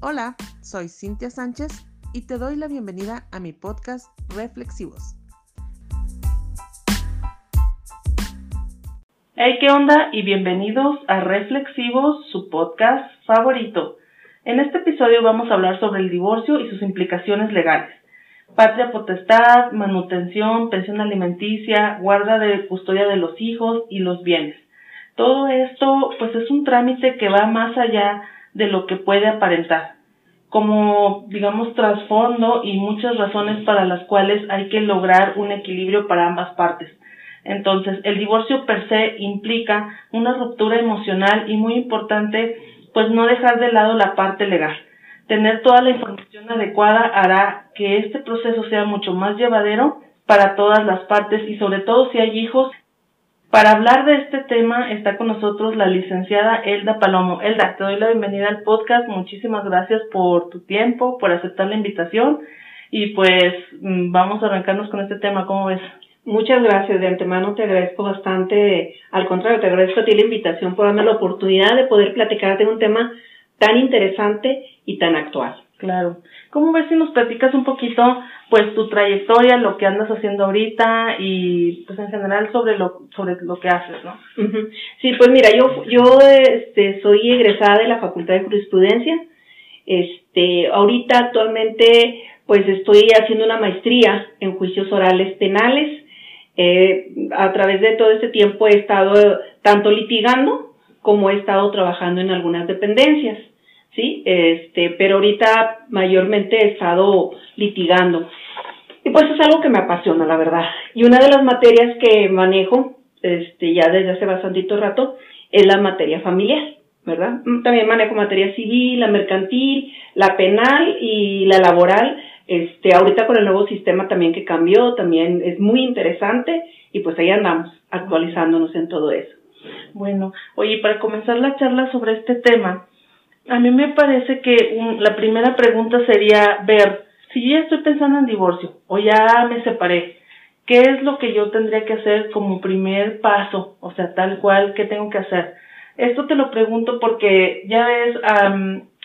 Hola, soy Cintia Sánchez y te doy la bienvenida a mi podcast Reflexivos. Hey, ¿qué onda? Y bienvenidos a Reflexivos, su podcast favorito. En este episodio vamos a hablar sobre el divorcio y sus implicaciones legales. Patria potestad, manutención, pensión alimenticia, guarda de custodia de los hijos y los bienes. Todo esto pues es un trámite que va más allá de lo que puede aparentar, como digamos trasfondo y muchas razones para las cuales hay que lograr un equilibrio para ambas partes. Entonces, el divorcio per se implica una ruptura emocional y muy importante, pues no dejar de lado la parte legal. Tener toda la información adecuada hará que este proceso sea mucho más llevadero para todas las partes y sobre todo si hay hijos para hablar de este tema está con nosotros la licenciada Elda Palomo. Elda, te doy la bienvenida al podcast. Muchísimas gracias por tu tiempo, por aceptar la invitación y pues mm, vamos a arrancarnos con este tema. ¿Cómo ves? Muchas gracias. De antemano te agradezco bastante. Al contrario, te agradezco a ti la invitación por darme la oportunidad de poder platicarte de un tema tan interesante y tan actual. Claro. ¿Cómo ves si nos platicas un poquito, pues, tu trayectoria, lo que andas haciendo ahorita y, pues, en general sobre lo, sobre lo que haces, ¿no? Sí, pues mira, yo, yo, este, soy egresada de la Facultad de Jurisprudencia. Este, ahorita actualmente, pues, estoy haciendo una maestría en juicios orales penales. Eh, a través de todo este tiempo he estado tanto litigando como he estado trabajando en algunas dependencias. ¿Sí? Este, pero ahorita mayormente he estado litigando. Y pues es algo que me apasiona, la verdad. Y una de las materias que manejo, este, ya desde hace bastante rato, es la materia familiar, ¿verdad? También manejo materia civil, la mercantil, la penal y la laboral. Este, ahorita con el nuevo sistema también que cambió, también es muy interesante y pues ahí andamos actualizándonos en todo eso. Bueno, oye, para comenzar la charla sobre este tema, a mí me parece que la primera pregunta sería ver si ya estoy pensando en divorcio o ya me separé, ¿qué es lo que yo tendría que hacer como primer paso? O sea, tal cual, ¿qué tengo que hacer? Esto te lo pregunto porque ya ves,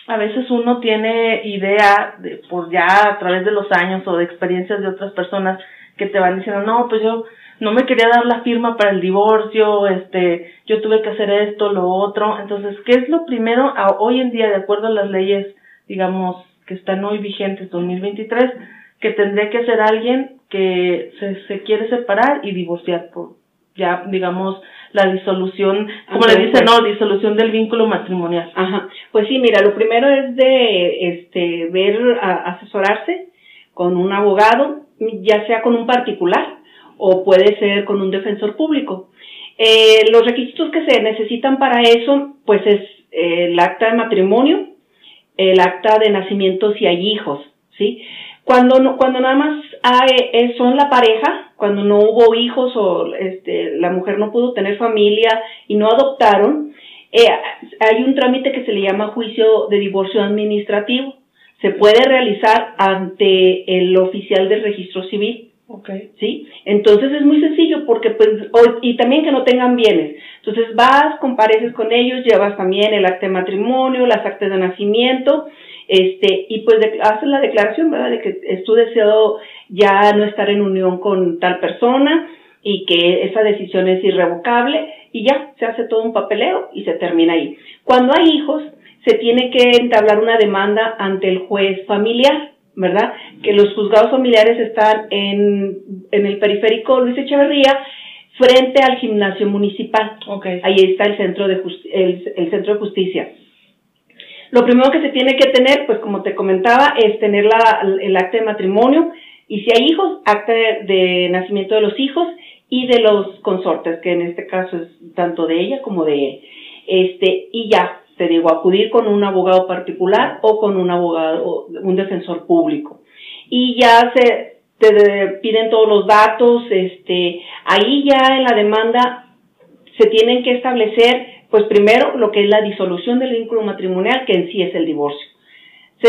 a veces uno tiene idea de, por ya a través de los años o de experiencias de otras personas que te van diciendo, no, pues yo no me quería dar la firma para el divorcio, este, yo tuve que hacer esto, lo otro. Entonces, ¿qué es lo primero a, hoy en día, de acuerdo a las leyes, digamos, que están hoy vigentes, 2023, que tendría que hacer alguien que se, se quiere separar y divorciar por ya, digamos, la disolución, como le dicen, no, disolución del vínculo matrimonial. Ajá. Pues sí, mira, lo primero es de, este, ver, asesorarse con un abogado, ya sea con un particular, o puede ser con un defensor público. Eh, los requisitos que se necesitan para eso, pues es eh, el acta de matrimonio, el acta de nacimiento si hay hijos, ¿sí? Cuando, no, cuando nada más hay, eh, son la pareja, cuando no hubo hijos o este, la mujer no pudo tener familia y no adoptaron, hay un trámite que se le llama juicio de divorcio administrativo. Se puede realizar ante el oficial del registro civil. Okay. ¿Sí? Entonces es muy sencillo porque pues, y también que no tengan bienes. Entonces vas, compareces con ellos, llevas también el acta de matrimonio, las actas de nacimiento, este, y pues haces la declaración, ¿verdad? De que es tu deseo ya no estar en unión con tal persona y que esa decisión es irrevocable y ya se hace todo un papeleo y se termina ahí. Cuando hay hijos, se tiene que entablar una demanda ante el juez familiar ¿verdad? Que los juzgados familiares están en, en el periférico Luis Echeverría, frente al gimnasio municipal. Okay. Ahí está el centro de el, centro de justicia. Lo primero que se tiene que tener, pues como te comentaba, es tener la, el acta de matrimonio y si hay hijos, acta de, nacimiento de los hijos y de los consortes, que en este caso es tanto de ella como de él. Este, y ya, te digo, acudir con un abogado particular o con un abogado, un defensor público. Y ya se te piden todos los datos, este, ahí ya en la demanda se tienen que establecer, pues primero lo que es la disolución del vínculo matrimonial, que en sí es el divorcio.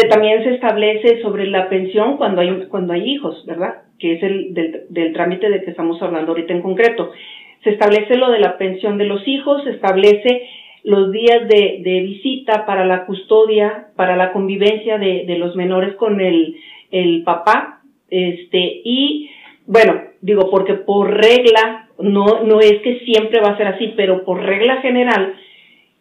También se establece sobre la pensión cuando hay, cuando hay hijos, ¿verdad? Que es el del, del trámite de que estamos hablando ahorita en concreto. Se establece lo de la pensión de los hijos, se establece los días de, de visita para la custodia, para la convivencia de, de los menores con el, el papá, este, y bueno, digo, porque por regla, no, no es que siempre va a ser así, pero por regla general,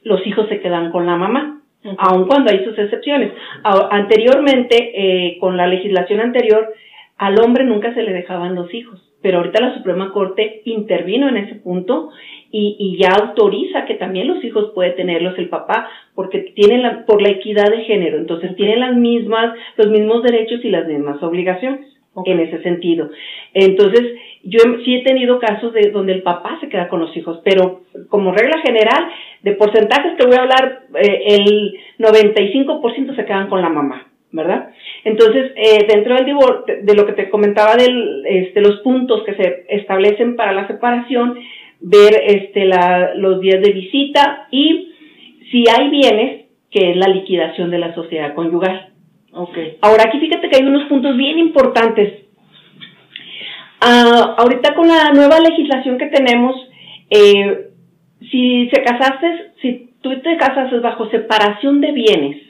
los hijos se quedan con la mamá, aun cuando hay sus excepciones. anteriormente, eh, con la legislación anterior, al hombre nunca se le dejaban los hijos, pero ahorita la Suprema Corte intervino en ese punto y, y ya autoriza que también los hijos puede tenerlos el papá, porque tienen la, por la equidad de género, entonces tienen las mismas, los mismos derechos y las mismas obligaciones en ese sentido. Entonces, yo sí he tenido casos de donde el papá se queda con los hijos, pero como regla general, de porcentajes te voy a hablar, eh, el 95% se quedan con la mamá, ¿verdad? Entonces, eh, dentro del divorcio, de, lo que te comentaba de este, los puntos que se establecen para la separación, ver este, la, los días de visita y si hay bienes, que es la liquidación de la sociedad conyugal. Okay. Ahora aquí fíjate que hay unos puntos bien importantes. Uh, ahorita con la nueva legislación que tenemos, eh, si se casaste, si tú te casaste bajo separación de bienes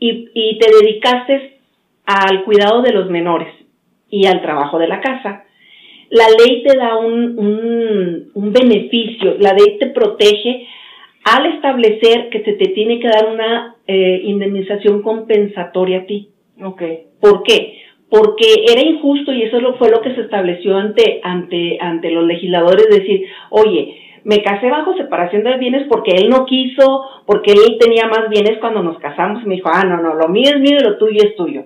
y, y, te dedicaste al cuidado de los menores y al trabajo de la casa, la ley te da un, un, un beneficio, la ley te protege al establecer que se te tiene que dar una eh, indemnización compensatoria a ti. Okay. ¿Por qué? Porque era injusto y eso fue lo que se estableció ante, ante, ante los legisladores, decir, oye, me casé bajo separación de bienes porque él no quiso, porque él tenía más bienes cuando nos casamos y me dijo, ah, no, no, lo mío es mío y lo tuyo es tuyo.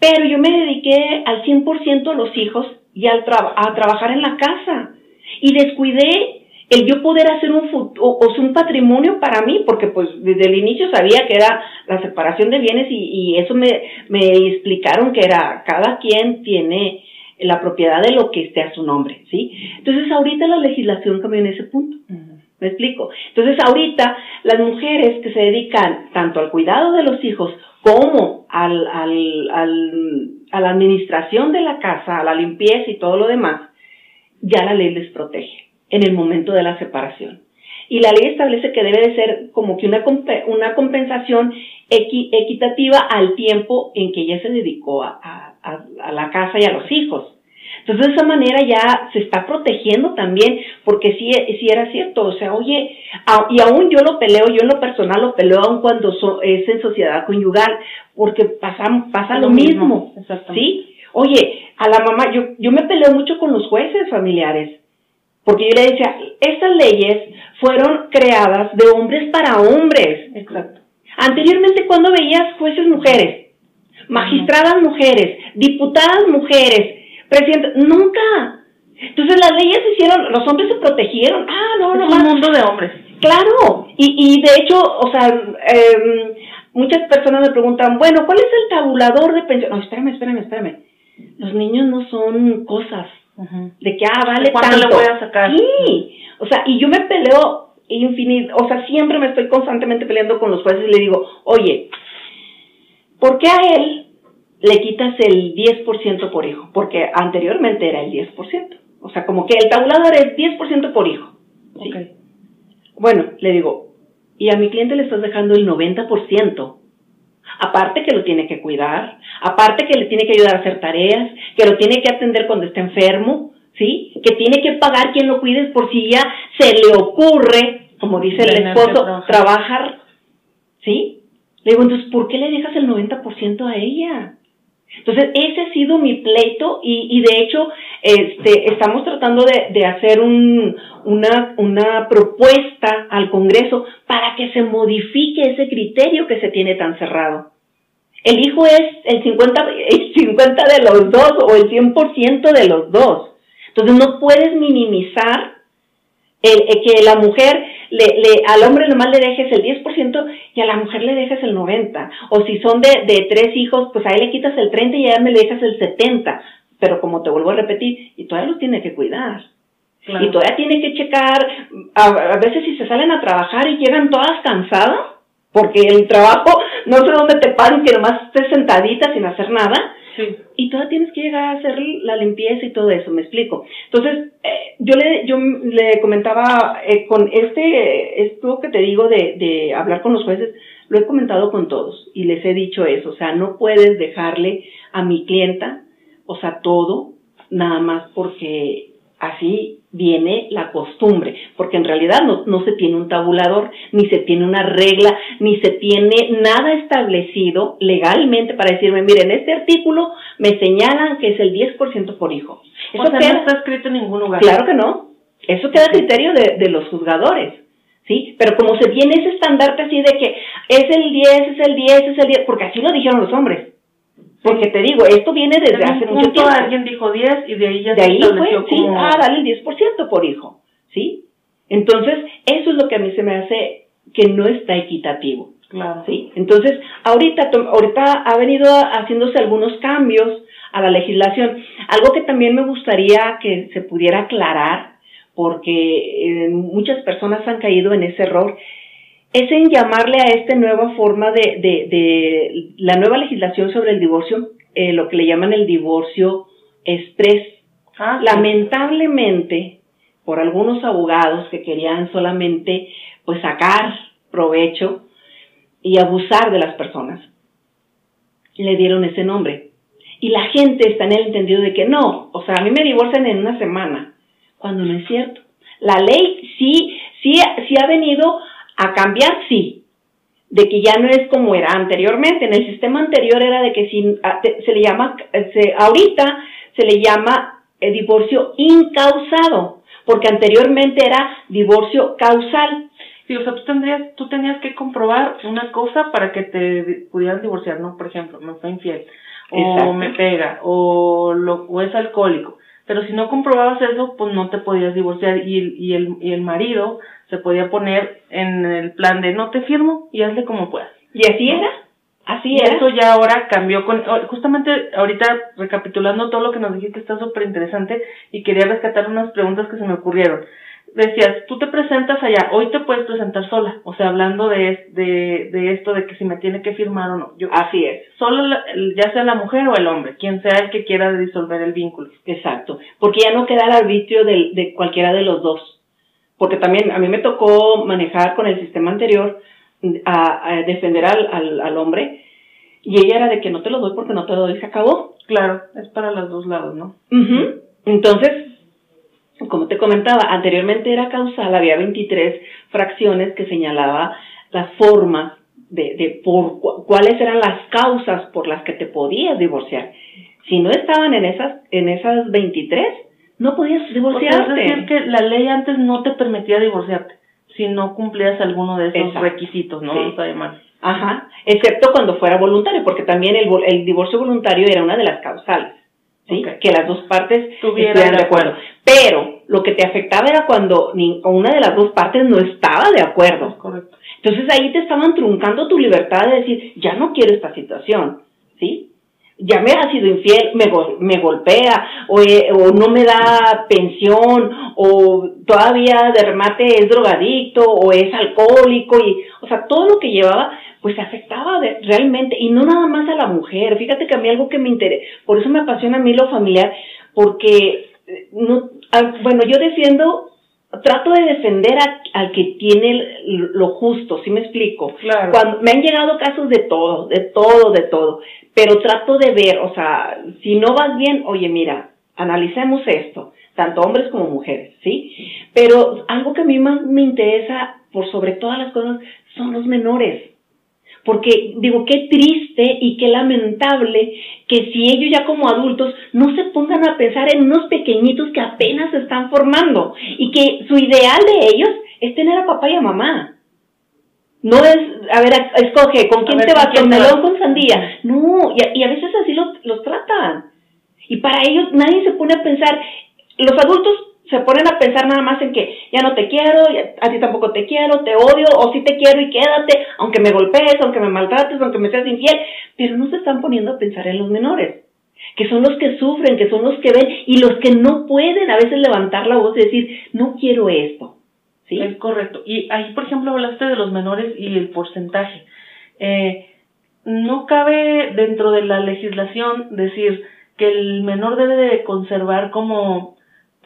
Pero yo me dediqué al 100% a los hijos y al a trabajar en la casa y descuidé el yo poder hacer un futuro, o, un patrimonio para mí, porque pues desde el inicio sabía que era la separación de bienes y, y eso me, me explicaron que era cada quien tiene la propiedad de lo que esté a su nombre, ¿sí? Entonces ahorita la legislación cambió en ese punto. ¿Me explico? Entonces ahorita las mujeres que se dedican tanto al cuidado de los hijos como al, al, al, a la administración de la casa, a la limpieza y todo lo demás, ya la ley les protege en el momento de la separación. Y la ley establece que debe de ser como que una, una compensación equitativa al tiempo en que ella se dedicó a, a, la casa y a los hijos. Entonces, de esa manera ya se está protegiendo también, porque sí, sí era cierto, o sea, oye, y aún yo lo peleo, yo en lo personal lo peleo aún cuando es en sociedad conyugal, porque pasa, pasa lo, mismo, ¿sí? Oye, a la mamá, yo, yo me peleo mucho con los jueces familiares, porque yo le decía, estas leyes fueron creadas de hombres para hombres. Exacto. Anteriormente, cuando veías jueces mujeres, magistradas mujeres, diputadas mujeres, presidentes, nunca. Entonces las leyes se hicieron, los hombres se protegieron. Ah, no, no. Es un mundo de hombres. Claro. Y, y de hecho, o sea, eh, muchas personas me preguntan, bueno, ¿cuál es el tabulador de pensión? No, espérame, espérame, espérame. Los niños no son cosas de que, ah, vale ¿Cuánto tanto. le voy a sacar? Sí, o sea, y yo me peleo infinito, o sea, siempre me estoy constantemente peleando con los jueces y le digo, oye, ¿por qué a él le quitas el 10% por hijo? Porque anteriormente era el 10%. O sea, como que el tabulador es 10% por hijo. ¿sí? Bueno, le digo, y a mi cliente le estás dejando el 90% aparte que lo tiene que cuidar, aparte que le tiene que ayudar a hacer tareas, que lo tiene que atender cuando está enfermo, ¿sí? Que tiene que pagar quien lo cuide por si ya se le ocurre, como dice el esposo, trabajar, ¿sí? Le digo, entonces, ¿por qué le dejas el 90% a ella? Entonces, ese ha sido mi pleito y, y de hecho, este, estamos tratando de, de hacer un, una, una propuesta al Congreso para que se modifique ese criterio que se tiene tan cerrado. El hijo es el 50, el 50 de los dos o el 100% de los dos. Entonces, no puedes minimizar el, que la mujer le, le, al hombre nomás le dejes el 10% y a la mujer le dejes el 90%. O si son de, de tres hijos, pues ahí le quitas el 30% y a ella me le dejas el 70%. Pero como te vuelvo a repetir, y todavía los tiene que cuidar. Y todavía tiene que checar, a, veces si se salen a trabajar y llegan todas cansadas, porque el trabajo, no sé dónde te paran, que nomás estés sentadita sin hacer nada, Y todavía tienes que llegar a hacer la limpieza y todo eso, me explico. Entonces, eh, yo le, yo le comentaba eh, con este, esto que te digo de, de hablar con los jueces, lo he comentado con todos y les he dicho eso, o sea, no puedes dejarle a mi clienta, o sea, todo, nada más porque así viene la costumbre, porque en realidad no, no, se tiene un tabulador, ni se tiene una regla, ni se tiene nada establecido legalmente para decirme, miren, este artículo me señalan que es el 10% por hijo. Eso o sea, no está escrito en ningún lugar. Claro que no. Eso queda a criterio de, de los juzgadores. ¿Sí? Pero como se tiene ese estandarte así de que es el 10, es el 10, es el 10, porque así lo dijeron los hombres. Porque te digo, esto viene desde hace mucho tiempo. Alguien dijo 10 y de ahí ya de ahí fue, sí, ah, dale el 10% por hijo, ¿sí? Entonces, eso es lo que a mí se me hace que no está equitativo. Claro. ¿Sí? Entonces, ahorita, ahorita ha venido haciéndose algunos cambios a la legislación. Algo que también me gustaría que se pudiera aclarar, porque eh, muchas personas han caído en ese error, es en llamarle a esta nueva forma de, de, de la nueva legislación sobre el divorcio, eh, lo que le llaman el divorcio express. Ah, Lamentablemente, por algunos abogados que querían solamente pues sacar provecho y abusar de las personas, le dieron ese nombre. Y la gente está en el entendido de que no, o sea, a mí me divorcian en una semana, cuando no es cierto. La ley sí, sí, sí ha venido a cambiar, sí, de que ya no es como era anteriormente. En el sistema anterior era de que si, se le llama, se, ahorita se le llama el divorcio incausado, porque anteriormente era divorcio causal. Sí, o sea, tú tendrías, tú tenías que comprobar una cosa para que te pudieran divorciar, ¿no? Por ejemplo, me fue infiel, o me pega, o, lo, o es alcohólico. Pero si no comprobabas eso, pues no te podías divorciar y, y, el, y el marido se podía poner en el plan de no te firmo y hazle como puedas. ¿Y así era? Así y eso ya ahora cambió con, justamente ahorita recapitulando todo lo que nos dijiste está súper interesante y quería rescatar unas preguntas que se me ocurrieron. Decías, tú te presentas allá, hoy te puedes presentar sola, o sea, hablando de, de, de esto de que si me tiene que firmar o no. Yo, Así es. Solo ya sea la mujer o el hombre, quien sea el que quiera disolver el vínculo. Exacto, porque ya no queda el arbitrio de, de cualquiera de los dos porque también a mí me tocó manejar con el sistema anterior a, defender al, al, al, hombre y ella era de que no te lo doy porque no te lo doy, se acabó. Claro, es para los dos lados, ¿no? Entonces, como te comentaba, anteriormente era causal, había 23 fracciones que señalaba las formas de, de por cuáles eran las causas por las que te podías divorciar. Si no estaban en esas, en esas 23, no podías divorciarte. es decir, que la ley antes no te permitía divorciarte si no cumplías alguno de esos requisitos, ¿no? Sí. Ajá, excepto cuando fuera voluntario, porque también el, el divorcio voluntario era una de las causales, ¿sí? Que las dos partes estuvieran de acuerdo. Pero lo que te afectaba era cuando ni, una de las dos partes no estaba de acuerdo. Correcto. Entonces ahí te estaban truncando tu libertad de decir, ya no quiero esta situación, ¿sí? ya me ha sido infiel, me, me golpea, o, eh, o, no me da pensión, o todavía de remate es drogadicto, o es alcohólico, y, o sea, todo lo que llevaba, pues afectaba realmente, y no nada más a la mujer. Fíjate que a mí algo que me interesa, por eso me apasiona a mí lo familiar, porque, eh, no, ah, bueno, yo defiendo trato de defender al que tiene lo justo, ¿sí me explico? Claro. Cuando me han llegado casos de todo, de todo, de todo, pero trato de ver, o sea, si no vas bien, oye, mira, analicemos esto, tanto hombres como mujeres, ¿sí? Pero algo que a mí más me interesa, por sobre todas las cosas, son los menores. Porque digo, qué triste y qué lamentable que si ellos ya como adultos no se pongan a pensar en unos pequeñitos que apenas se están formando y que su ideal de ellos es tener a papá y a mamá. No es, a ver, escoge, ¿con quién te vas? ¿Con melón con sandía? No, y a, veces así los, los tratan. Y para ellos nadie se pone a pensar, los adultos se ponen a pensar nada más en que ya no te quiero, a ti tampoco te quiero, te odio, o sí te quiero y quédate, aunque me golpees, aunque me maltrates, aunque me seas infiel, pero no se están poniendo a pensar en los menores, que son los que sufren, que son los que ven y los que no pueden a veces levantar la voz y decir, no quiero esto. ¿Sí? Es correcto. Y ahí, por ejemplo, hablaste de los menores y el porcentaje. Eh, no cabe dentro de la legislación decir que el menor debe de conservar como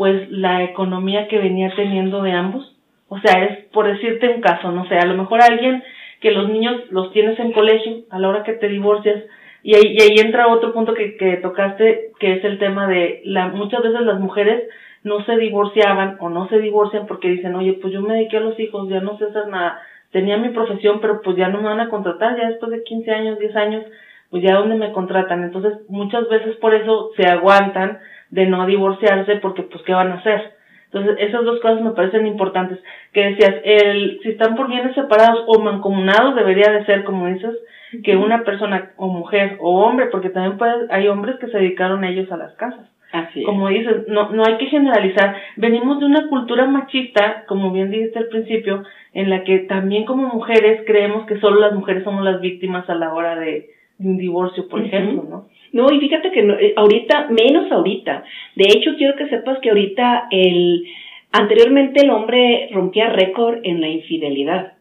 pues la economía que venía teniendo de ambos. O sea, es por decirte un caso, no sé, a lo mejor alguien que los niños los tienes en colegio a la hora que te divorcias y ahí, y ahí entra otro punto que, que tocaste que es el tema de la muchas veces las mujeres no se divorciaban o no se divorcian porque dicen, oye, pues yo me dediqué a los hijos, ya no sé hacer nada, tenía mi profesión, pero pues ya no me van a contratar, ya después de 15 años, 10 años, pues ya dónde me contratan. Entonces, muchas veces por eso se aguantan de no divorciarse porque pues qué van a hacer. Entonces, esas dos cosas me parecen importantes. Que decías, el, si están por bienes separados o mancomunados, debería de ser, como dices, que una persona o mujer o hombre, porque también puede, hay hombres que se dedicaron ellos a las casas. Así Como dices, no, no hay que generalizar. Venimos de una cultura machista, como bien dijiste al principio, en la que también como mujeres creemos que solo las mujeres somos las víctimas a la hora de, un divorcio, por ejemplo, ¿no? No, y fíjate que eh, ahorita, menos ahorita. De hecho, quiero que sepas que ahorita el, anteriormente el hombre rompía récord en la infidelidad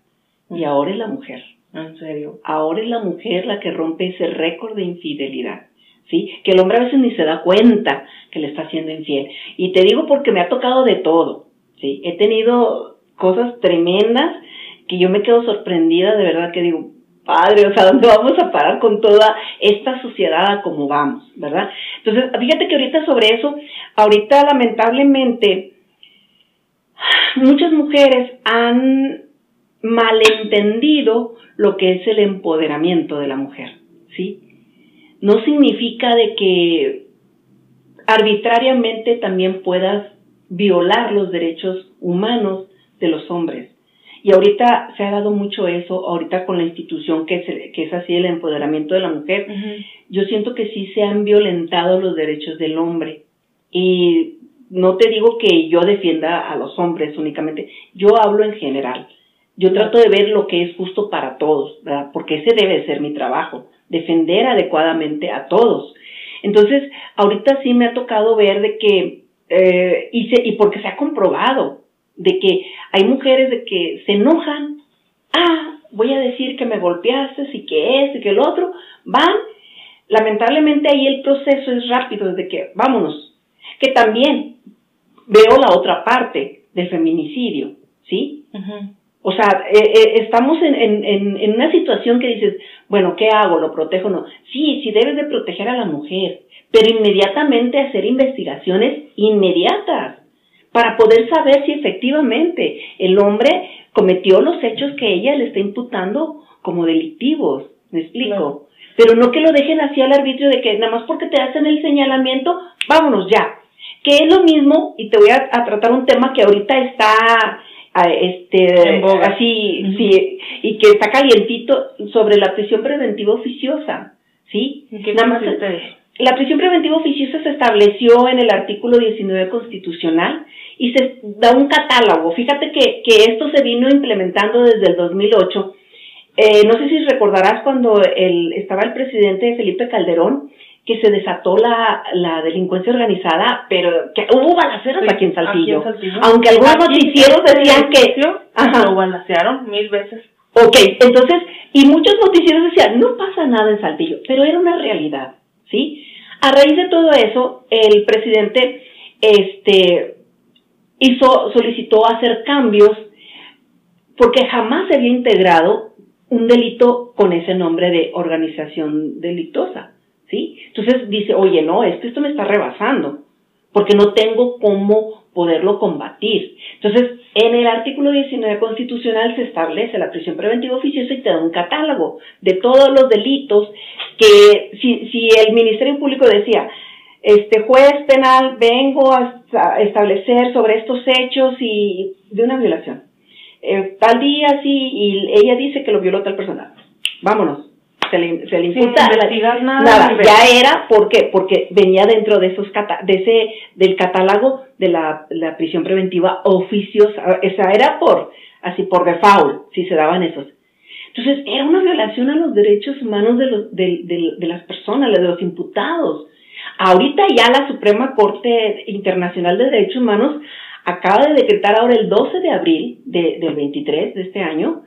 y ahora es la mujer. En serio. Ahora es la mujer la que rompe ese récord de infidelidad. ¿Sí? Que el hombre a veces ni se da cuenta que le está haciendo infiel. Y te digo porque me ha tocado de todo. ¿Sí? He tenido cosas tremendas que yo me quedo sorprendida, de verdad que digo, padre, o sea, ¿dónde vamos a parar con toda esta sociedad como vamos, verdad? Entonces, fíjate que ahorita sobre eso, ahorita lamentablemente, muchas mujeres han malentendido lo que es el empoderamiento de la mujer, ¿sí? No significa de que arbitrariamente también puedas violar los derechos humanos de los hombres. Y ahorita se ha dado mucho eso, ahorita con la institución que es, que es así el empoderamiento de la mujer, yo siento que sí se han violentado los derechos del hombre. Y no te digo que yo defienda a los hombres únicamente, yo hablo en general. Yo trato de ver lo que es justo para todos, ¿verdad? Porque ese debe ser mi trabajo, defender adecuadamente a todos. Entonces, ahorita sí me ha tocado ver de que, eh, y, se, y porque se ha comprobado, de que hay mujeres de que se enojan, ah, voy a decir que me golpeaste, y que es, y que el otro, van, lamentablemente ahí el proceso es rápido, desde que vámonos, que también veo la otra parte del feminicidio, ¿sí? O sea, eh, eh, estamos en, en, en, una situación que dices, bueno, ¿qué hago? ¿Lo protejo o no? Sí, sí debes de proteger a la mujer, pero inmediatamente hacer investigaciones inmediatas para poder saber si efectivamente el hombre cometió los hechos que ella le está imputando como delictivos. ¿Me explico? Pero no que lo dejen así al arbitrio de que nada más porque te hacen el señalamiento, vámonos ya. Que es lo mismo, y te voy a, tratar un tema que ahorita está este así sí y que está calientito sobre la prisión preventiva oficiosa sí ¿Qué nada más la prisión preventiva oficiosa se estableció en el artículo 19 constitucional y se da un catálogo. Fíjate que, que esto se vino implementando desde el 2008. Eh, no sé si recordarás cuando el, estaba el presidente Felipe Calderón, que se desató la, la delincuencia organizada, pero que hubo balaceros aquí, en Saltillo. Aunque algunos noticieros decían que... Ajá. Lo balacearon mil veces. Ok, entonces, y muchos noticieros decían, no pasa nada en Saltillo, pero era una realidad, ¿sí? A raíz de todo eso, el presidente este, hizo, solicitó hacer cambios porque jamás se había integrado un delito con ese nombre de organización delictosa, ¿sí? Entonces dice, oye, no, esto, esto me está rebasando, porque no tengo cómo poderlo combatir. Entonces, en el artículo 19 constitucional se establece la prisión preventiva oficiosa y te da un catálogo de todos los delitos que si, si el Ministerio Público decía, este juez penal, vengo a establecer sobre estos hechos y de una violación. Eh, tal día sí, y ella dice que lo violó tal persona. Vámonos. Se le, se le imputa nada, nada ya era ¿por qué? porque venía dentro de esos de ese del catálogo de la, la prisión preventiva oficiosa esa era por así por default si se daban esos entonces era una violación a los derechos humanos de los de, de, de las personas de los imputados Ahorita ya la Suprema Corte Internacional de Derechos Humanos acaba de decretar ahora el 12 de abril de, del 23 de este año,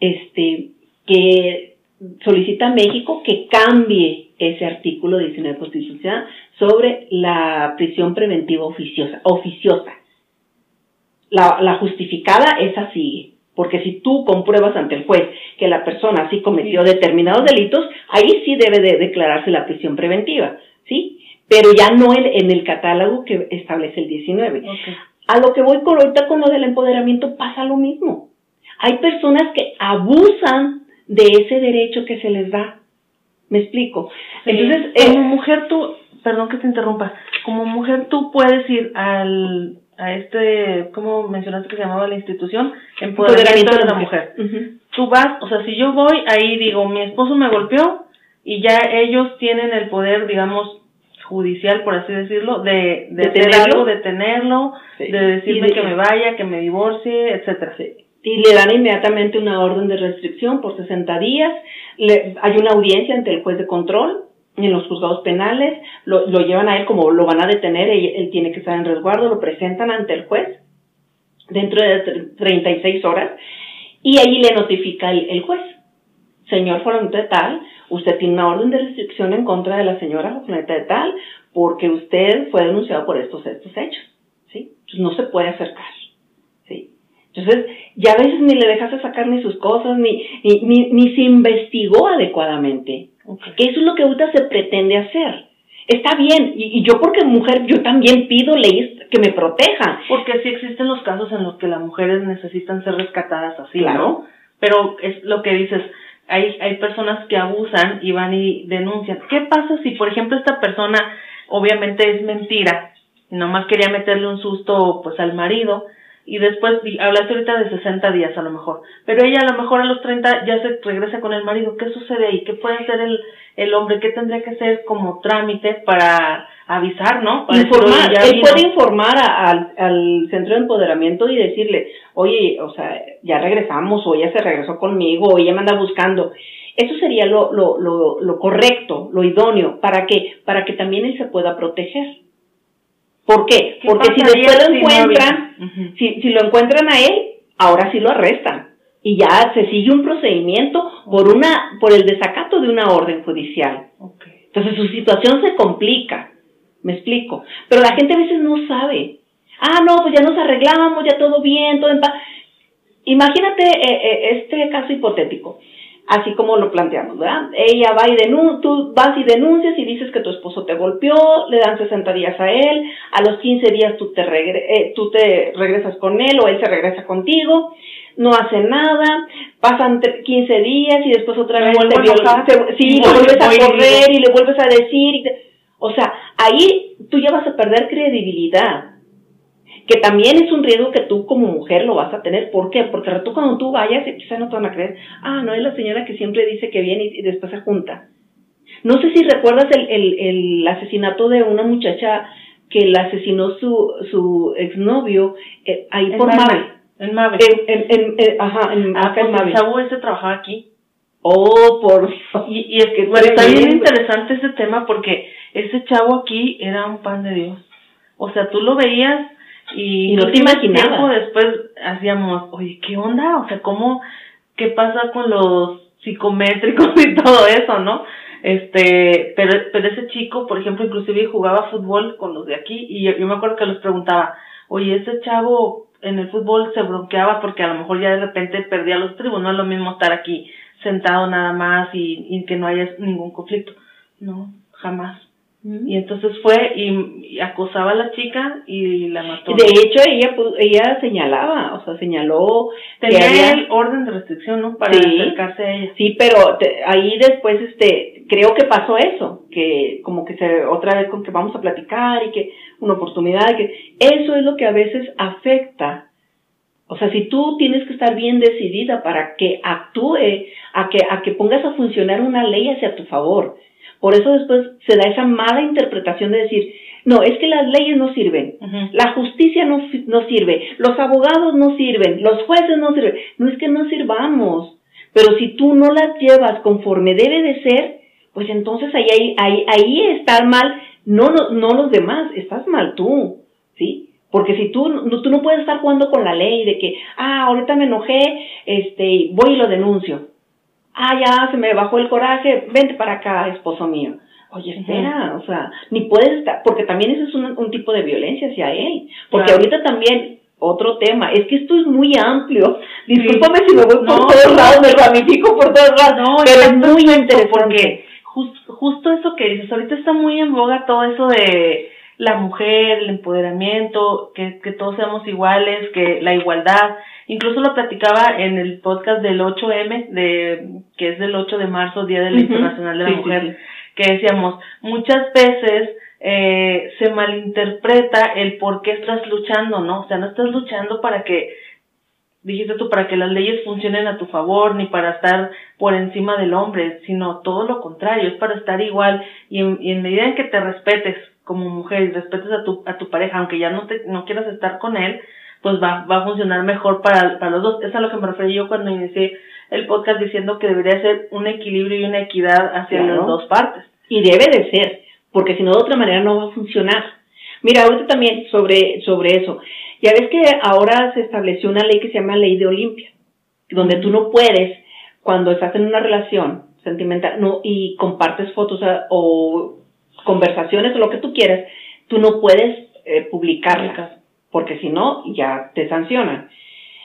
este, que solicita a México que cambie ese artículo 19 constitucional sobre la prisión preventiva oficiosa. oficiosa. La, la justificada, esa sigue. Porque si tú compruebas ante el juez que la persona sí cometió determinados delitos, ahí sí debe de declararse la prisión preventiva, ¿sí? Pero ya no en, en el catálogo que establece el 19. A lo que voy con ahorita con lo del empoderamiento pasa lo mismo. Hay personas que abusan de ese derecho que se les da. ¿Me explico? Entonces, como eh, mujer tú, perdón que te interrumpa, como mujer tú puedes ir al a este, ¿cómo mencionaste que se llamaba la institución? Empoderamiento, de la mujer. Tú vas, o sea, si yo voy ahí digo, mi esposo me golpeó y ya ellos tienen el poder, digamos, judicial, por así decirlo, de, de, hacer algo, de tenerlo, de decirme que me vaya, que me divorcie, etcétera. Y le dan inmediatamente una orden de restricción por 60 días, le, hay una audiencia ante el juez de control, en los juzgados penales, lo, lo, llevan a él como lo van a detener, él, tiene que estar en resguardo, lo presentan ante el juez dentro de 36 horas. Y ahí le notifica el, juez, señor fulanito de tal, usted tiene una orden de restricción en contra de la señora fulanita de tal porque usted fue denunciado por estos, estos hechos, ¿sí? Entonces no se puede acercar, ¿sí? Entonces, ya a veces ni le dejaste sacar ni sus cosas, ni, ni, ni, ni se investigó adecuadamente. Que eso es lo que ahorita se pretende hacer. Está bien, y, yo porque mujer, yo también pido leyes que me protejan. Porque sí existen los casos en los que las mujeres necesitan ser rescatadas así, ¿no? Pero es lo que dices, hay, hay personas que abusan y van y denuncian. ¿Qué pasa si, por ejemplo, esta persona obviamente es mentira nomás quería meterle un susto pues al marido y después hablaste ahorita de 60 días a lo mejor, pero ella a lo mejor a los 30 ya se regresa con el marido, ¿qué sucede ahí? ¿Qué puede hacer el, el hombre? ¿Qué tendría que hacer como trámite para avisar, no? informar, él puede informar al, al centro de empoderamiento y decirle, oye, o sea, ya regresamos, o ella se regresó conmigo, o ella me anda buscando. Eso sería lo, lo, lo, lo correcto, lo idóneo, para que, para que también él se pueda proteger. ¿Por qué? Porque si después lo encuentran, si, si lo encuentran a él, ahora sí lo arrestan. Y ya se sigue un procedimiento por una, por el desacato de una orden judicial. Entonces su situación se complica. Me explico. Pero la gente a veces no sabe. Ah, no, pues ya nos arreglamos, ya todo bien, todo en paz. Imagínate eh, eh, este caso hipotético así como lo planteamos, ¿verdad? Ella va y denuncia, tú vas y denuncias y dices que tu esposo te golpeó, le dan 60 días a él, a los 15 días tú te, eh, tú te regresas con él o él se regresa contigo, no hace nada, pasan 15 días y después otra vez te, viola, sí, le vuelves a correr y le vuelves a decir, o sea, ahí tú ya vas a perder credibilidad que también es un riesgo que tú como mujer lo vas a tener. ¿Por qué? Porque tú cuando tú vayas, quizá no te van a creer, ah, no es la señora que siempre dice que viene y, después se junta. No sé si recuerdas el, el, el, asesinato de una muchacha que la asesinó su, su exnovio eh, ahí por Mave. En Mave. En, en, eh, ajá, en, ah, acá en pues Mave. chavo ese trabajaba aquí. Oh, por Y, y es que bueno, está bien interesante ese tema porque ese chavo aquí era un pan de Dios. O sea, tú lo veías y, no te imaginabas. después hacíamos, oye, ¿qué onda? O sea, ¿cómo, qué pasa con los psicométricos y todo eso, no? Este, pero, pero ese chico, por ejemplo, inclusive jugaba fútbol con los de aquí y yo, me acuerdo que les preguntaba, oye, ese chavo en el fútbol se bronqueaba porque a lo mejor ya de repente perdía los tribus, no es lo mismo estar aquí sentado nada más y, y que no haya ningún conflicto. No, jamás. Y entonces fue y, acosaba a la chica y la mató. De hecho, ella ella señalaba, o sea, señaló... Tenía el orden de restricción, ¿no? Para acercarse a ella. Sí, pero ahí después, este, creo que pasó eso, que como que se, otra vez con que vamos a platicar y que una oportunidad, que eso es lo que a veces afecta. O sea, si tú tienes que estar bien decidida para que actúe, a que, a que pongas a funcionar una ley hacia tu favor por eso después se da esa mala interpretación de decir, no, es que las leyes no sirven, la justicia no, no sirve, los abogados no sirven, los jueces no sirven. No es que no sirvamos, pero si tú no las llevas conforme debe de ser, pues entonces ahí, ahí, ahí está mal, no, no, no los demás, estás mal tú, ¿sí? Porque si tú, no, tú no puedes estar jugando con la ley de que, ah, ahorita me enojé, este, voy y lo denuncio ah, ya se me bajó el coraje, vente para acá, esposo mío. Oye, espera, o sea, ni puedes estar, porque también ese es un, un tipo de violencia hacia él. Porque ahorita también, otro tema, es que esto es muy amplio. Discúlpame si me voy por todos lados, me ramifico por todos lados, pero es muy interesante. Porque justo eso que dices, ahorita está muy en boga todo eso de la mujer, el empoderamiento, que, que todos seamos iguales, que la igualdad. Incluso lo platicaba en el podcast del 8M, de, que es del 8 de marzo, Día del Internacional de la Mujer, que decíamos, muchas veces eh, se malinterpreta el por qué estás luchando, ¿no? O sea, no estás luchando para que, dijiste tú, para que las leyes funcionen a tu favor, ni para estar por encima del hombre, sino todo lo contrario, es para estar igual y en, y en medida en que te respetes como mujer y respetes a tu, a tu pareja, aunque ya no, te, no quieras estar con él, pues va, va a funcionar mejor para, para los dos. Es a lo que me referí yo cuando inicié el podcast diciendo que debería ser un equilibrio y una equidad hacia las dos partes. Y debe de ser, porque si no de otra manera no va a funcionar. Mira, ahorita también sobre, sobre eso. Ya ves que ahora se estableció una ley que se llama Ley de Olimpia, donde tú no puedes, cuando estás en una relación sentimental no, y compartes fotos o conversaciones o lo que tú quieras, tú no puedes eh, publicarlas, porque si no, ya te sancionan.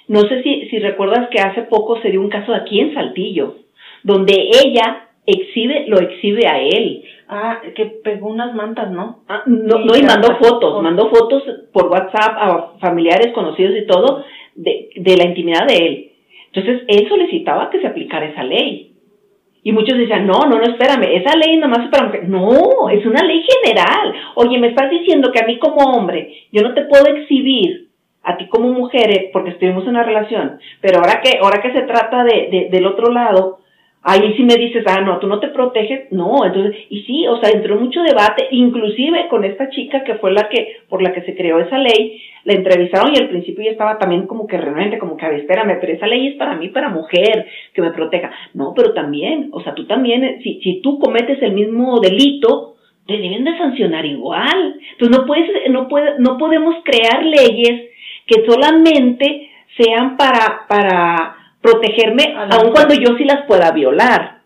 No sé si, si recuerdas que hace poco se dio un caso aquí en Saltillo, donde ella exhibe, lo exhibe a él. Ah, que pegó unas mantas, ¿no? Ah, no, no, y mandó fotos, mandó fotos por WhatsApp a familiares, conocidos y todo, de, de la intimidad de él. Entonces, él solicitaba que se aplicara esa ley. Y muchos decían, no, no, no, espérame, esa ley nomás es para mujeres. No, es una ley general. Oye, me estás diciendo que a mí como hombre, yo no te puedo exhibir a ti como mujer porque estuvimos en una relación, pero ahora que, ahora que se trata de, de, del otro lado, ahí sí me dices, ah, no, tú no te proteges, no, entonces, y sí, o sea, entró mucho debate, inclusive con esta chica que fue la que, por la que se creó esa ley, la entrevistaron y al principio ya estaba también como que realmente, como que, a ver, espérame, pero esa ley es para mí, para mujer, que me proteja. No, pero también, o sea, tú también, si, si tú cometes el mismo delito, te deben de sancionar igual. Entonces no puedes, no puede, no podemos crear leyes que solamente sean para, para protegerme, aun cuando yo sí las pueda violar.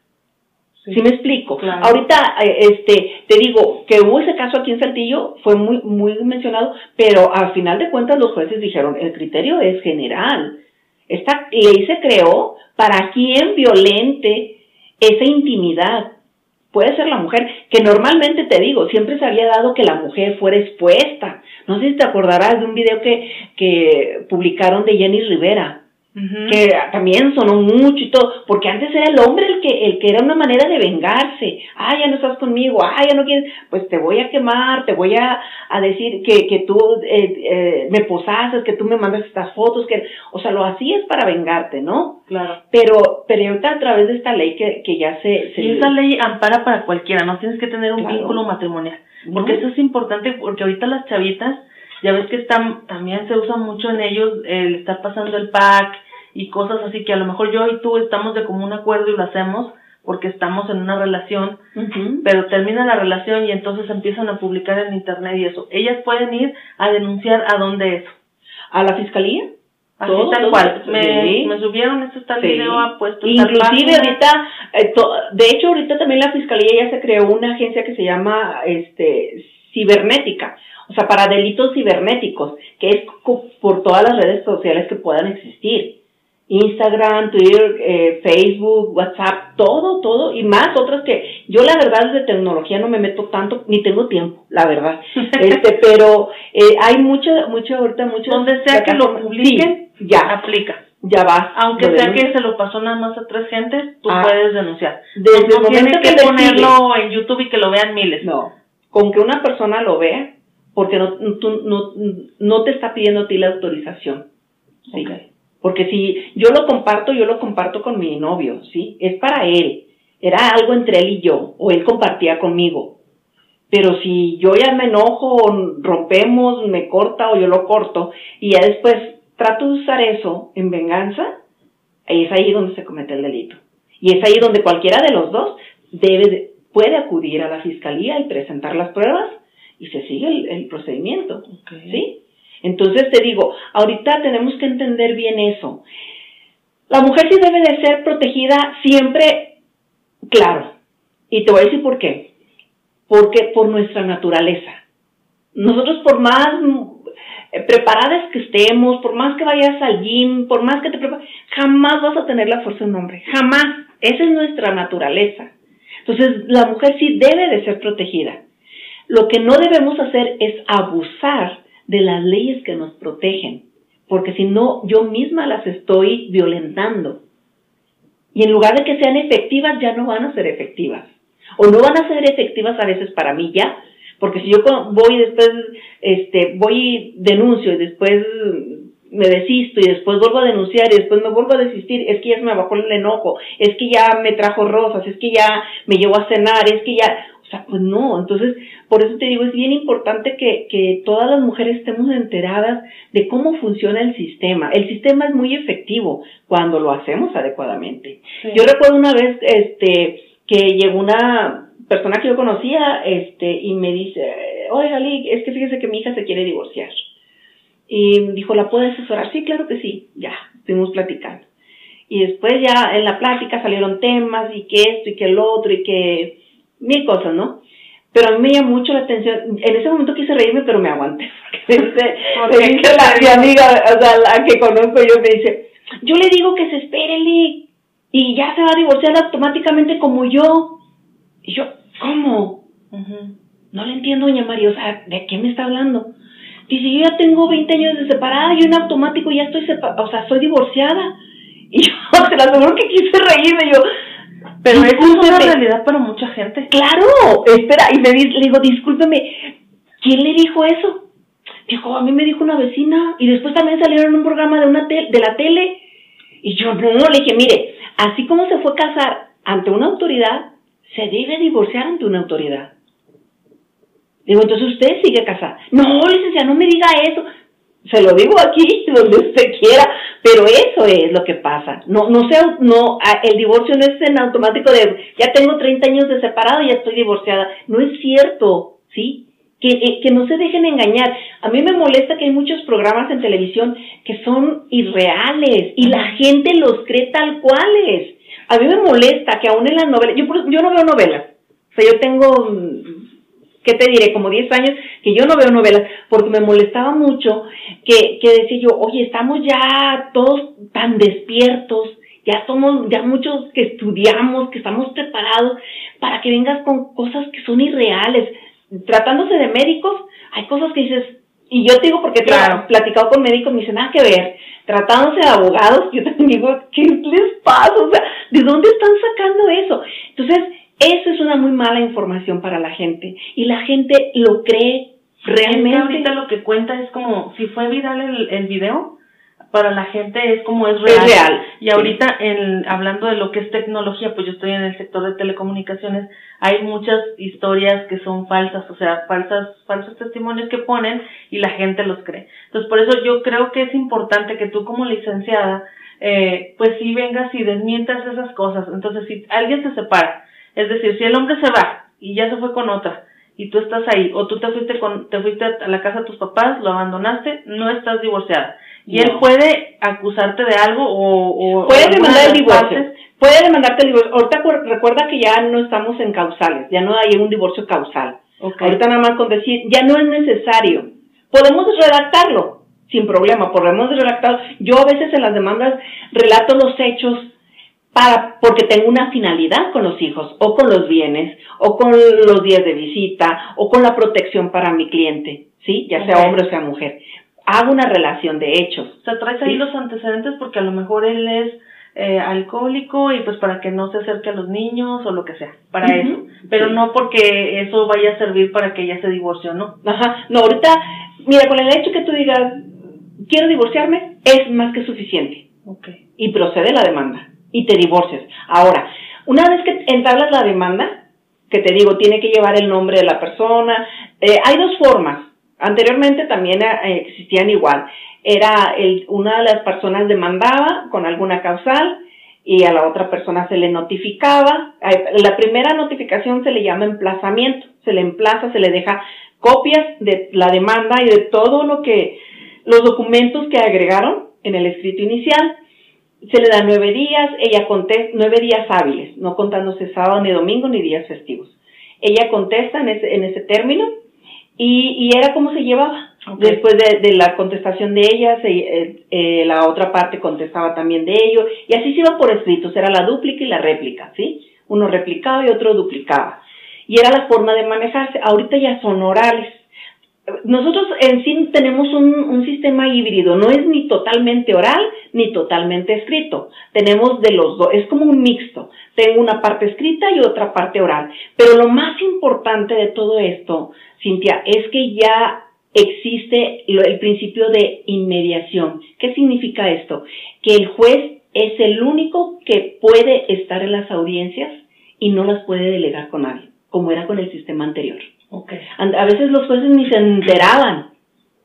Sí, me explico? Ahorita, eh, este, te digo que hubo ese caso aquí en Saltillo, fue muy, muy mencionado, pero al final de cuentas los jueces dijeron, el criterio es general. Esta ley se creó para quien violente esa intimidad. Puede ser la mujer, que normalmente te digo, siempre se había dado que la mujer fuera expuesta. No sé si te acordarás de un video que, que publicaron de Jenny Rivera que también sonó mucho y todo, porque antes era el hombre el que, el que era una manera de vengarse, ah, ya no estás conmigo, ah, ya no quieres, pues te voy a quemar, te voy a, a decir que, que tú eh, eh, me posases, que tú me mandas estas fotos, que, o sea, lo hacías para vengarte, ¿no? Claro. Pero, pero ahorita a través de esta ley que, que ya se, se... Y esa ley ampara para cualquiera, no tienes que tener un vínculo matrimonial, porque eso es importante, porque ahorita las chavitas, ya ves que están, también se usa mucho en ellos el estar pasando el pack, y cosas así que a lo mejor yo y tú estamos de común acuerdo y lo hacemos porque estamos en una relación, pero termina la relación y entonces empiezan a publicar en internet y eso. Ellas pueden ir a denunciar a dónde eso. ¿A la fiscalía? Así tal cual. Me, subieron, esto está el video puesto. Inclusive ahorita, eh, de hecho ahorita también la fiscalía ya se creó una agencia que se llama este cibernética, o sea, para delitos cibernéticos, que es por todas las redes sociales que puedan existir. Instagram, Twitter, eh, Facebook, WhatsApp, todo, todo y más otras que yo la verdad de tecnología no me meto tanto ni tengo tiempo, la verdad. este, pero eh, hay mucha, mucha ahorita mucho donde sea que lo publiquen, ya aplica. Ya va. Aunque sea que se lo pasó nada más a tres gentes, tú ah, puedes denunciar. Desde el momento que, ponerlo en YouTube y que lo vean miles. No, con que una persona lo vea, porque no, tú, no, no te está pidiendo a ti la autorización. Sí. Porque si yo lo comparto, yo lo comparto con mi novio, ¿sí? Es para él. Era algo entre él y yo, o él compartía conmigo. Pero si yo ya me enojo, rompemos, me corta o yo lo corto, y ya después trato de usar eso en venganza, ahí es ahí donde se comete el delito. Y es ahí donde cualquiera de los dos debe puede acudir a la fiscalía y presentar las pruebas y se sigue el, procedimiento. ¿Sí? Entonces te digo, ahorita tenemos que entender bien eso. La mujer sí debe de ser protegida siempre, claro. Y te voy a decir por qué. Porque por nuestra naturaleza. Nosotros por más eh, preparadas que estemos, por más que vayas al gym, por más que te prepares, jamás vas a tener la fuerza de un hombre. Jamás. Esa es nuestra naturaleza. Entonces, la mujer sí debe de ser protegida. Lo que no debemos hacer es abusar de las leyes que nos protegen, porque si no, yo misma las estoy violentando. Y en lugar de que sean efectivas, ya no van a ser efectivas. O no van a ser efectivas a veces para mí ya, porque si yo voy después, este, voy y denuncio y después me desisto y después vuelvo a denunciar y después me vuelvo a desistir, es que ya se me bajó el enojo, es que ya me trajo rosas, es que ya me llevó a cenar, es que ya, o sea, pues no, entonces, por eso te digo, es bien importante que, que todas las mujeres estemos enteradas de cómo funciona el sistema. El sistema es muy efectivo cuando lo hacemos adecuadamente. Yo recuerdo una vez, este, que llegó una persona que yo conocía, este, y me dice, oiga, Lee, es que fíjese que mi hija se quiere divorciar. Y dijo, ¿la puede asesorar? Sí, claro que sí. Ya, estuvimos platicando. Y después ya en la plática salieron temas y que esto y que el otro y que mil cosas, ¿no? Pero a mí me llamó mucho la atención. En ese momento quise reírme, pero me aguanté. Porque me dice la, mi amiga, o sea, la que conozco yo, me dice, yo le digo que se espere, Lee, y ya se va a divorciar automáticamente como yo. Y yo, ¿cómo? No le entiendo, doña María, o sea, ¿de qué me está hablando? Dice, yo ya tengo 20 años de separada y en automático ya estoy o sea, soy divorciada. Y yo, se lo aseguro que quise reírme, yo, pero eso es una realidad para mucha gente. Claro, espera, y me le digo, discúlpeme, ¿quién le dijo eso? Dijo, a mí me dijo una vecina, y después también salieron en un programa de, una de la tele. Y yo, no, le dije, mire, así como se fue a casar ante una autoridad, se debe divorciar ante una autoridad. Digo, entonces usted sigue casada. No, licenciada, no me diga eso. Se lo digo aquí, donde usted quiera, pero eso es lo que pasa. No, no sea, no, el divorcio no es en automático de, ya tengo 30 años de separado y ya estoy divorciada. No es cierto, ¿sí? Que, eh, que no se dejen engañar. A mí me molesta que hay muchos programas en televisión que son irreales y la gente los cree tal cuales. A mí me molesta que aún en las novelas, yo, yo no veo novelas, o sea, yo tengo, ¿qué te diré? Como 10 años que yo no veo novelas, porque me molestaba mucho que, que decía yo, oye, estamos ya todos tan despiertos, ya somos, ya muchos que estudiamos, que estamos preparados para que vengas con cosas que son irreales. Tratándose de médicos, hay cosas que dices, y yo te digo porque he platicado con médicos, me dicen, nada que ver, tratándose de abogados, yo también digo, ¿qué les pasa? O sea, ¿de dónde están sacando eso? Entonces, eso es una muy mala información para la gente y la gente lo cree realmente. ahorita lo que cuenta es como, si fue viral el, el video, para la gente es como es real. Y ahorita, en, hablando de lo que es tecnología, pues yo estoy en el sector de telecomunicaciones, hay muchas historias que son falsas, o sea, falsas, falsos testimonios que ponen y la gente los cree. Entonces, por eso yo creo que es importante que tú como licenciada, eh, pues sí vengas y desmientas esas cosas. Entonces, si alguien se separa, es decir, si el hombre se va y ya se fue con otra, y tú estás ahí, o tú te fuiste con, te fuiste a la casa de tus papás, lo abandonaste, no estás divorciada y él puede acusarte de algo o... o puede demandar el divorcio. Puede demandarte el divorcio. Ahorita recuerda que ya no estamos en causales, ya no hay un divorcio causal. Ahorita nada más con decir, ya no es necesario. Podemos redactarlo, sin problema, podemos redactarlo. Yo a veces en las demandas relato los hechos para, porque tengo una finalidad con los hijos, o con los bienes, o con los días de visita, o con la protección para mi cliente, ¿sí? Ya sea hombre o sea mujer hago una relación de hechos. O sea, traes ahí los antecedentes porque a lo mejor él es eh, alcohólico y pues para que no se acerque a los niños o lo que sea, para eso. Pero no porque eso vaya a servir para que ella se divorcie, ¿no? Ajá, no, ahorita, mira, con el hecho que tú digas, quiero divorciarme, es más que suficiente. Ok. Y procede la demanda y te divorcias. Ahora, una vez que entablas la demanda, que te digo, tiene que llevar el nombre de la persona, eh, hay dos formas Anteriormente también eh, existían igual. Era el, una de las personas demandaba con alguna causal y a la otra persona se le notificaba. La primera notificación se le llama emplazamiento. Se le emplaza, se le deja copias de la demanda y de todo lo que, los documentos que agregaron en el escrito inicial. Se le da nueve días, ella contesta, nueve días hábiles, no contándose sábado ni domingo ni días festivos. Ella contesta en ese, en ese término y, y era como se llevaba. Después de, la contestación de ella, eh, eh, la otra parte contestaba también de ello, y así se iba por escritos, era la dúplica y la réplica, ¿sí? Uno replicaba y otro duplicaba. Y era la forma de manejarse. Ahorita ya son orales nosotros en sí tenemos un, un, sistema híbrido, no es ni totalmente oral ni totalmente escrito. Tenemos de los dos, es como un mixto. Tengo una parte escrita y otra parte oral. Pero lo más importante de todo esto, Cintia, es que ya existe el principio de inmediación. ¿Qué significa esto? Que el juez es el único que puede estar en las audiencias y no las puede delegar con nadie, como era con el sistema anterior. Okay. A veces los jueces ni se enteraban,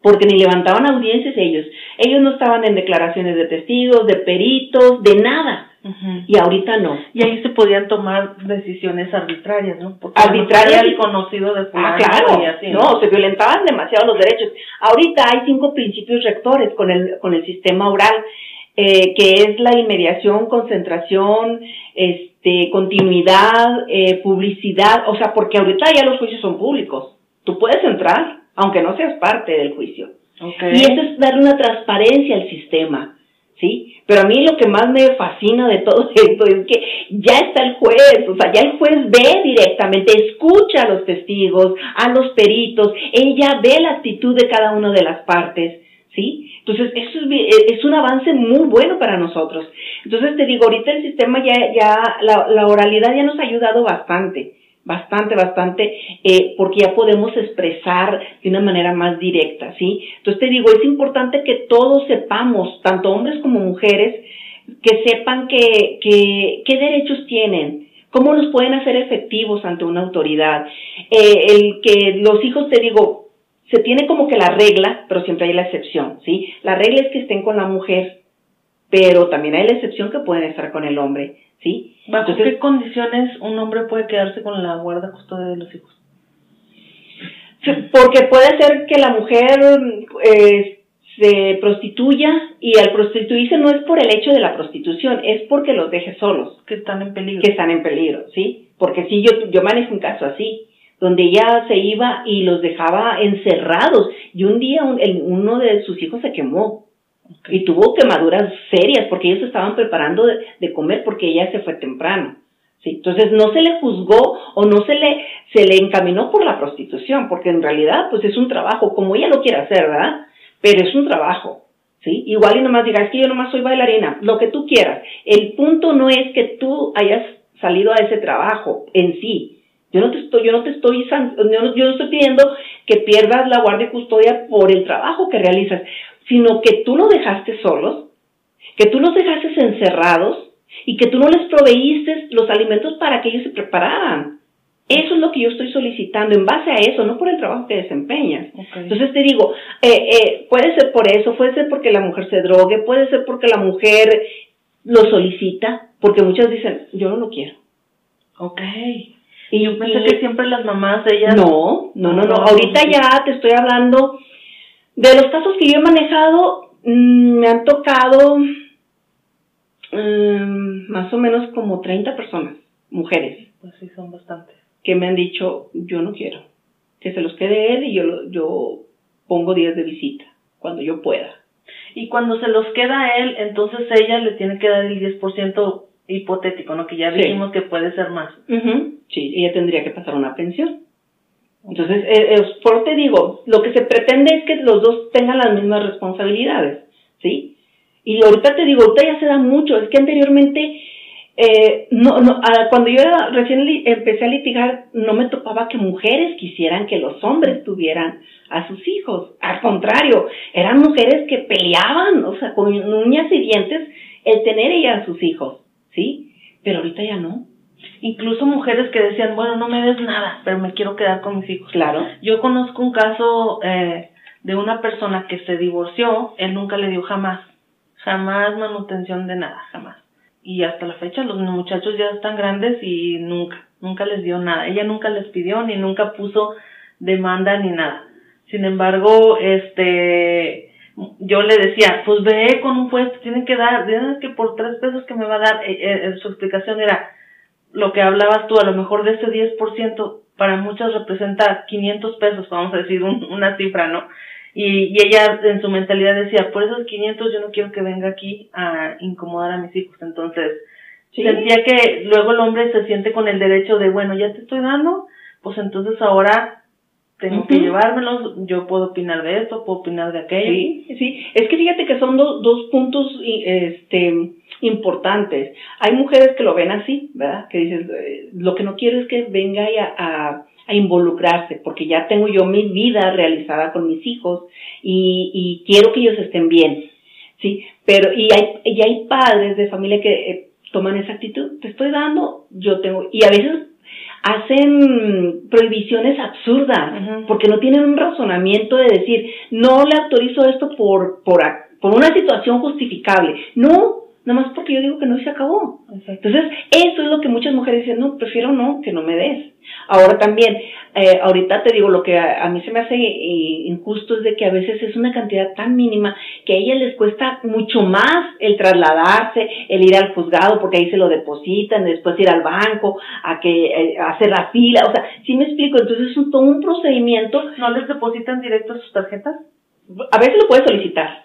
porque ni levantaban audiencias ellos. Ellos no estaban en declaraciones de testigos, de peritos, de nada. Y ahorita no. Y ahí se podían tomar decisiones arbitrarias, ¿no? Porque arbitrarias y conocido de Ah, claro. ¿no? se violentaban demasiado los derechos. Ahorita hay cinco principios rectores con el, con el sistema oral, eh, que es la inmediación, concentración, este, de continuidad, eh, publicidad, o sea, porque ahorita ya los juicios son públicos. Tú puedes entrar, aunque no seas parte del juicio. Y eso es darle una transparencia al sistema, ¿sí? Pero a mí lo que más me fascina de todo esto es que ya está el juez, o sea, ya el juez ve directamente, escucha a los testigos, a los peritos, ella ve la actitud de cada una de las partes, ¿sí? Entonces, eso es, es, un avance muy bueno para nosotros. Entonces, te digo, ahorita el sistema ya, ya, la, la oralidad ya nos ha ayudado bastante, bastante, bastante, eh, porque ya podemos expresar de una manera más directa, ¿sí? Entonces, te digo, es importante que todos sepamos, tanto hombres como mujeres, que sepan que, que, qué derechos tienen, cómo los pueden hacer efectivos ante una autoridad. Eh, el que los hijos, te digo, se tiene como que la regla, pero siempre hay la excepción, ¿sí? La regla es que estén con la mujer, pero también hay la excepción que pueden estar con el hombre, ¿sí? ¿Bajo qué condiciones un hombre puede quedarse con la guarda custodia de los hijos? Porque puede ser que la mujer eh, se prostituya y al prostituirse no es por el hecho de la prostitución, es porque los deje solos. Que están en peligro. Que están en peligro, ¿sí? Porque si yo, yo manejo un caso así donde ella se iba y los dejaba encerrados. Y un día uno de sus hijos se quemó y tuvo quemaduras serias porque ellos estaban preparando de, comer porque ella se fue temprano. ¿sí? Entonces no se le juzgó o no se le, se le encaminó por la prostitución, porque en realidad pues es un trabajo, como ella lo quiere hacer, ¿verdad? Pero es un trabajo. ¿Sí? Igual y nomás diga, es que yo nomás soy bailarina, lo que tú quieras. El punto no es que tú hayas salido a ese trabajo en sí, yo no te estoy, yo no te estoy, yo no, estoy pidiendo que pierdas la guardia y custodia por el trabajo que realizas, sino que tú los dejaste solos, que tú los dejaste encerrados y que tú no les proveíste los alimentos para que ellos se prepararan. Eso es lo que yo estoy solicitando en base a eso, no por el trabajo que desempeñas. Entonces te digo, eh, eh, puede ser por eso, puede ser porque la mujer se drogue, puede ser porque la mujer lo solicita, porque muchas dicen, yo no lo quiero. Ok. Y yo pensé que siempre las mamás de ellas... No, no, no, no. Ahorita ya te estoy hablando de los casos que yo he manejado, mm, me han tocado mm, más o menos como 30 personas, mujeres. Pues sí, son bastantes. Que me han dicho, yo no quiero. Que se los quede él y yo, yo pongo días de visita, cuando yo pueda. Y cuando se los queda él, entonces ella le tiene que dar el 10% hipotético, ¿no? Que ya dijimos que puede ser más. Sí, ella tendría que pasar una pensión. Entonces, eh, eh, por te digo, lo que se pretende es que los dos tengan las mismas responsabilidades, ¿sí? Y ahorita te digo, ahorita ya se da mucho, es que anteriormente, eh, no, no, cuando yo recién empecé a litigar, no me topaba que mujeres quisieran que los hombres tuvieran a sus hijos. Al contrario, eran mujeres que peleaban, o sea, con uñas y dientes, el tener ella a sus hijos. ¿Sí? Pero ahorita ya no. Incluso mujeres que decían, bueno, no me des nada, pero me quiero quedar con mis hijos. Claro. Yo conozco un caso eh, de una persona que se divorció, él nunca le dio jamás, jamás manutención de nada, jamás. Y hasta la fecha los muchachos ya están grandes y nunca, nunca les dio nada. Ella nunca les pidió ni nunca puso demanda ni nada. Sin embargo, este, yo le decía, pues ve con un juez, tienen que dar, tienes que por tres pesos que me va a dar, eh, eh, su explicación era, lo que hablabas tú, a lo mejor de ese 10%, para muchas representa 500 pesos, vamos a decir una cifra, ¿no? Y, y ella en su mentalidad decía, por esos 500 yo no quiero que venga aquí a incomodar a mis hijos. Entonces, sentía que luego el hombre se siente con el derecho de, bueno, ya te estoy dando, pues entonces ahora tengo que llevármelos, yo puedo opinar de esto, puedo opinar de aquello. Sí, sí, es que fíjate que son dos puntos este, importantes. Hay mujeres que lo ven así, ¿verdad? Que dicen, eh, lo que no quiero es que venga a, a, involucrarse, porque ya tengo yo mi vida realizada con mis hijos y, y quiero que ellos estén bien, ¿sí? Pero, y hay, y hay padres de familia que eh, toman esa actitud, te estoy dando, yo tengo, y a veces hacen prohibiciones absurdas, porque no tienen un razonamiento de decir, no le autorizo esto por, por, por una situación justificable. No, nada más porque yo digo que no y se acabó. Entonces, eso es lo que muchas mujeres dicen, no, prefiero no, que no me des. Ahora también, eh, ahorita te digo, lo que a, mí se me hace eh, injusto es de que a veces es una cantidad tan mínima que a ellas les cuesta mucho más el trasladarse, el ir al juzgado, porque ahí se lo depositan, después ir al banco, a que eh, hacer la fila, o sea, sí me explico, entonces es un, todo un procedimiento. ¿No les depositan directo sus tarjetas? A veces lo puedes solicitar,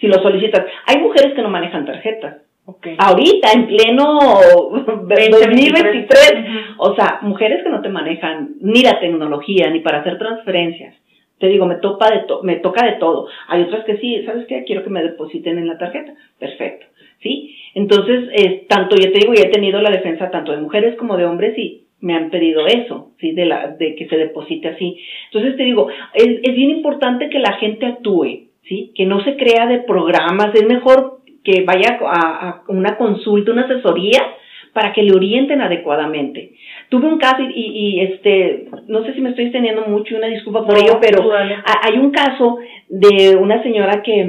si lo solicitas. Hay mujeres que no manejan tarjetas. Okay. Ahorita, en pleno 2023, o sea, mujeres que no te manejan ni la tecnología ni para hacer transferencias. Te digo, me, topa de me toca de todo. Hay otras que sí, ¿sabes qué? Quiero que me depositen en la tarjeta. Perfecto. ¿Sí? Entonces, tanto, ya te digo, ya he tenido la defensa tanto de mujeres como de hombres y me han pedido eso, ¿sí? De, la, de que se deposite así. Entonces, te digo, es, es bien importante que la gente actúe, ¿sí? Que no se crea de programas. Es mejor que vaya a, una consulta, una asesoría, para que le orienten adecuadamente. Tuve un caso y, y, este, no sé si me estoy extendiendo mucho, una disculpa por ello, pero hay un caso de una señora que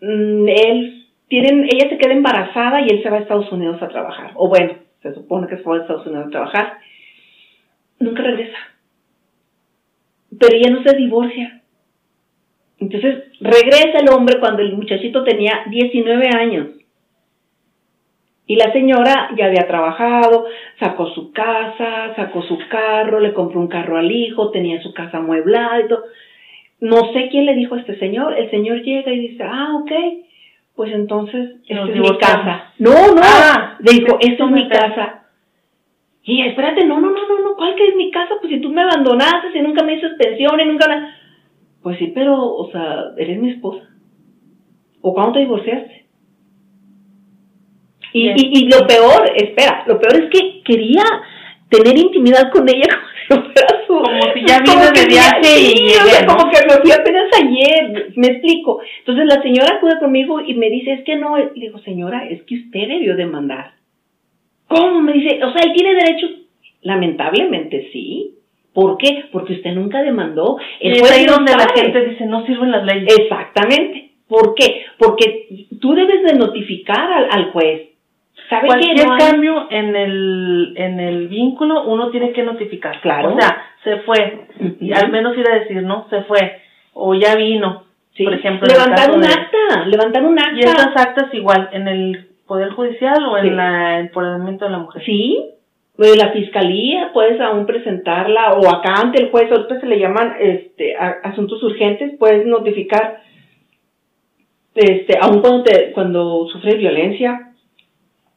mm, él tienen, ella se queda embarazada y él se va a Estados Unidos a trabajar. O bueno, se supone que se va a Estados Unidos a trabajar. Nunca regresa. Pero ella no se divorcia. Entonces regresa el hombre cuando el muchachito tenía 19 años. Y la señora ya había trabajado, sacó su casa, sacó su carro, le compró un carro al hijo, tenía su casa amueblada y todo. No sé quién le dijo a este señor. El señor llega y dice, ah, ok, pues entonces, esta es mi casa. No, no, ah, le dijo, esta es mi casa. Y espérate, no, no, no, no, no, ¿cuál que es mi casa? Pues si tú me abandonaste, si nunca me hiciste pensiones, nunca... Pues sí, pero, o sea, eres mi esposa. ¿O cuándo te divorciaste? Y, y, lo peor, espera, lo peor es que quería tener intimidad con ella como si fuera su... Como si ya vino de viaje y... como que lo fui apenas ayer, me explico. Entonces la señora acude conmigo y me dice, es que no, le digo, señora, es que usted debió demandar. ¿Cómo? Me dice, o sea, él tiene derecho. Lamentablemente sí, ¿Por qué? Porque usted nunca demandó. El es ahí donde la gente dice, no sirven las leyes. Exactamente. ¿Por qué? Porque tú debes de notificar al, al juez. ¿Sabe Cualquier cambio en el, en el vínculo, uno tiene que notificar. Claro. O sea, se fue. y al menos ir a decir, ¿no? Se fue. O ya vino. Por ejemplo. Levantar un acta. Levantar un acta. Y esas actas igual, en el Poder Judicial o en la, el empoderamiento de la mujer. Sí, de la fiscalía puedes aún presentarla o acá ante el juez, ahorita se le llaman este, asuntos urgentes, puedes notificar, este, aún cuando, te, cuando sufres violencia.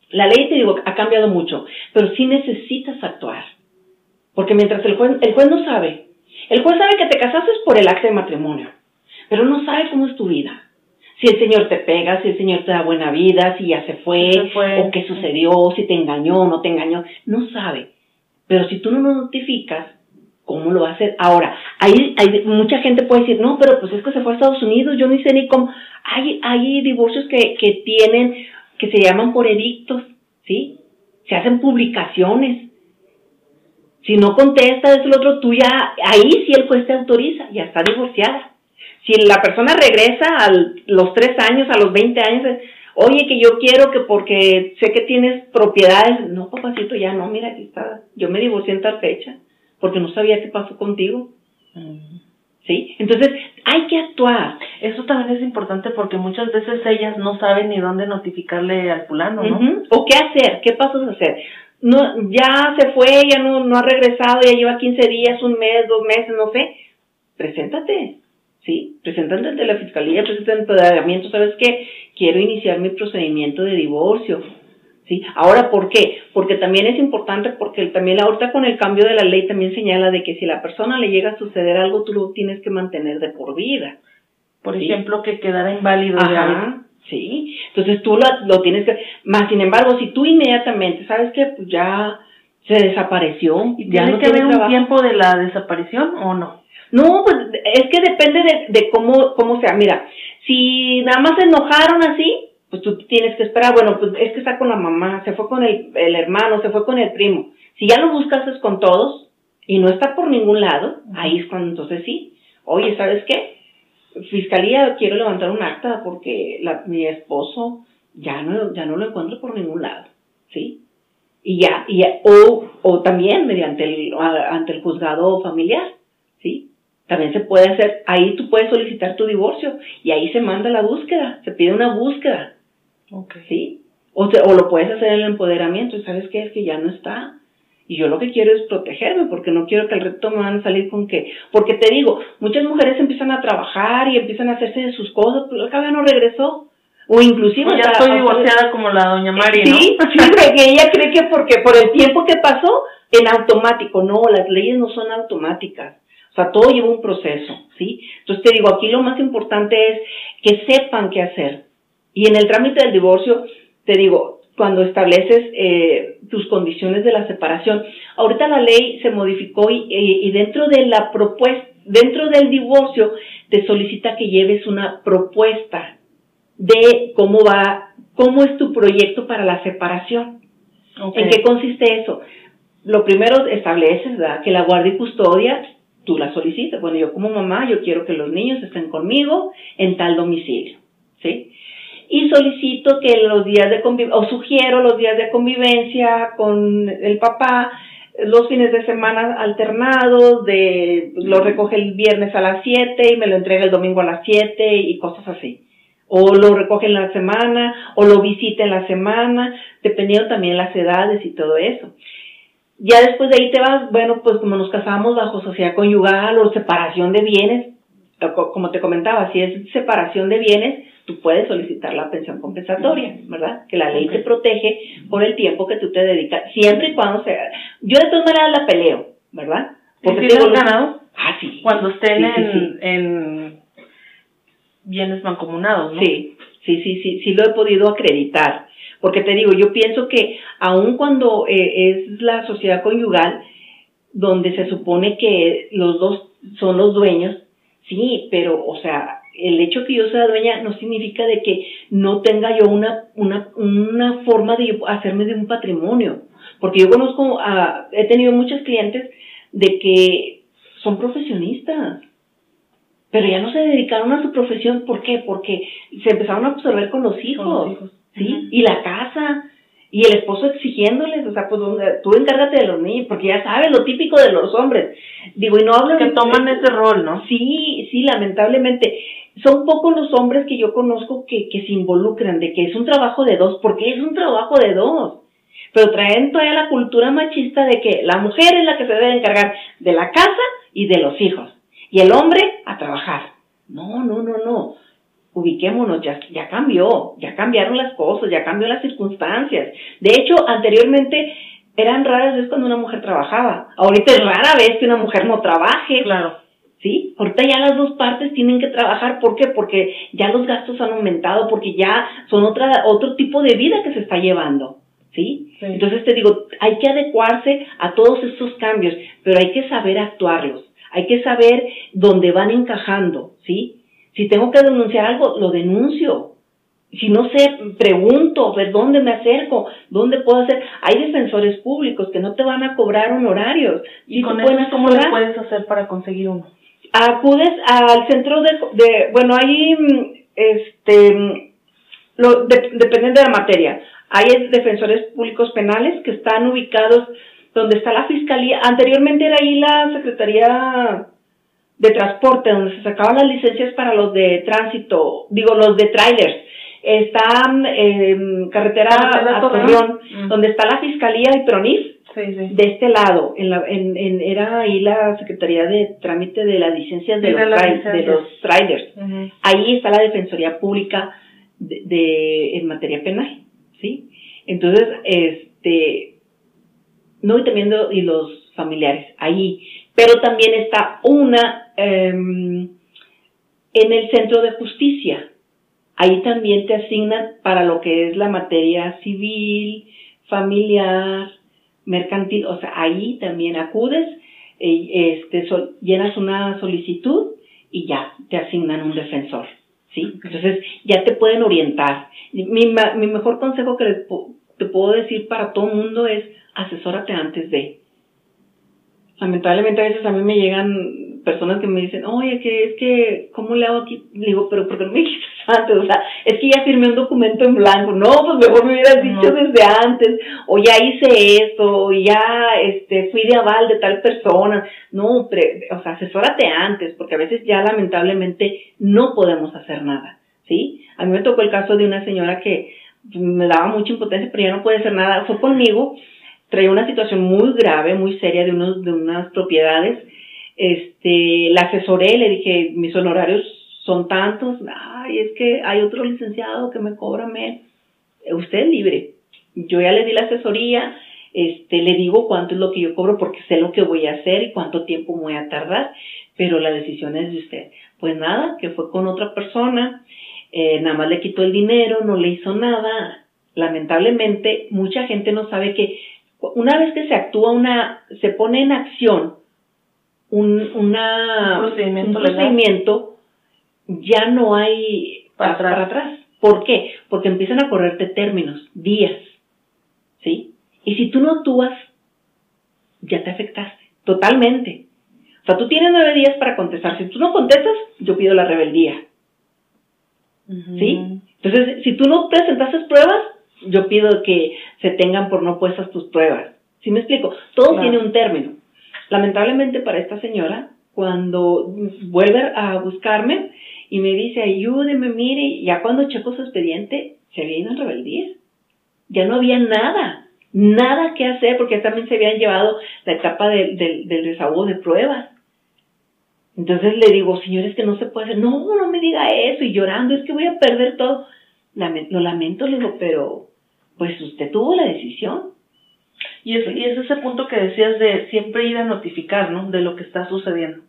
La ley, te digo, ha cambiado mucho, pero sí necesitas actuar. Porque mientras el juez, el juez no sabe, el juez sabe que te casaste por el acto de matrimonio, pero no sabe cómo es tu vida si el Señor te pega, si el Señor te da buena vida, si ya se fue, o qué sucedió, si te engañó o no te engañó, no sabe. Pero si tú no lo notificas, ¿cómo lo va a hacer? Ahora, hay, hay mucha gente puede decir, no, pero pues es que se fue a Estados Unidos, yo ni sé ni cómo. Hay, hay divorcios que, que tienen, que se llaman por edictos, ¿sí? Se hacen publicaciones. Si no contesta, es el otro, tú ya, ahí sí el juez te autoriza, ya está divorciada si la persona regresa a los tres años, a los 20 años, oye, que yo quiero que porque sé que tienes propiedades, no, papacito, ya no, mira, aquí está, yo me divorcié en tal fecha, porque no sabía qué pasó contigo. ¿sí? Entonces, hay que actuar. Eso también es importante porque muchas veces ellas no saben ni dónde notificarle al fulano, ¿no? O qué hacer, qué pasos hacer. No, ya se fue, ya no, no ha regresado, ya lleva 15 días, un mes, dos meses, no sé. Preséntate, ¿sí? Preséntate ante la fiscalía, ante el ¿sabes qué? Quiero iniciar mi procedimiento de divorcio ¿sí? Ahora, ¿por qué? Porque también es importante, porque también ahorita con el cambio de la ley también señala de que si a la persona le llega a suceder algo, tú lo tienes que mantener de por vida. Por ejemplo, que quedara inválido Ajá, Sí, entonces tú lo, lo, tienes que, más sin embargo, si tú inmediatamente, ¿sabes que Pues ya se desapareció. ¿Y ya tiene que haber un tiempo de la desaparición o no? No, pues es que depende de, de cómo, cómo sea. Mira, si nada más se enojaron así, pues tú tienes que esperar, bueno, pues es que está con la mamá, se fue con el, el hermano, se fue con el primo. Si ya lo buscas es con todos y no está por ningún lado, ahí es cuando entonces sí, oye, ¿sabes qué? Fiscalía, quiero levantar un acta porque la, mi esposo ya no, ya no lo encuentro por ningún lado, ¿sí? Y ya, y o, o también mediante el, ante el juzgado familiar, ¿sí? También se puede hacer, ahí tú puedes solicitar tu divorcio y ahí se manda la búsqueda, se pide una búsqueda Okay. ¿Sí? O, o lo puedes hacer en el empoderamiento y sabes qué es que ya no está. Y yo lo que quiero es protegerme porque no quiero que al reto me van a salir con que, porque te digo, muchas mujeres empiezan a trabajar y empiezan a hacerse de sus cosas, pero cabo no regresó. O inclusive... ya estoy divorciada como la doña Mari, ¿no? Sí, porque ella cree que porque por el tiempo que pasó, en automático. No, las leyes no son automáticas. O sea, todo lleva un proceso, ¿sí? Entonces te digo, aquí lo más importante es que sepan qué hacer. Y en el trámite del divorcio, te digo, cuando estableces eh, tus condiciones de la separación, ahorita la ley se modificó y, y dentro de la propuesta, dentro del divorcio, te solicita que lleves una propuesta de cómo va, cómo es tu proyecto para la separación. ¿En qué consiste eso? Lo primero estableces que la guardia y custodia tú la solicitas. Bueno, yo como mamá, yo quiero que los niños estén conmigo en tal domicilio, ¿sí? y solicito que los días de convivencia, o sugiero los días de convivencia con el papá, los fines de semana alternados, de lo recoge el viernes a las 7 y me lo entrega el domingo a las 7 y cosas así. O lo recoge en la semana, o lo visita en la semana, dependiendo también las edades y todo eso. Ya después de ahí te vas, bueno, pues como nos casamos bajo sociedad conyugal o separación de bienes, como te comentaba, si es separación de bienes, tú puedes solicitar la pensión compensatoria, ¿verdad? Que la ley te protege por el tiempo que tú te dedicas, siempre y cuando sea. Yo de todas maneras la peleo, ¿verdad? Porque ¿Sí lo ganado? Ah, sí. Cuando estén en, en bienes mancomunados, ¿no? Sí, sí, sí, sí, sí lo he podido acreditar. Porque te digo, yo pienso que aun cuando eh, es la sociedad conyugal, donde se supone que los dos son los dueños, sí, pero, o sea, el hecho que yo sea dueña no significa de que no tenga yo una, una, una forma de hacerme de un patrimonio. Porque yo conozco, a, he tenido muchos clientes de que son profesionistas, pero ya no se dedicaron a su profesión. ¿Por qué? Porque se empezaron a absorber con los hijos, ¿sí? Y la casa, y el esposo exigiéndoles, o sea, pues tú encárgate de los niños, porque ya sabes lo típico de los hombres. Digo, y no hablo que toman ese rol, ¿no? Sí, sí, lamentablemente son pocos los hombres que yo conozco que, que se involucran, de que es un trabajo de dos, porque es un trabajo de dos. Pero traen todavía la cultura machista de que la mujer es la que se debe encargar de la casa y de los hijos, y el hombre a trabajar. No, no, no, no. Ubiquémonos, ya, ya cambió, ya cambiaron las cosas, ya cambió las circunstancias. De hecho, anteriormente eran raras veces cuando una mujer trabajaba. Ahorita es rara vez que una mujer no trabaje. Claro. ¿sí? Ahorita ya las dos partes tienen que trabajar, ¿por qué? Porque ya los gastos han aumentado, porque ya son otra, otro tipo de vida que se está llevando, ¿sí? Entonces te digo, hay que adecuarse a todos estos cambios, pero hay que saber actuarlos, hay que saber dónde van encajando, ¿sí? Si tengo que denunciar algo, lo denuncio. Si no sé, pregunto, ver dónde me acerco, dónde puedo hacer. Hay defensores públicos que no te van a cobrar honorarios. ¿Y con eso cómo le puedes hacer para conseguir uno? acudes al centro de, de bueno, ahí, este, lo, de, depende de la materia. Hay defensores públicos penales que están ubicados donde está la fiscalía. Anteriormente era ahí la Secretaría de transporte, donde se sacaban las licencias para los de tránsito, digo, los de trailers. Está eh, carretera, a Torreón, donde está la Fiscalía y Pronif, de este lado, en la, en, en, era ahí la Secretaría de Trámite de las licencias de, los, de los trailers. Ahí está la Defensoría Pública de, de, en materia penal, ¿sí? Entonces, este, no, y también y los familiares, ahí. Pero también está una em, en el centro de justicia. Ahí también te asignan para lo que es la materia civil, familiar, mercantil, o sea, ahí también acudes, eh, este, llenas una solicitud y ya te asignan un defensor, ¿sí? Entonces ya te pueden orientar. Mi, mi mejor consejo que te puedo decir para todo el mundo es asesórate antes de. Lamentablemente a veces a mí me llegan personas que me dicen, oye, que es que, ¿cómo le hago aquí? Le digo, pero ¿por qué no me dijiste antes? O sea, es que ya firmé un documento en blanco. No, pues mejor me hubieras dicho desde antes. O ya hice esto, o ya este, fui de aval de tal persona. No, o sea, asesórate antes, porque a veces ya lamentablemente no podemos hacer nada. ¿Sí? A mí me tocó el caso de una señora que me daba mucha impotencia, pero ya no puede hacer nada. Fue conmigo, traía una situación muy grave, muy seria de, unos, de unas propiedades este, la asesoré, le dije, mis honorarios son tantos, ay, es que hay otro licenciado que me cobra menos. Usted es libre. Yo ya le di la asesoría, este, le digo cuánto es lo que yo cobro porque sé lo que voy a hacer y cuánto tiempo voy a tardar, pero la decisión es de usted. Pues nada, que fue con otra persona, eh, nada más le quitó el dinero, no le hizo nada. Lamentablemente, mucha gente no sabe que una vez que se actúa una, se pone en acción un, una, procedimiento, ya no hay para, para atrás. ¿Por qué? Porque empiezan a correrte términos, días, ¿sí? Y si tú no actúas, ya te afectaste, totalmente. O sea, tú tienes nueve días para contestar. Si tú no contestas, yo pido la rebeldía. ¿Sí? Entonces, si tú no presentaste pruebas, yo pido que se tengan por no puestas tus pruebas. ¿Sí me explico? Todo tiene un término. Lamentablemente para esta señora, cuando vuelve a buscarme y me dice, ayúdeme, mire, ya cuando checo su expediente, se había ido en rebeldía. Ya no había nada, nada que hacer, porque también se habían llevado la etapa del desahogo de pruebas. Entonces le digo, señores, que no se puede hacer. No, no me diga eso. Y llorando, es que voy a perder todo. Lo lamento, le digo, pero pues usted tuvo la decisión. Y es, y es ese punto que decías de siempre ir a notificar, ¿no? De lo que está sucediendo.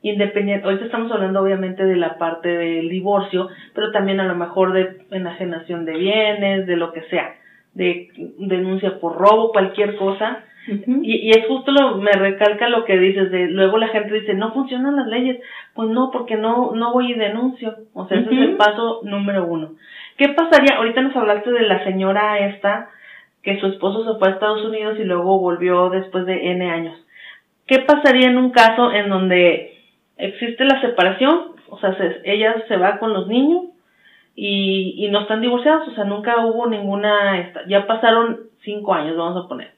Independiente, ahorita estamos hablando obviamente de la parte del divorcio, pero también a lo mejor de enajenación de bienes, de lo que sea, de denuncia por robo, cualquier cosa. y, y, es justo lo, me recalca lo que dices de, luego la gente dice, no funcionan las leyes. Pues no, porque no, no voy y denuncio. O sea, ese es el paso número uno. ¿Qué pasaría? Ahorita nos hablaste de la señora esta, que su esposo se fue a Estados Unidos y luego volvió después de N años. ¿Qué pasaría en un caso en donde existe la separación? O sea, ella se va con los niños y, no están divorciados, o sea, nunca hubo ninguna, ya pasaron cinco años, vamos a poner,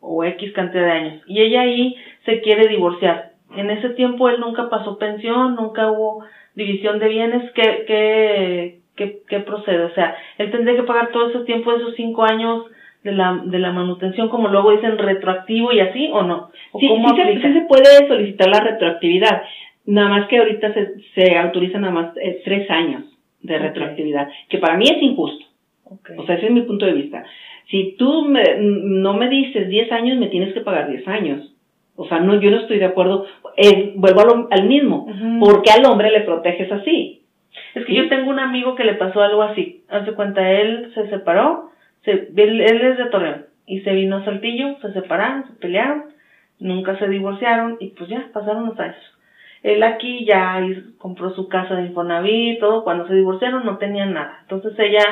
o X cantidad de años, y ella ahí se quiere divorciar. En ese tiempo él nunca pasó pensión, nunca hubo división de bienes, ¿qué, qué, qué, qué procede? O sea, él tendría que pagar todo ese tiempo esos cinco años de la, de la manutención, como luego dicen retroactivo y así, o no? sí, sí se, puede solicitar la retroactividad, nada más que ahorita se, se autoriza nada más eh, tres años de retroactividad, que para mí es injusto. O sea, ese es mi punto de vista. Si tú me, no me dices 10 años, me tienes que pagar 10 años. O sea, no, yo no estoy de acuerdo. Eh, vuelvo al mismo. porque al hombre le proteges así? Es que yo tengo un amigo que le pasó algo así. Hace cuenta, él se separó se, él, es de Torreón y se vino a Saltillo, se separaron, se pelearon, nunca se divorciaron y pues ya pasaron los años. Él aquí ya compró su casa de Infonavit, todo, cuando se divorciaron no tenían nada. Entonces ella,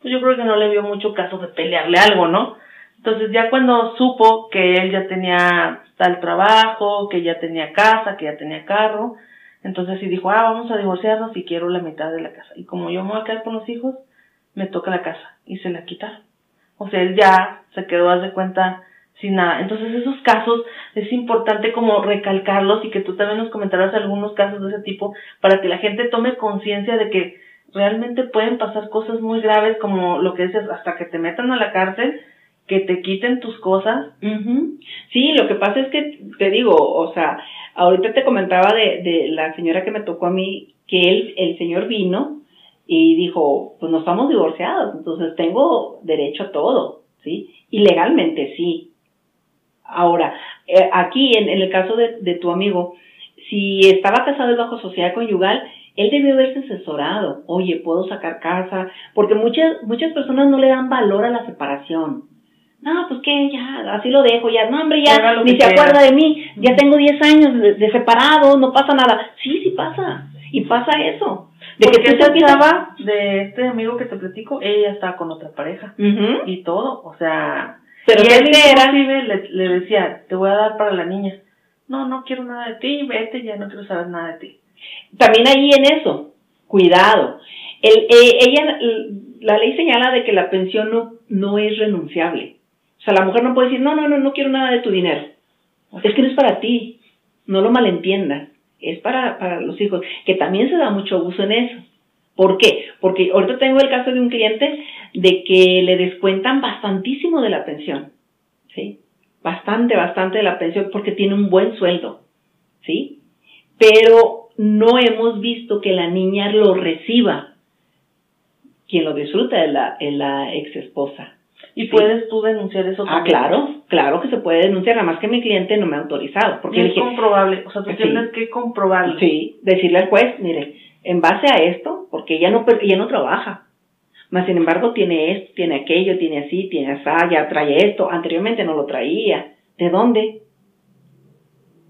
pues yo creo que no le vio mucho caso de pelearle algo, ¿no? Entonces ya cuando supo que él ya tenía tal trabajo, que ya tenía casa, que ya tenía carro, entonces sí dijo, ah, vamos a divorciarnos y quiero la mitad de la casa. Y como yo me voy a quedar con los hijos, me toca la casa. Y se la quitaron. O sea, él ya se quedó, haz de cuenta, sin nada. Entonces esos casos es importante como recalcarlos y que tú también nos comentaras algunos casos de ese tipo para que la gente tome conciencia de que realmente pueden pasar cosas muy graves como lo que dices, hasta que te metan a la cárcel, que te quiten tus cosas. Sí, lo que pasa es que te digo, o sea, ahorita te comentaba de, de la señora que me tocó a mí, que él, el señor vino y dijo, pues no estamos divorciados, entonces tengo derecho a todo, ¿sí? Y legalmente sí. Ahora, eh, aquí en, el caso de, de tu amigo, si estaba casado bajo sociedad conyugal, él debió haberse asesorado. Oye, puedo sacar casa, porque muchas, muchas personas no le dan valor a la separación. No, pues que ya, así lo dejo, ya, no, hombre, ya, ni se acuerda de mí, ya tengo 10 años de, separado, no pasa nada. Sí, sí pasa, y pasa eso. De porque que tú te de este amigo que te platico, ella estaba con otra pareja y todo, o sea, pero él era, le, le decía, te voy a dar para la niña. No, no quiero nada de ti, vete, ya no quiero saber nada de ti. También ahí en eso, cuidado. El, eh, ella, la ley señala de que la pensión no, no es renunciable. O sea, la mujer no puede decir, no, no, no, no quiero nada de tu dinero. Es que no es para ti, no lo malentiendas, es para, para los hijos, que también se da mucho abuso en eso. ¿Por qué? Porque ahorita tengo el caso de un cliente de que le descuentan bastantísimo de la pensión, ¿sí? Bastante, bastante de la pensión porque tiene un buen sueldo, ¿sí? Pero no hemos visto que la niña lo reciba. Quien lo disfruta es la, es la ex esposa. ¿Y puedes tú denunciar eso? Ah, claro, claro que se puede denunciar, nada más que mi cliente no me ha autorizado. Porque es comprobable, o sea, tú tienes que comprobarlo. Sí, decirle al juez, mire, en base a esto, porque ella no, ella no trabaja, más sin embargo tiene esto, tiene aquello, tiene así, tiene así, ya trae esto, anteriormente no lo traía. ¿De dónde?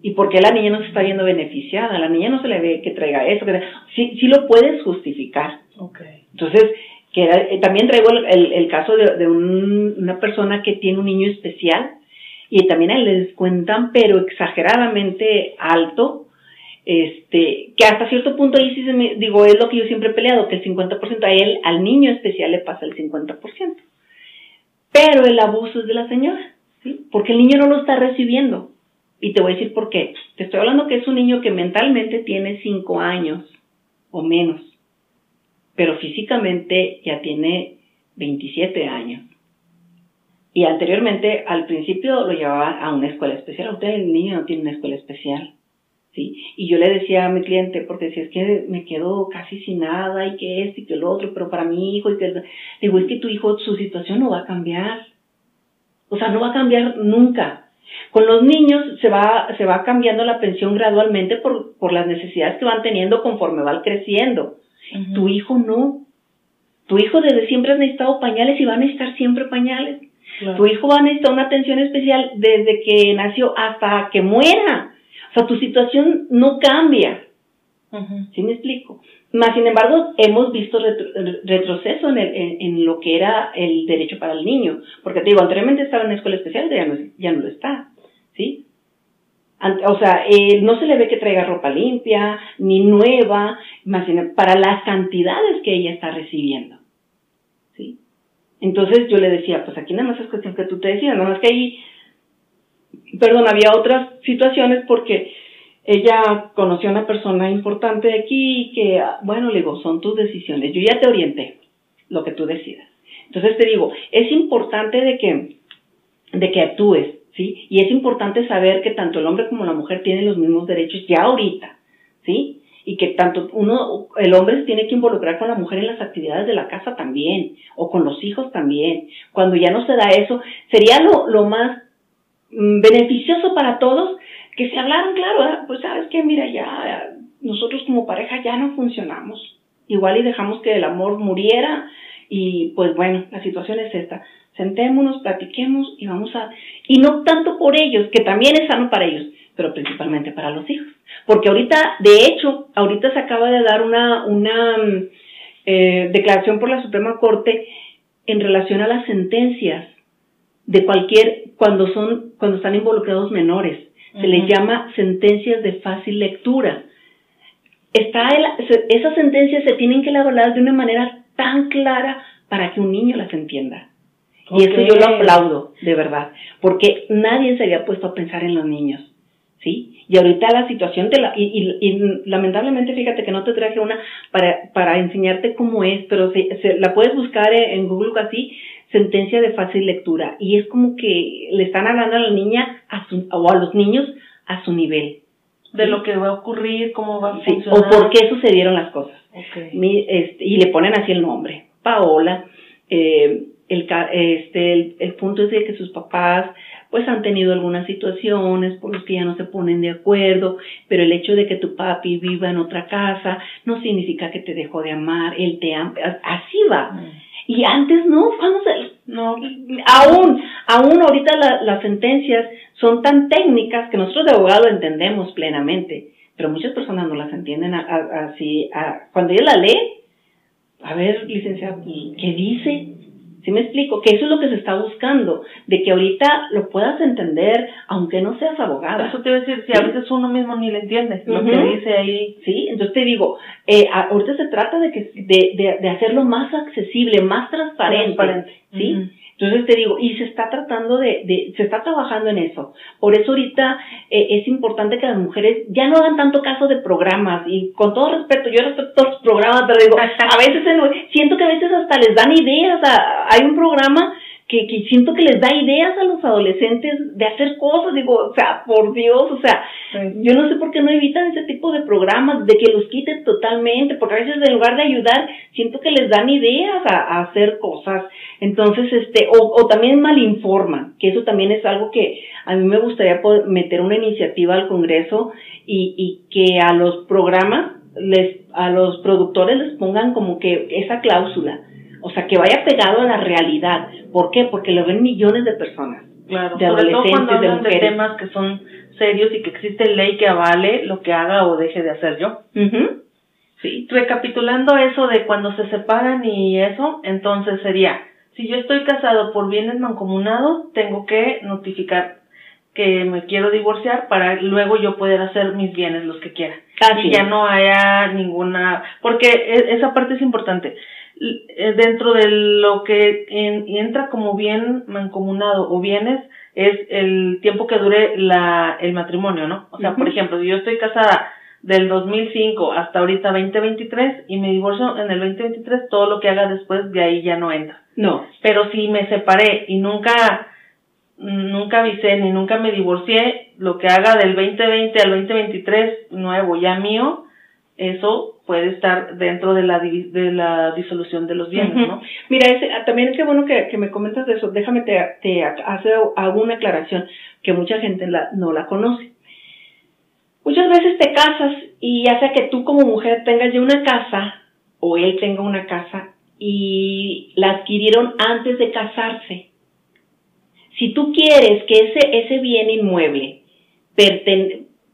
¿Y por qué la niña no se está viendo beneficiada? La niña no se le ve que traiga eso. Que sí, sí lo puedes justificar. Okay. Entonces, que eh, también traigo el, el, caso de, de una persona que tiene un niño especial y también le descuentan, pero exageradamente alto, este, que hasta cierto punto ahí sí se me, digo, es lo que yo siempre he peleado, que el 50% a él, al niño especial le pasa el 50%. Pero el abuso es de la señora, ¿sí? Porque el niño no lo está recibiendo. Y te voy a decir por qué. Te estoy hablando que es un niño que mentalmente tiene 5 años o menos, pero físicamente ya tiene 27 años. Y anteriormente, al principio lo llevaba a una escuela especial. Usted, el niño no tiene una escuela especial. ¿sí? Y yo le decía a mi cliente, porque si es que me quedo casi sin nada y que esto y que lo otro, pero para mi hijo, y que, digo, es que tu hijo, su situación no va a cambiar. O sea, no va a cambiar nunca. Con los niños se va, se va cambiando la pensión gradualmente por, por las necesidades que van teniendo conforme van creciendo. Tu hijo no. Tu hijo desde siempre ha necesitado pañales y va a necesitar siempre pañales. Tu hijo va a necesitar una atención especial desde que nació hasta que muera. O sea, tu situación no cambia. ¿Sí me explico? Más sin embargo, hemos visto retroceso en, el, en, lo que era el derecho para el niño. Porque te digo, anteriormente estaba en una escuela especial, ya no, ya no lo está. ¿Sí? O sea, eh, no se le ve que traiga ropa limpia, ni nueva, más para las cantidades que ella está recibiendo. ¿Sí? Entonces yo le decía, pues aquí nada más es cuestión que tú te decías, nada más que ahí, perdón, había otras situaciones porque ella conoció a una persona importante aquí que, bueno, le digo, son tus decisiones. Yo ya te orienté lo que tú decidas. Entonces te digo, es importante de que, de que actúes, ¿sí? Y es importante saber que tanto el hombre como la mujer tienen los mismos derechos ya ahorita, ¿sí? Y que tanto uno, el hombre se tiene que involucrar con la mujer en las actividades de la casa también, o con los hijos también. Cuando ya no se da eso, sería lo, lo más mm, beneficioso para todos que se hablaron, claro, pues sabes que, mira, ya nosotros como pareja ya no funcionamos. Igual y dejamos que el amor muriera y pues bueno, la situación es esta. Sentémonos, platiquemos y vamos a... Y no tanto por ellos, que también es sano para ellos, pero principalmente para los hijos. Porque ahorita, de hecho, ahorita se acaba de dar una, una eh, declaración por la Suprema Corte en relación a las sentencias de cualquier, cuando son, cuando están involucrados menores se les llama sentencias de fácil lectura. Está esas sentencias se tienen que elaborar de una manera tan clara para que un niño las entienda. Y eso yo lo aplaudo, de verdad, porque nadie se había puesto a pensar en los niños, ¿sí? Y ahorita la situación de la, y, y, lamentablemente fíjate que no te traje una para, para enseñarte cómo es, pero se, la puedes buscar en Google así, sentencia de fácil lectura, y es como que le están hablando a la niña a su, o a los niños a su nivel. De lo que va a ocurrir, cómo va a funcionar. O por qué sucedieron las cosas. Este, y le ponen así el nombre. Paola, eh, el, este, el, punto es de que sus papás pues han tenido algunas situaciones por las que ya no se ponen de acuerdo, pero el hecho de que tu papi viva en otra casa no significa que te dejó de amar, él te ama, así va. Mm. Y antes no, vamos a, no, aún, aún ahorita las sentencias son tan técnicas que nosotros de abogado entendemos plenamente, pero muchas personas no las entienden así. cuando ella la lee, a ver, licenciado, ¿qué dice? ¿Sí me explico? Que eso es lo que se está buscando, de que ahorita lo puedas entender, aunque no seas abogada. Eso te iba a decir, si a veces uno mismo ni le entiende lo que dice ahí. Sí, entonces te digo, eh, ahorita se trata de, que, de, de, de hacerlo más accesible, más transparente. transparente. ¿sí? Entonces te digo, y se está tratando de, de se está trabajando en eso. Por eso ahorita eh, es importante que las mujeres ya no hagan tanto caso de programas. Y con todo respeto, yo respeto los programas, pero digo, a veces siento que a veces hasta les dan ideas. hay un programa que, que siento que les da ideas a los adolescentes de hacer cosas, digo, o sea, por Dios, o sea, yo no sé por qué no evitan ese tipo de programas, de que los quiten totalmente, porque a veces en lugar de ayudar, siento que les dan ideas a, hacer cosas, entonces, este, o, o también malinforman, que eso también es algo que a mí me gustaría poder meter una iniciativa al Congreso y, y que a los programas, les, a los productores les pongan como que esa cláusula, o sea, que vaya pegado a la realidad. ¿Por qué? Porque lo ven millones de personas. Claro, de sobre todo cuando hablan de, temas que son serios y que existe ley que avale lo que haga o deje de hacer yo. Sí. Recapitulando eso de cuando se separan y eso, entonces sería, si yo estoy casado por bienes mancomunados, tengo que notificar que me quiero divorciar para luego yo poder hacer mis bienes los que quiera. y ya no haya ninguna, porque e, esa parte es importante. Eh, dentro de lo que entra como bien mancomunado o bienes es el tiempo que dure la, el matrimonio, ¿no? O sea, por ejemplo, yo estoy casada del 2005 hasta ahorita 2023 y me divorcio en el 2023, todo lo que haga después de ahí ya no entra. No. Pero si me separé y nunca, nunca avisé ni nunca me divorcié, lo que haga del 2020 al 2023 nuevo ya mío, eso puede estar dentro de la, de la disolución de los bienes, ¿no? Mira, ese, ah, también qué bueno que, que, me comentas de eso. Déjame te, te hago una aclaración que mucha gente la, no la conoce. Muchas veces te casas y ya sea que tú como mujer tengas ya una casa o él tenga una casa y la adquirieron antes de casarse. Si tú quieres que ese, ese bien inmueble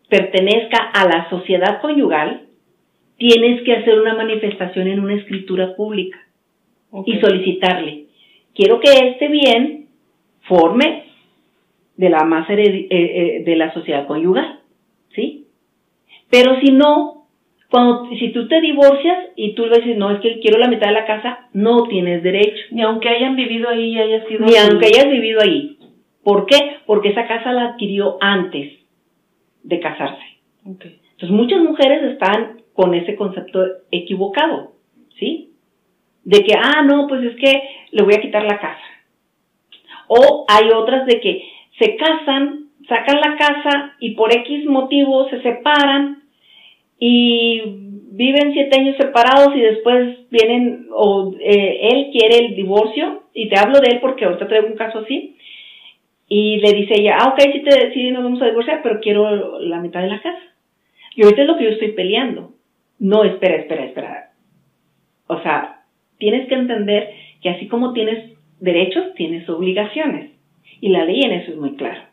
pertenezca a la sociedad conyugal, tienes que hacer una manifestación en una escritura pública y solicitarle. Quiero que este bien forme de la masa eh, eh, de la sociedad conyugal, ¿sí? Pero si no, cuando, si tú te divorcias y tú le dices, no, es que quiero la mitad de la casa, no tienes derecho. Ni aunque hayan vivido ahí y hayas sido... Ni aunque hayas vivido ahí. ¿Por qué? Porque esa casa la adquirió antes de casarse. Entonces muchas mujeres están con ese concepto equivocado, ¿sí? De que, ah, no, pues es que le voy a quitar la casa. O hay otras de que se casan, sacan la casa y por X motivo se separan y viven siete años separados y después vienen, o eh, él quiere el divorcio, y te hablo de él porque ahorita traigo un caso así, y le dice ella, ah, ok, sí, te, sí nos vamos a divorciar, pero quiero la mitad de la casa. Y ahorita es lo que yo estoy peleando. No, espera, espera, espera. O sea, tienes que entender que así como tienes derechos, tienes obligaciones. Y la ley en eso es muy clara.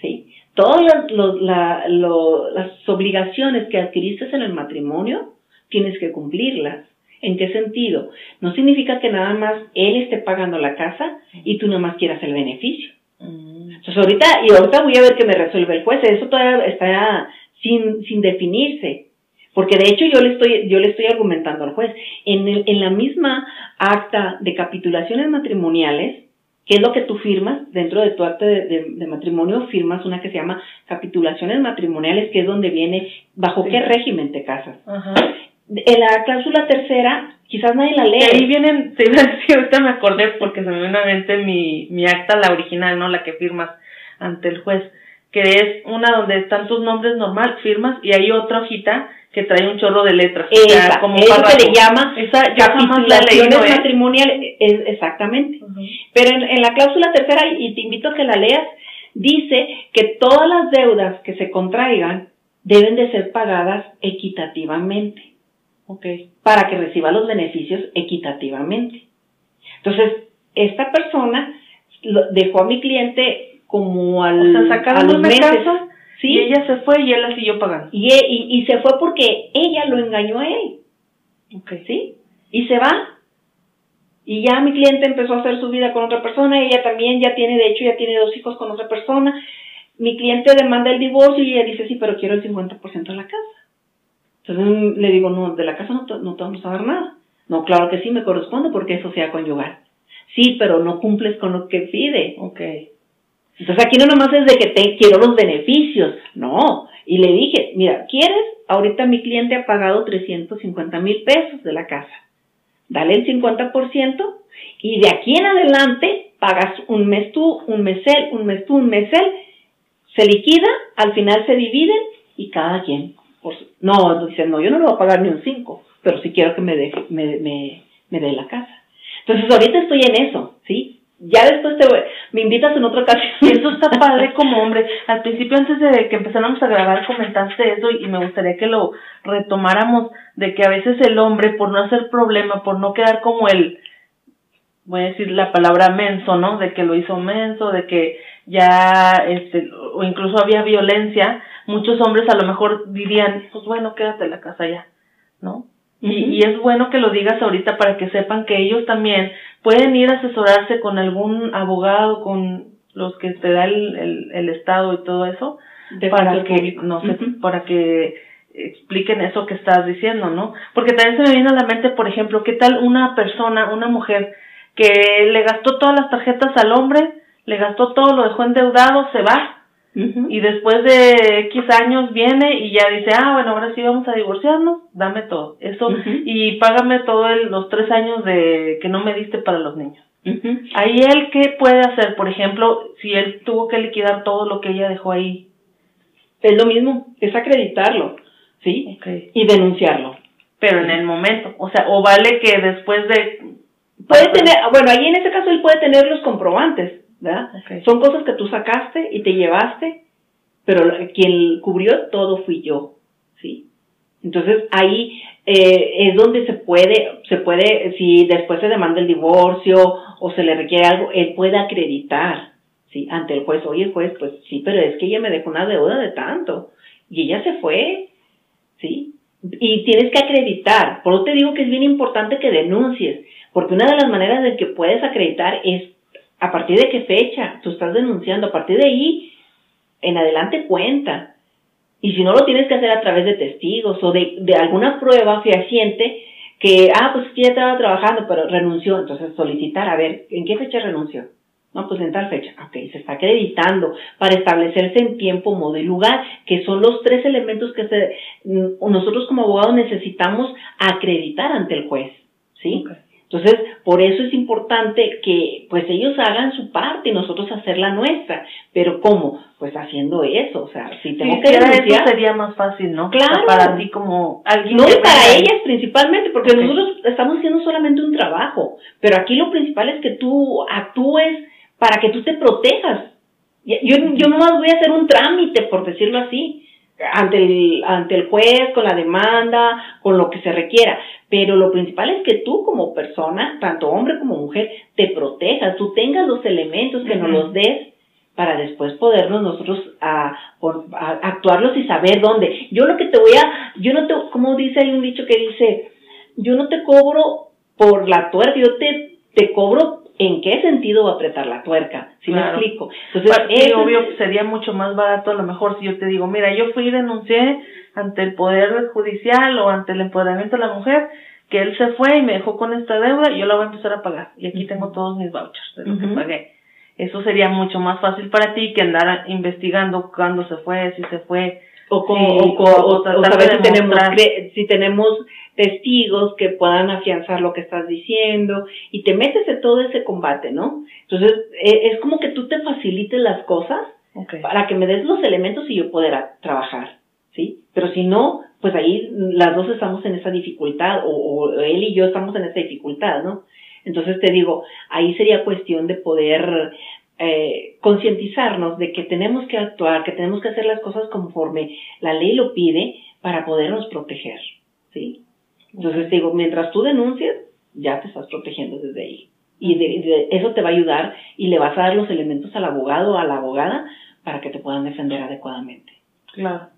¿sí? Todas las, las obligaciones que adquiriste en el matrimonio, tienes que cumplirlas. ¿En qué sentido? No significa que nada más él esté pagando la casa y tú nomás quieras el beneficio. Mm. Entonces ahorita, y ahorita voy a ver qué me resuelve el juez. Eso todavía está sin, sin definirse. Porque de hecho yo le estoy, yo le estoy argumentando al juez. En, en la misma acta de capitulaciones matrimoniales, ¿Qué es lo que tú firmas? Dentro de tu acta de, matrimonio firmas una que se llama capitulaciones matrimoniales, que es donde viene bajo qué régimen te casas. Ajá. En la cláusula tercera, quizás nadie la lee. ahí vienen, sí, ahorita me acordé porque se me viene a mente mi, mi acta, la original, ¿no? La que firmas ante el juez, que es una donde están tus nombres normal, firmas, y hay otra hojita que trae un chorro de letras. Esa, como eso se le llama esa, capitulaciones ¿eh? matrimoniales, exactamente. Pero en, en, la cláusula tercera, y te invito a que la leas, dice que todas las deudas que se contraigan deben de ser pagadas equitativamente. Okay. Para que reciba los beneficios equitativamente. Entonces, esta persona dejó a mi cliente como al, o sea, a los meses. ¿Sí? Y ella se fue y él la siguió pagando. Y, e, y, y, se fue porque ella lo engañó a él. Okay. ¿Sí? Y se va. Y ya mi cliente empezó a hacer su vida con otra persona, ella también ya tiene, de hecho, ya tiene dos hijos con otra persona. Mi cliente demanda el divorcio y ella dice, sí, pero quiero el 50% de la casa. Entonces le digo, no, de la casa no te, no te vamos a dar nada. No, claro que sí me corresponde porque eso sea conyugal. Sí, pero no cumples con lo que pide. Ok. Entonces aquí no nomás es de que te quiero los beneficios, no. Y le dije, mira, ¿quieres? Ahorita mi cliente ha pagado 350 mil pesos de la casa. Dale el 50% y de aquí en adelante pagas un mes tú, un mes él, un mes tú, un mes él. Se liquida, al final se dividen y cada quien no, dice, no, yo no le voy a pagar ni un 5, pero sí quiero que me dé me, me, me dé la casa. Entonces ahorita estoy en eso, ¿sí? Ya después te me invitas en otra ocasión. Y eso está padre como hombre. Al principio, antes de que empezáramos a grabar, comentaste eso y me gustaría que lo retomáramos, de que a veces el hombre, por no hacer problema, por no quedar como el, voy a decir la palabra menso, ¿no? De que lo hizo menso, de que ya, este, o incluso había violencia, muchos hombres a lo mejor dirían, pues bueno, quédate en la casa ya, ¿no? y, y, es bueno que lo digas ahorita para que sepan que ellos también pueden ir a asesorarse con algún abogado, con los que te da el, el, el Estado y todo eso, para que, no sé, para que expliquen eso que estás diciendo, ¿no? Porque también se me viene a la mente, por ejemplo, ¿qué tal una persona, una mujer que le gastó todas las tarjetas al hombre, le gastó todo, lo dejó endeudado, se va, y después de X años viene y ya dice, ah, bueno, ahora sí vamos a divorciarnos, dame todo. Eso, y págame todos los tres años de que no me diste para los niños. Ahí él, ¿qué puede hacer? Por ejemplo, si él tuvo que liquidar todo lo que ella dejó ahí. Es lo mismo, es acreditarlo, ¿sí? Y denunciarlo. Pero en el momento, o sea, o vale que después de... Puede tener, bueno, ahí en ese caso él puede tener los comprobantes, ¿verdad? Son cosas que tú sacaste y te llevaste, pero quien cubrió todo fui yo, ¿sí? Entonces ahí eh, es donde se puede, se puede, si después se demanda el divorcio o se le requiere algo, él puede acreditar, ¿sí? Ante el juez, oye juez, pues sí, pero es que ella me dejó una deuda de tanto y ella se fue, ¿sí? Y tienes que acreditar, por eso te digo que es bien importante que denuncies, porque una de las maneras de que puedes acreditar es a partir de qué fecha tú estás denunciando, a partir de ahí en adelante cuenta. Y si no lo tienes que hacer a través de testigos o de, de alguna prueba fehaciente que, ah, pues que ya estaba trabajando, pero renunció, entonces solicitar, a ver, ¿en qué fecha renunció? No, pues en tal fecha. Ok, se está acreditando para establecerse en tiempo, modo y lugar, que son los tres elementos que se, nosotros como abogados necesitamos acreditar ante el juez. ¿Sí? Entonces, por eso es importante que pues ellos hagan su parte y nosotros hacer la nuestra. Pero ¿cómo? Pues haciendo eso, o sea, si tengo que denunciar... sería más fácil, ¿no? Claro. para ti como alguien... No, y para ellas principalmente, porque nosotros estamos haciendo solamente un trabajo, pero aquí lo principal es que tú actúes para que tú te protejas. Yo, yo no más voy a hacer un trámite, por decirlo así, ante el, ante el juez, con la demanda, con lo que se requiera. Pero lo principal es que tú como persona, tanto hombre como mujer, te protejas, tú tengas los elementos que nos los des para después podernos nosotros a, actuarlos y saber dónde. Yo lo que te voy a, yo no te, como dice, hay un dicho que dice, yo no te cobro por la tuerca, yo te, te cobro en qué sentido va a apretar la tuerca, si me explico. Entonces, es obvio, sería mucho más barato a lo mejor si yo te digo, mira, yo fui y denuncié ante el Poder Judicial o ante el empoderamiento de la mujer, que él se fue y me dejó con esta deuda y yo la voy a empezar a pagar. Y aquí tengo todos mis vouchers de lo que pagué. eso sería mucho más fácil para ti que andar investigando cuándo se fue, si se fue. O, como, o, si tenemos, si tenemos testigos que puedan afianzar lo que estás diciendo y te metes en todo ese combate, ¿no? Entonces, e, es como que tú te facilites las cosas para que me des los elementos y yo pueda trabajar, ¿sí? Pero si no, pues ahí las dos estamos en esa dificultad o, él y yo estamos en esa dificultad, ¿no? Entonces te digo, ahí sería cuestión de poder eh, concientizarnos de que tenemos que actuar, que tenemos que hacer las cosas conforme la ley lo pide para podernos proteger, ¿sí? Entonces digo, mientras tú denuncias, ya te estás protegiendo desde ahí. Y de, eso te va a ayudar y le vas a dar los elementos al abogado o a la abogada para que te puedan defender adecuadamente. Claro.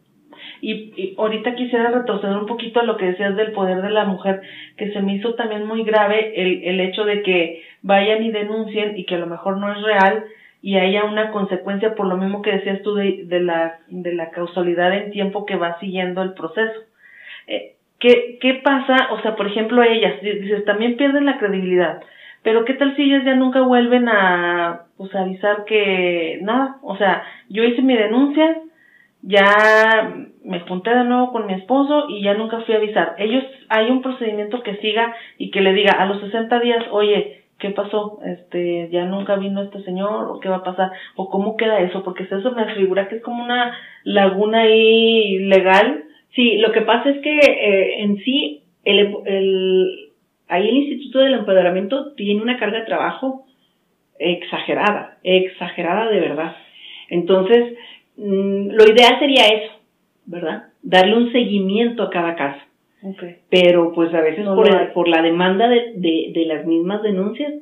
Y, ahorita quisiera retroceder un poquito a lo que decías del poder de la mujer, que se me hizo también muy grave el, el hecho de que vayan y denuncien y que a lo mejor no es real y haya una consecuencia por lo mismo que decías tú de, de la, de la causalidad en tiempo que va siguiendo el proceso. Eh, ¿qué, ¿Qué pasa? O sea, por ejemplo, ellas, dices, también pierden la credibilidad. Pero qué tal si ellas ya nunca vuelven a pues avisar que nada, o sea, yo hice mi denuncia, ya me junté de nuevo con mi esposo y ya nunca fui a avisar. Ellos, hay un procedimiento que siga y que le diga a los 60 días, oye, ¿qué pasó? Este, ya nunca vino este señor, o qué va a pasar, o cómo queda eso, porque eso me figura que es como una laguna ahí legal. Sí, lo que pasa es que eh, en sí, el, el, ahí el Instituto del Empoderamiento tiene una carga de trabajo exagerada, exagerada de verdad. Entonces, Mm, lo ideal sería eso, ¿verdad? Darle un seguimiento a cada caso. Pero pues a veces por, por, la demanda de, de, de, las mismas denuncias,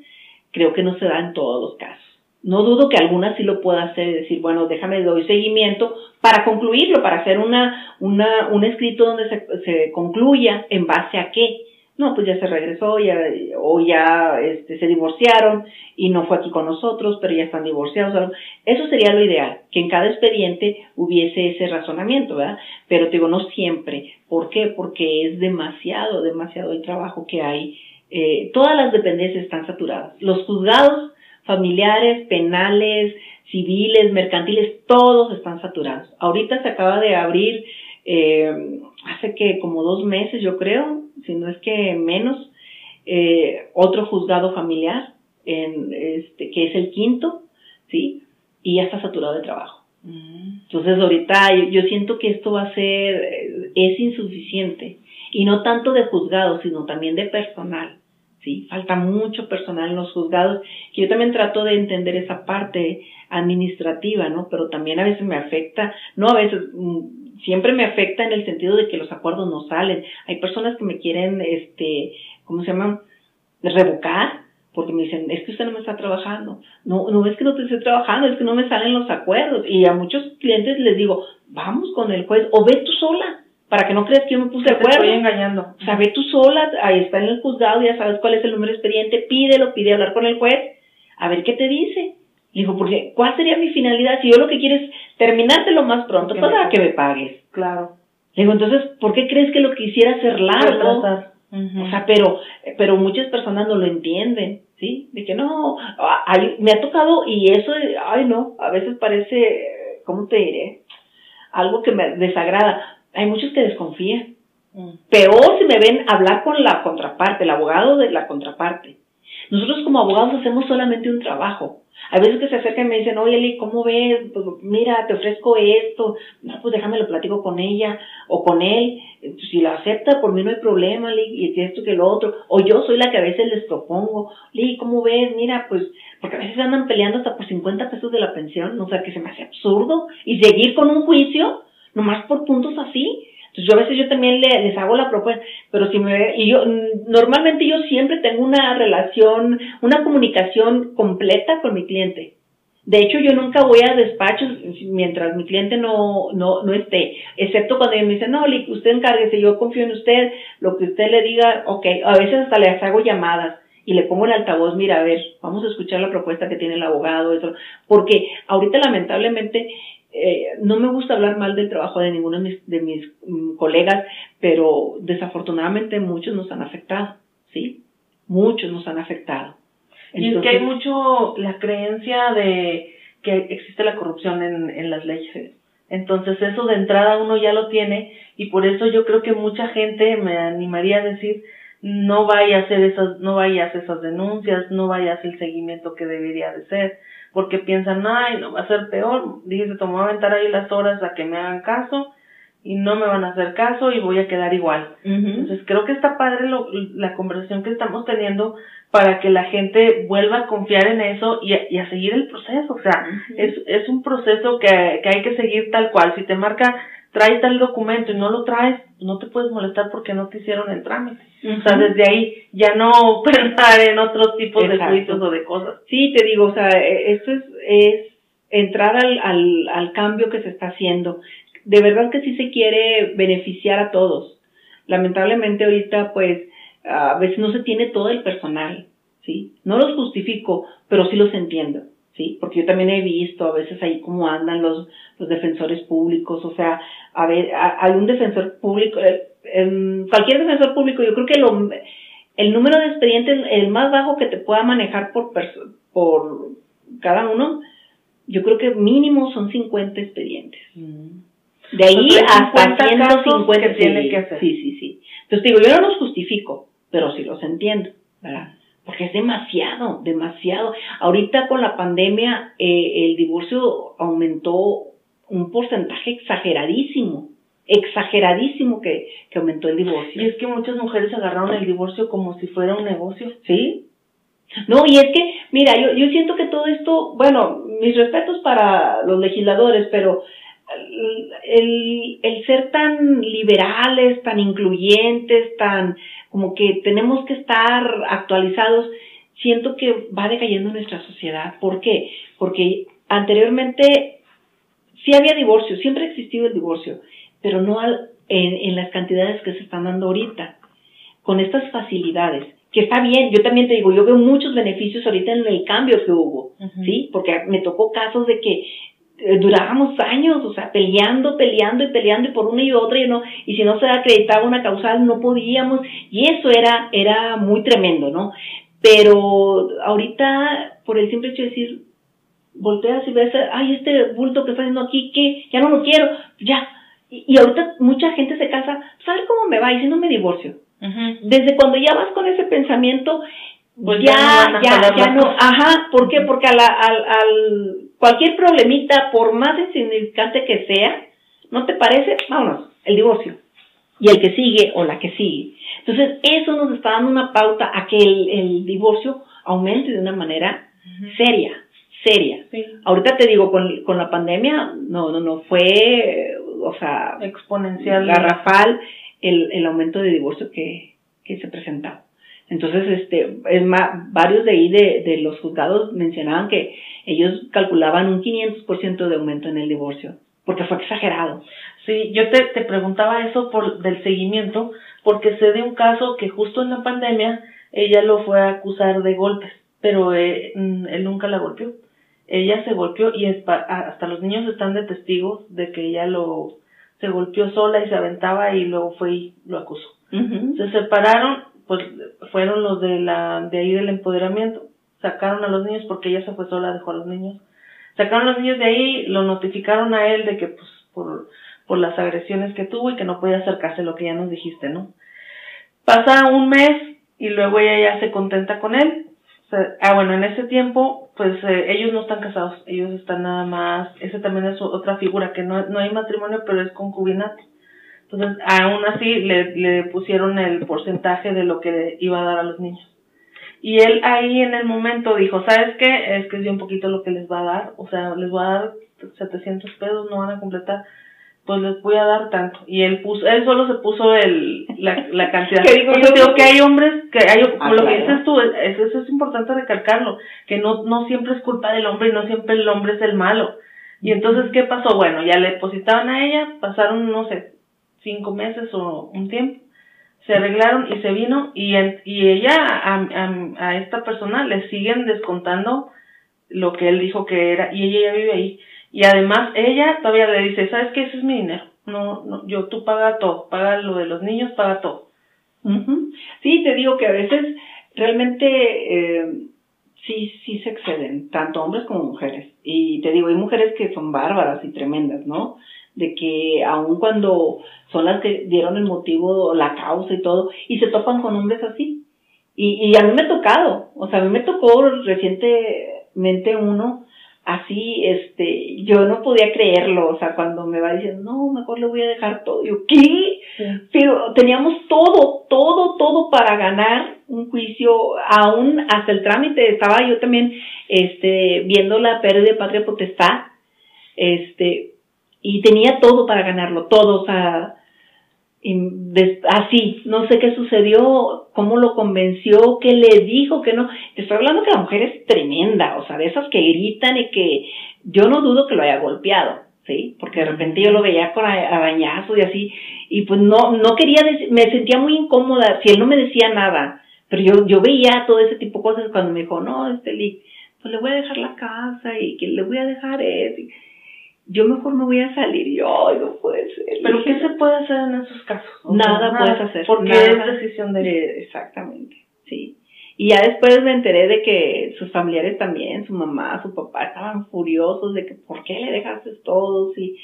creo que no se da en todos los casos. No dudo que algunas sí lo pueda hacer y decir, bueno, déjame doy seguimiento para concluirlo, para hacer una, una, un escrito donde se, se concluya en base a qué no, pues ya se regresó, ya, o ya este, se divorciaron y no fue aquí con nosotros, pero ya están divorciados. Eso sería lo ideal, que en cada expediente hubiese ese razonamiento, ¿verdad? Pero te digo, no siempre. ¿Por qué? Porque es demasiado, demasiado el trabajo que hay. Eh, todas las dependencias están saturadas. Los juzgados familiares, penales, civiles, mercantiles, todos están saturados. Ahorita se acaba de abrir eh, hace que como dos meses, yo creo, si no es que menos, eh, otro juzgado familiar, en, este, que es el quinto, ¿sí? Y ya está saturado de trabajo. Mm. Entonces ahorita yo, siento que esto va a ser, eh, es insuficiente. Y no tanto de juzgados, sino también de personal. ¿Sí? Falta mucho personal en los juzgados, que yo también trato de entender esa parte administrativa, ¿no? Pero también a veces me afecta, no a veces, mm, siempre me afecta en el sentido de que los acuerdos no salen. Hay personas que me quieren, este, ¿cómo se llama? Revocar, porque me dicen, es que usted no me está trabajando. No, no es que no te esté trabajando, es que no me salen los acuerdos. Y a muchos clientes les digo, vamos con el juez, o ve tú sola, para que no creas que yo me puse de acuerdo. Te estoy engañando. O sea, ve tú sola, ahí está en el juzgado, ya sabes cuál es el número de expediente, pídelo, pide hablar con el juez, a ver qué te dice. digo, porque, ¿cuál sería mi finalidad? Si yo lo que quiero es terminarte lo más pronto para que me pagues. Claro. digo, entonces, ¿por qué crees que lo quisiera hacer largo? O sea, pero, pero muchas personas no lo entienden, ¿sí? De que no, ay, me ha tocado y eso, ay no, a veces parece, ¿cómo te diré? Algo que me desagrada. Hay muchos que desconfían. Mm. Peor si me ven hablar con la contraparte, el abogado de la contraparte. Nosotros como abogados hacemos solamente un trabajo. Hay veces que se acercan y me dicen, oye, Eli, ¿cómo ves? Pues mira, te ofrezco esto. No, pues déjame lo platico con ella o con él. Si lo acepta, por mí no hay problema, Eli, y esto que lo otro. O yo soy la que a veces les propongo, Eli, ¿cómo ves? Mira, pues, porque a veces andan peleando hasta por 50 pesos de la pensión, o sea, que se me hace absurdo. Y seguir con un juicio, nomás por puntos así. Entonces yo a veces yo también le, les hago la propuesta, pero si me, y yo, normalmente yo siempre tengo una relación, una comunicación completa con mi cliente. De hecho, yo nunca voy a despachos mientras mi cliente no, no, no esté, excepto cuando me dice, no, usted encárguese, yo confío en usted, lo que usted le diga, ok, a veces hasta les hago llamadas y le pongo el altavoz, mira, a ver, vamos a escuchar la propuesta que tiene el abogado, eso, porque ahorita lamentablemente eh, no me gusta hablar mal del trabajo de ninguno de mis, de mis mm, colegas, pero desafortunadamente muchos nos han afectado, ¿sí? Muchos nos han afectado. y es que hay mucho la creencia de que existe la corrupción en, en las leyes. Entonces eso de entrada uno ya lo tiene y por eso yo creo que mucha gente me animaría a decir no vaya a hacer esas, no vaya a hacer esas denuncias, no vaya a hacer el seguimiento que debería de ser, porque piensan, ay, no va a ser peor, dije, se tomó a aventar ahí las horas a que me hagan caso y no me van a hacer caso y voy a quedar igual. Entonces creo que está padre lo, la conversación que estamos teniendo para que la gente vuelva a confiar en eso y a, y a seguir el proceso. O sea, es, es un proceso que, que hay que seguir tal cual. Si te marca, trae tal documento y no lo traes, no te puedes molestar porque no te hicieron el trámite. O sea, desde ahí ya no pensar en otros tipos de juicios o de cosas. Sí, te digo, o sea, e, esto es, es entrar al, al, al cambio que se está haciendo de verdad que sí se quiere beneficiar a todos. Lamentablemente ahorita pues a veces no se tiene todo el personal, ¿sí? No los justifico, pero sí los entiendo, ¿sí? Porque yo también he visto a veces ahí cómo andan los, los defensores públicos, o sea, a ver, hay un defensor público, eh, cualquier defensor público, yo creo que lo, el número de expedientes, el más bajo que te pueda manejar por, por cada uno, yo creo que mínimo son 50 expedientes. Mm. De ahí hasta 150 que tiene que hacer. Sí, sí, sí. Entonces digo, yo no los justifico, pero sí los entiendo, ¿verdad? Porque es demasiado, demasiado. Ahorita con la pandemia eh, el divorcio aumentó un porcentaje exageradísimo, exageradísimo que, que aumentó el divorcio. Y es que muchas mujeres agarraron el divorcio como si fuera un negocio. Sí. No, y es que, mira, yo, yo siento que todo esto, bueno, mis respetos para los legisladores, pero el, el ser tan liberales, tan incluyentes, tan como que tenemos que estar actualizados, siento que va decayendo nuestra sociedad. ¿Por qué? Porque anteriormente sí había divorcio, siempre ha existido el divorcio, pero no al, en, en, las cantidades que se están dando ahorita, con estas facilidades, que está bien, yo también te digo, yo veo muchos beneficios ahorita en el cambio que hubo, ¿sí? Porque me tocó casos de que eh, durábamos años, o sea, peleando, peleando y peleando y por una y otra y no, y si no se acreditaba una causal no podíamos, y eso era, era muy tremendo, ¿no? Pero ahorita, por el simple hecho de decir, volteas y ves, ay, este bulto que está haciendo aquí, ¿qué? Ya no lo quiero, ya. Y, ahorita mucha gente se casa, ¿sabes cómo me va? Y si no me divorcio. Desde cuando ya vas con ese pensamiento, pues ya, ya, ya, no, ajá, ¿por qué? Porque al, al cualquier problemita, por más insignificante que sea, ¿no te parece? Vámonos, el divorcio. Y el que sigue o la que sigue. Entonces, eso nos está dando una pauta a que el, divorcio aumente de una manera seria, seria. Ahorita te digo, con, con la pandemia, no, no, no, fue, o sea, exponencial, garrafal el, el aumento de divorcio que, que se presentaba. Entonces, este, es más, varios de ahí de, de los juzgados mencionaban que ellos calculaban un 500% de aumento en el divorcio, porque fue exagerado. Sí, yo te, te preguntaba eso por del seguimiento, porque sé de un caso que justo en la pandemia ella lo fue a acusar de golpes, pero eh, él nunca la golpeó. Ella se golpeó y hasta los niños están de testigos de que ella lo se golpeó sola y se aventaba y luego fue y lo acusó. Se separaron, pues fueron los de la de ahí del empoderamiento sacaron a los niños porque ella se fue sola, dejó a los niños. Sacaron a los niños de ahí, lo notificaron a él de que pues por, por las agresiones que tuvo y que no podía acercarse, lo que ya nos dijiste, ¿no? Pasa un mes y luego ella ya se contenta con él. ah, bueno, en ese tiempo, pues eh, ellos no están casados, ellos están nada más, ese también es otra figura, que no, no hay matrimonio, pero es concubinato. Entonces, aún así le, le pusieron el porcentaje de lo que iba a dar a los niños. Y él ahí en el momento dijo, ¿sabes qué? Es que es un poquito lo que les va a dar, o sea, les va a dar 700 pesos, no van a completar, pues les voy a dar tanto. Y él puso, él solo se puso el, la, la cantidad. Yo digo que hay hombres, que hay, como lo que dices tú, eso, eso es importante recalcarlo, que no, no siempre es culpa del hombre y no siempre el hombre es el malo. Y entonces, ¿qué pasó? Bueno, ya le depositaron a ella, pasaron, no sé, cinco meses o un tiempo se arreglaron y se vino y, y ella a, a, esta persona le siguen descontando lo que él dijo que era y ella ya vive ahí y además ella todavía le dice sabes qué ese es mi dinero no, no yo tú paga todo paga lo de los niños paga todo sí te digo que a veces realmente eh, sí, sí se exceden, tanto hombres como mujeres. Y te digo, hay mujeres que son bárbaras y tremendas, ¿no? De que aun cuando son las que dieron el motivo, la causa y todo, y se topan con hombres así. Y, y a mí me ha tocado, o sea, a mí me tocó recientemente uno así, este, yo no podía creerlo, o sea, cuando me va diciendo, no, mejor le voy a dejar todo, yo, ¿qué? Pero teníamos todo, todo, todo para ganar un juicio, aún hasta el trámite, estaba yo también, este, viendo la pérdida de patria potestad, este, y tenía todo para ganarlo, todo, o sea, así, no sé qué sucedió, cómo lo convenció, qué le dijo, que no. Te estoy hablando que la mujer es tremenda, o sea, de esas que gritan y que yo no dudo que lo haya golpeado, ¿sí? Porque de repente yo lo veía con arañazos y así, y pues no, no quería, me sentía muy incómoda si él no me decía nada, pero yo, yo veía todo ese tipo de cosas cuando me dijo, no, este, pues le voy a dejar la casa y que le voy a dejar eso yo mejor me voy a salir. Yo, ay, no puede ser. ¿Pero qué se puede hacer en esos casos? nada, puedes hacer. Porque es decisión de... Exactamente, sí. Y ya después me enteré de que sus familiares también, su mamá, su papá, estaban furiosos de que por qué le dejaste todos y...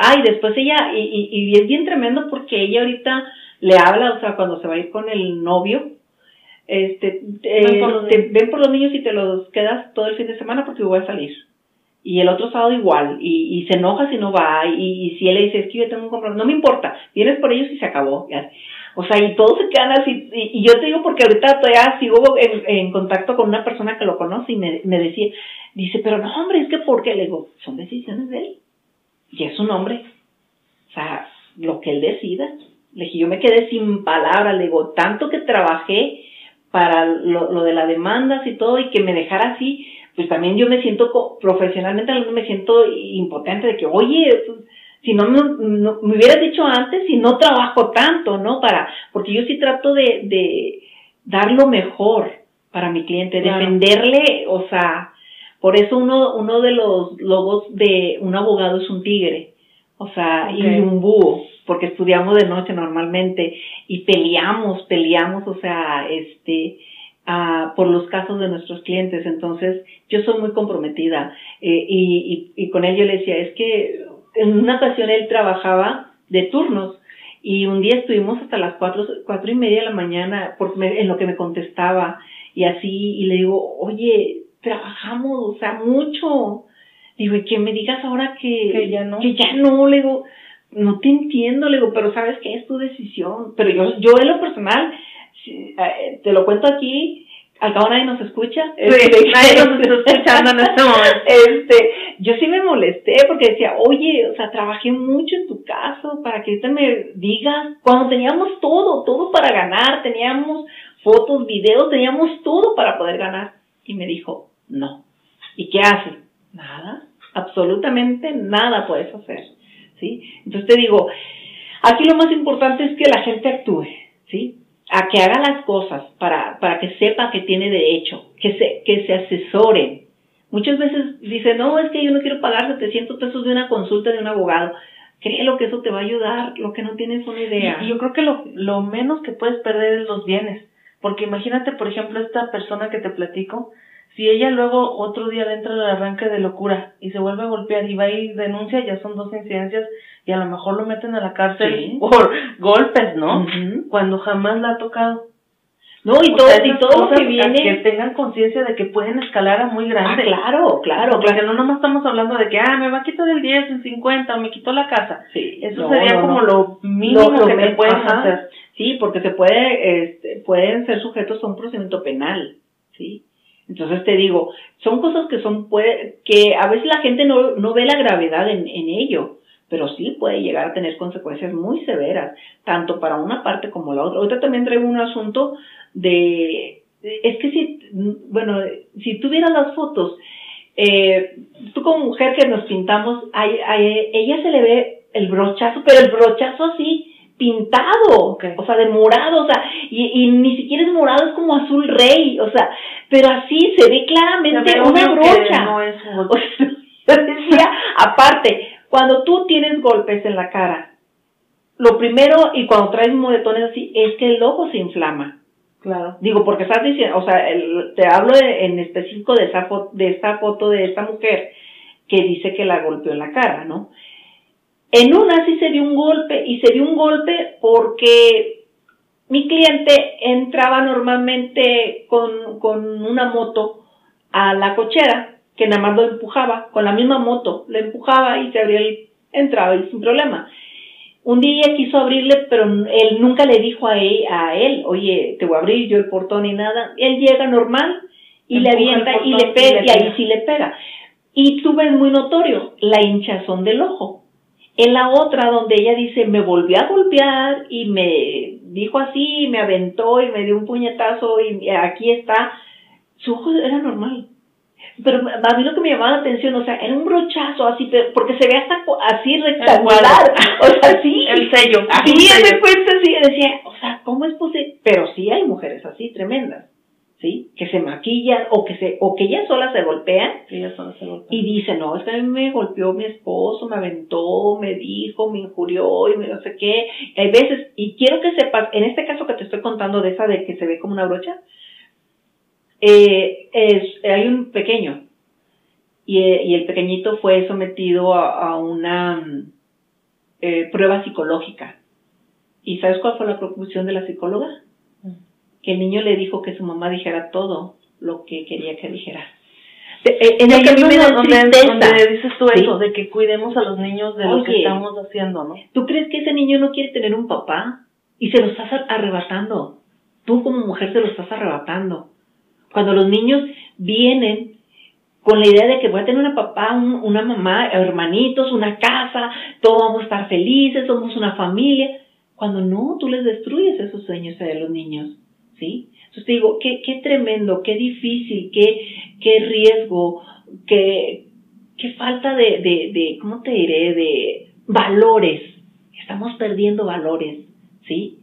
ay, después ella, y, y, y es bien tremendo porque ella ahorita le habla, o sea, cuando se va a ir con el novio, este, ven, por te, ven por los niños y te los quedas todo el fin de semana porque voy a salir y el otro sábado igual, y, y se enoja si no va, y, y si él le dice, es que yo tengo un compromiso, no me importa, vienes por ellos y se acabó. O sea, y todos se quedan así, y, yo te digo porque ahorita todavía sigo en, en, contacto con una persona que lo conoce y me, me decía, dice, pero no, hombre, es que ¿por qué? Le digo, son decisiones de él, y es un hombre. O sea, lo que él decida. Le dije, yo me quedé sin palabras, le digo, tanto que trabajé para lo, lo de las demandas y todo, y que me dejara así, pues también yo me siento profesionalmente, me siento impotente de que, oye, pues, si no me, me hubieras dicho antes, si no trabajo tanto, ¿no? Para, porque yo sí trato de, de dar lo mejor para mi cliente, defenderle, o sea, por eso uno, uno de los logos de un abogado es un tigre, o sea, y un búho, porque estudiamos de noche normalmente y peleamos, peleamos, o sea, este, por los casos de nuestros clientes. Entonces, yo soy muy comprometida eh, y, y, y, con él yo le decía, es que en una ocasión él trabajaba de turnos y un día estuvimos hasta las cuatro, cuatro y media de la mañana por, en lo que me contestaba y así, y le digo, oye, trabajamos, o sea, mucho. Digo, y que me digas ahora que, que ya no. Que ya no, le digo, no te entiendo, le digo, pero sabes que es tu decisión. Pero yo, yo en lo personal, te lo cuento aquí, al cabo nadie nos escucha. Este, nadie nos está escuchando en este momento. Este, yo sí me molesté porque decía, oye, o sea, trabajé mucho en tu caso para que ahorita me digas, cuando teníamos todo, todo para ganar, teníamos fotos, videos, teníamos todo para poder ganar. Y me dijo, no. ¿Y qué hace? Nada, absolutamente nada puedes hacer. ¿Sí? Entonces te digo, aquí lo más importante es que la gente actúe, ¿sí? A que haga las cosas para, para que sepa que tiene derecho, que se, que se asesoren. Muchas veces dice, no, es que yo no quiero pagar 700 pesos de una consulta de un abogado. Créelo que eso te va a ayudar, lo que no tienes una idea. Y, yo creo que lo, lo menos que puedes perder es los bienes. Porque imagínate, por ejemplo, esta persona que te platico, si ella luego otro día le entra el arranque de locura y se vuelve a golpear y va y denuncia, ya son dos incidencias y a lo mejor lo meten a la cárcel por golpes, ¿no? Cuando jamás la ha tocado. No, y todo, y todo que viene. Que tengan conciencia de que pueden escalar a muy grande. Ah, claro, claro. Porque no nomás estamos hablando de que, ah, me va a quitar el 10, el 50, me quitó la casa. Sí. Eso sería como lo mínimo que me pueden hacer. Sí, porque se puede, este, pueden ser sujetos a un procedimiento penal. Sí. Entonces te digo, son cosas que son, puede, que a veces la gente no, no ve la gravedad en, en ello pero sí puede llegar a tener consecuencias muy severas, tanto para una parte como la otra. Ahorita también traigo un asunto de, es que si, bueno, si tuvieras las fotos, eh, tú como mujer que nos pintamos, a, ella se le ve el brochazo, pero el brochazo así, pintado, o sea, de morado, o sea, y, y, ni siquiera es morado, es como azul rey, o sea, pero así se ve claramente una brocha. No es un... decía, aparte, cuando tú tienes golpes en la cara, lo primero, y cuando traes moretones así, es que el ojo se inflama. Claro. Digo, porque estás diciendo, o sea, te hablo en específico de esa, de esta foto de esta mujer que dice que la golpeó en la cara, ¿no? En una sí se dio un golpe y se dio un golpe porque mi cliente entraba normalmente con, con una moto a la cochera que nada más lo empujaba, con la misma moto, le empujaba y se abría el, entraba y sin problema. Un día quiso abrirle, pero él nunca le dijo a él, a él, oye, te voy a abrir yo el portón y nada. Él llega normal y le avienta y le pega, y, ahí sí le pega. Y tú ves muy notorio la hinchazón del ojo. En la otra, donde ella dice, me volvió a golpear y me dijo así, me aventó y me dio un puñetazo y aquí está, su ojo era normal. Pero a mí lo que me llamaba la atención, o sea, era un brochazo así, porque se ve hasta así rectangular, o sea, sí. El sello. Sí, me cuenta así, decía, o sea, ¿cómo es posible? Pero sí hay mujeres así, tremendas, ¿sí? Que se maquillan, o que se, o que ellas solas se golpean. ellas solas se golpean. Y dicen, no, es que a mí me golpeó mi esposo, me aventó, me dijo, me injurió, y me no sé qué. Hay veces, y quiero que sepas, en este caso que te estoy contando de esa de que se ve como una brocha, eh, es, hay un pequeño y, y, el pequeñito fue sometido a, una eh, prueba psicológica. ¿Y sabes cuál fue la conclusión de la psicóloga? Que el niño le dijo que su mamá dijera todo lo que quería que dijera. Eh, en el que a mí me da donde, dices tú eso, de que cuidemos a los niños de lo que estamos haciendo, ¿no? ¿Tú crees que ese niño no quiere tener un papá? Y se lo estás arrebatando. Tú como mujer se lo estás arrebatando. Cuando los niños vienen con la idea de que voy a tener una papá, una mamá, hermanitos, una casa, todos vamos a estar felices, somos una familia. Cuando no, tú les destruyes esos sueños de los niños, ¿sí? Entonces te digo, qué, qué tremendo, qué difícil, qué, qué riesgo, qué, qué falta de, de, de, ¿cómo te diré?, de valores. Estamos perdiendo valores, ¿sí?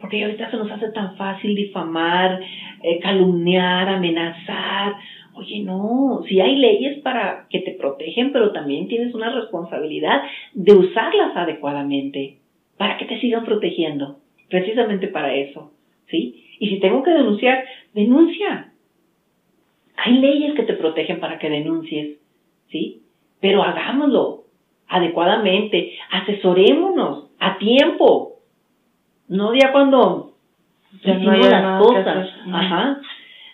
Porque ahorita se nos hace tan fácil difamar, eh, calumniar, amenazar. Oye, no, si hay leyes para que te protegen, pero también tienes una responsabilidad de usarlas adecuadamente para que te sigan protegiendo, precisamente para eso, ¿sí? Y si tengo que denunciar, denuncia. Hay leyes que te protegen para que denuncies, ¿sí? Pero hagámoslo adecuadamente, asesorémonos a tiempo, no ya cuando ya no las cosas. Ajá.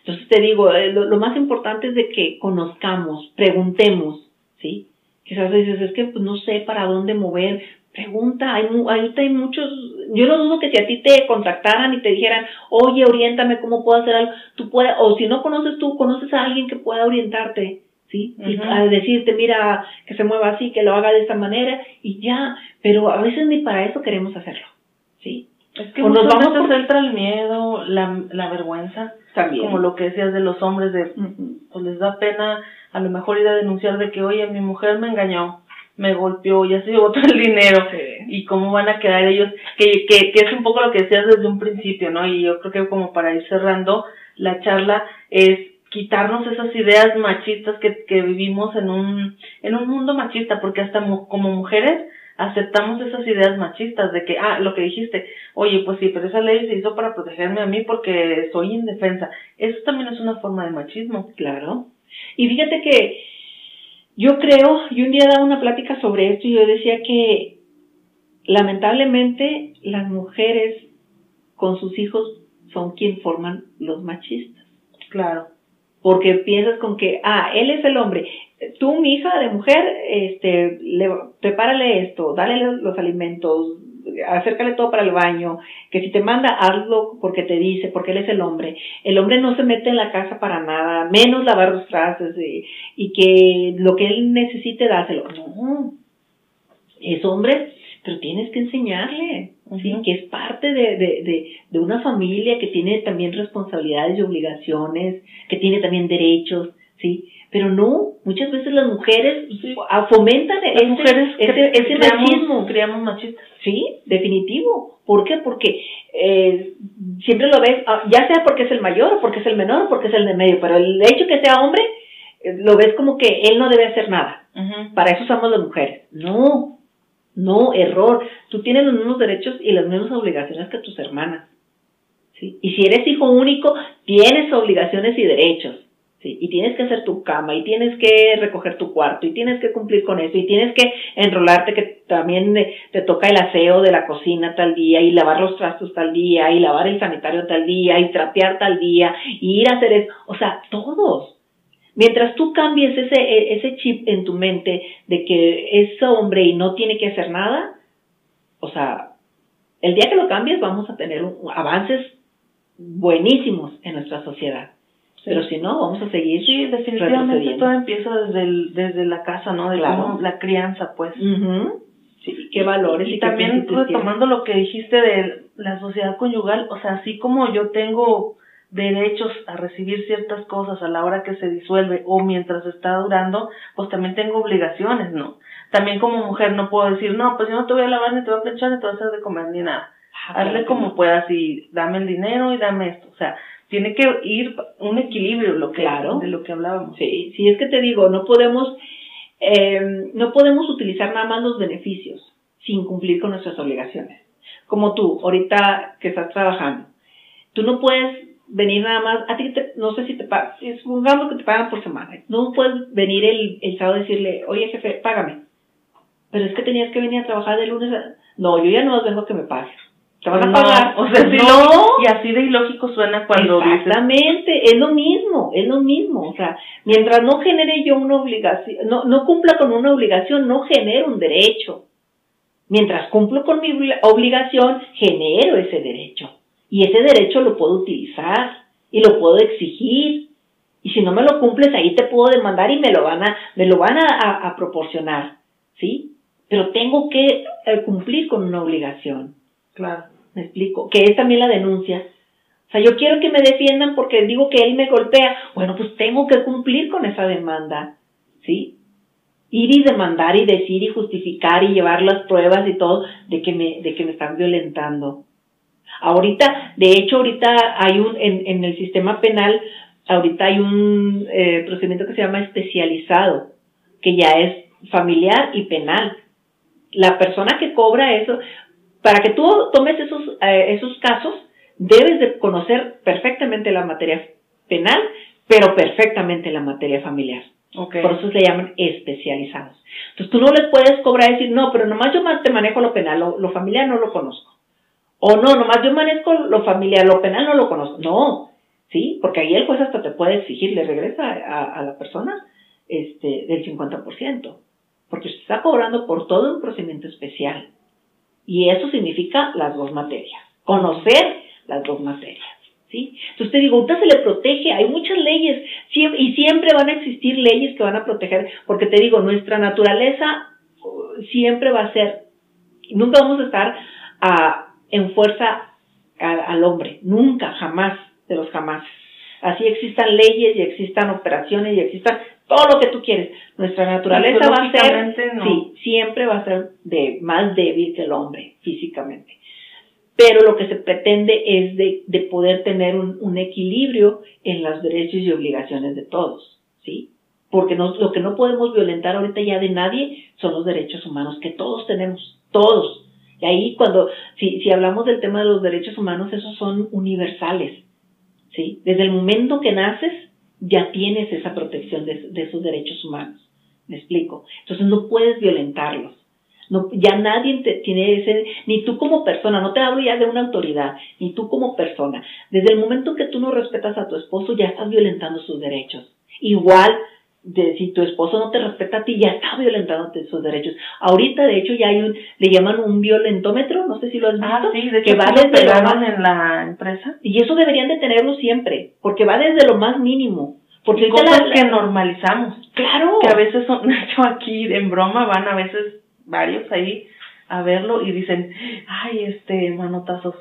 Entonces te digo, eh, lo, más importante es de que conozcamos, preguntemos, ¿sí? Quizás dices, es que pues, no sé para dónde mover. Pregunta, hay, ahorita hay muchos, yo no dudo que si a ti te contactaran y te dijeran, oye, oriéntame cómo puedo hacer algo, tú puedes, o si no conoces tú, conoces a alguien que pueda orientarte, ¿sí? Y a decirte, mira, que se mueva así, que lo haga de esta manera, y ya, pero a veces ni para eso queremos hacerlo, ¿sí? Es que nos vamos a centra el miedo, la, la vergüenza, también. Como lo que decías de los hombres, de, pues les da pena a lo mejor ir a denunciar de que, oye, mi mujer me engañó, me golpeó, ya se llevó todo el dinero. Y cómo van a quedar ellos, que, que, que es un poco lo que decías desde un principio, ¿no? Y yo creo que como para ir cerrando la charla es quitarnos esas ideas machistas que, que vivimos en un, en un mundo machista, porque hasta como mujeres aceptamos esas ideas machistas de que, ah, lo que dijiste, oye, pues sí, pero esa ley se hizo para protegerme a mí porque soy indefensa. Eso también es una forma de machismo. Claro. Y fíjate que yo creo, y un día daba una plática sobre esto y yo decía que lamentablemente las mujeres con sus hijos son quien forman los machistas. Claro. Porque piensas con que, ah, él es el hombre, tú, mi hija de mujer, este, le, prepárale esto, dale los alimentos, acércale todo para el baño, que si te manda, hazlo porque te dice, porque él es el hombre. El hombre no se mete en la casa para nada, menos lavar los trastes y, y que lo que él necesite, dáselo. No, es hombre, pero tienes que enseñarle, ¿sí? que es parte de, de, de, de una familia que tiene también responsabilidades y obligaciones, que tiene también derechos, ¿sí? Pero no, muchas veces las mujeres fomentan las mujeres ese, ese machismo. Creamos machistas. Sí, definitivo. ¿Por qué? Porque eh, siempre lo ves, ah, ya sea porque es el mayor, o porque es el menor, o porque es el de medio, pero el hecho que sea hombre, eh, lo ves como que él no debe hacer nada. Para eso somos las mujeres. No, no, error. Tú tienes los mismos derechos y las mismas obligaciones que tus hermanas. ¿sí? Y si eres hijo único, tienes obligaciones y derechos. Sí, y tienes que hacer tu cama, y tienes que recoger tu cuarto, y tienes que cumplir con eso, y tienes que enrolarte que también te toca el aseo de la cocina tal día, y lavar los trastos tal día, y lavar el sanitario tal día, y trapear tal día, y ir a hacer eso. O sea, todos. Mientras tú cambies ese, e, ese chip en tu mente de que es hombre y no tiene que hacer nada, o sea, el día que lo cambies vamos a tener avances buenísimos en nuestra sociedad. Pero si no, vamos a seguir. Sí, definitivamente todo empieza desde, el, desde la casa, ¿no? De la crianza, pues. Sí, qué valores. Y, también retomando lo que dijiste de la sociedad conyugal, o sea, así como yo tengo derechos a recibir ciertas cosas a la hora que se disuelve o mientras está durando, pues también tengo obligaciones, ¿no? También como mujer no puedo decir, no, pues yo no te voy a lavar, ni te voy a planchar, ni te voy a hacer de comer, ni nada. Ah, Hazle como puedas y dame el dinero y dame esto. O sea, tiene que ir un equilibrio lo que, claro. de lo que hablábamos. Sí, sí, es que te digo, no podemos, eh, no podemos utilizar nada más los beneficios sin cumplir con nuestras obligaciones. Como tú, ahorita que estás trabajando, tú no puedes venir nada más, a ti te, no sé si te pagan, supongamos que te pagan por semana, no puedes venir el, el sábado y decirle, oye jefe, págame, pero es que tenías que venir a trabajar de lunes a, no, yo ya no vengo a que me pagues te van a pagar. O sea, no. Y así de ilógico suena cuando Exactamente, es lo mismo, es lo mismo. O sea, mientras no genere yo una obligación, no, no cumpla con una obligación, no genero un derecho. Mientras cumplo con mi obligación, genero ese derecho. Y ese derecho lo puedo utilizar y lo puedo exigir. Y si no me lo cumples, ahí te puedo demandar y me lo van a, me lo van a, a proporcionar. ¿Sí? Pero tengo que eh, cumplir con una obligación. Claro. Me explico. Que es también la denuncia. O sea, yo quiero que me defiendan porque digo que él me golpea. Bueno, pues tengo que cumplir con esa demanda. ¿Sí? Ir y demandar y decir y justificar y llevar las pruebas y todo de que me, de que me están violentando. Ahorita, de hecho, ahorita hay un, en, en el sistema penal, ahorita hay un eh, procedimiento que se llama especializado, que ya es familiar y penal. La persona que cobra eso, para que tú tomes esos, eh, esos casos, debes de conocer perfectamente la materia penal, pero perfectamente la materia familiar. Okay. Por eso se llaman especializados. Entonces tú no les puedes cobrar y decir, no, pero nomás yo te manejo lo penal, lo, familiar no lo conozco. O no, nomás yo manejo lo familiar, lo penal no lo conozco. No, ¿sí? Porque ahí el juez hasta te puede exigir, le regresa a, a la persona este, del 50%. Porque se está cobrando por todo un procedimiento especial. Y eso significa las dos materias. Conocer las dos materias. ¿Sí? Entonces te digo, ahorita se le protege, hay muchas leyes y siempre van a existir leyes que van a proteger, porque te digo, nuestra naturaleza uh, siempre va a ser, nunca vamos a estar a, en fuerza al hombre, nunca, jamás, de los jamás. Así existan leyes y existan operaciones y existan todo lo que tú quieres. Nuestra naturaleza va a ser, sí, siempre va a ser de más débil que el hombre físicamente. Pero lo que se pretende es de, de poder tener un, un, equilibrio en los derechos y obligaciones de todos, ¿sí? Porque no, lo que no podemos violentar ahorita ya de nadie son los derechos humanos que todos tenemos, todos. Y ahí cuando, si, si hablamos del tema de los derechos humanos, esos son universales, ¿sí? Desde el momento que naces, ya tienes esa protección de, de esos derechos humanos. ¿Me explico? Entonces no puedes violentarlos. No, ya nadie te, tiene ese, ni tú como persona, no te hablo ya de una autoridad, ni tú como persona. Desde el momento que tú no respetas a tu esposo, ya estás violentando sus derechos. Igual, de, si tu esposo no te respeta a ti, ya está violentando sus derechos. Ahorita, de hecho, ya hay un, le llaman un violentómetro, no sé si lo has visto. Ah, sí, de que va desde lo más, en la empresa. Y eso deberían de tenerlo siempre, porque va desde lo más mínimo. Porque cosas que normalizamos. Claro. Que a veces son, yo aquí en broma van a veces varios ahí a verlo y dicen, ay, este, manotazos,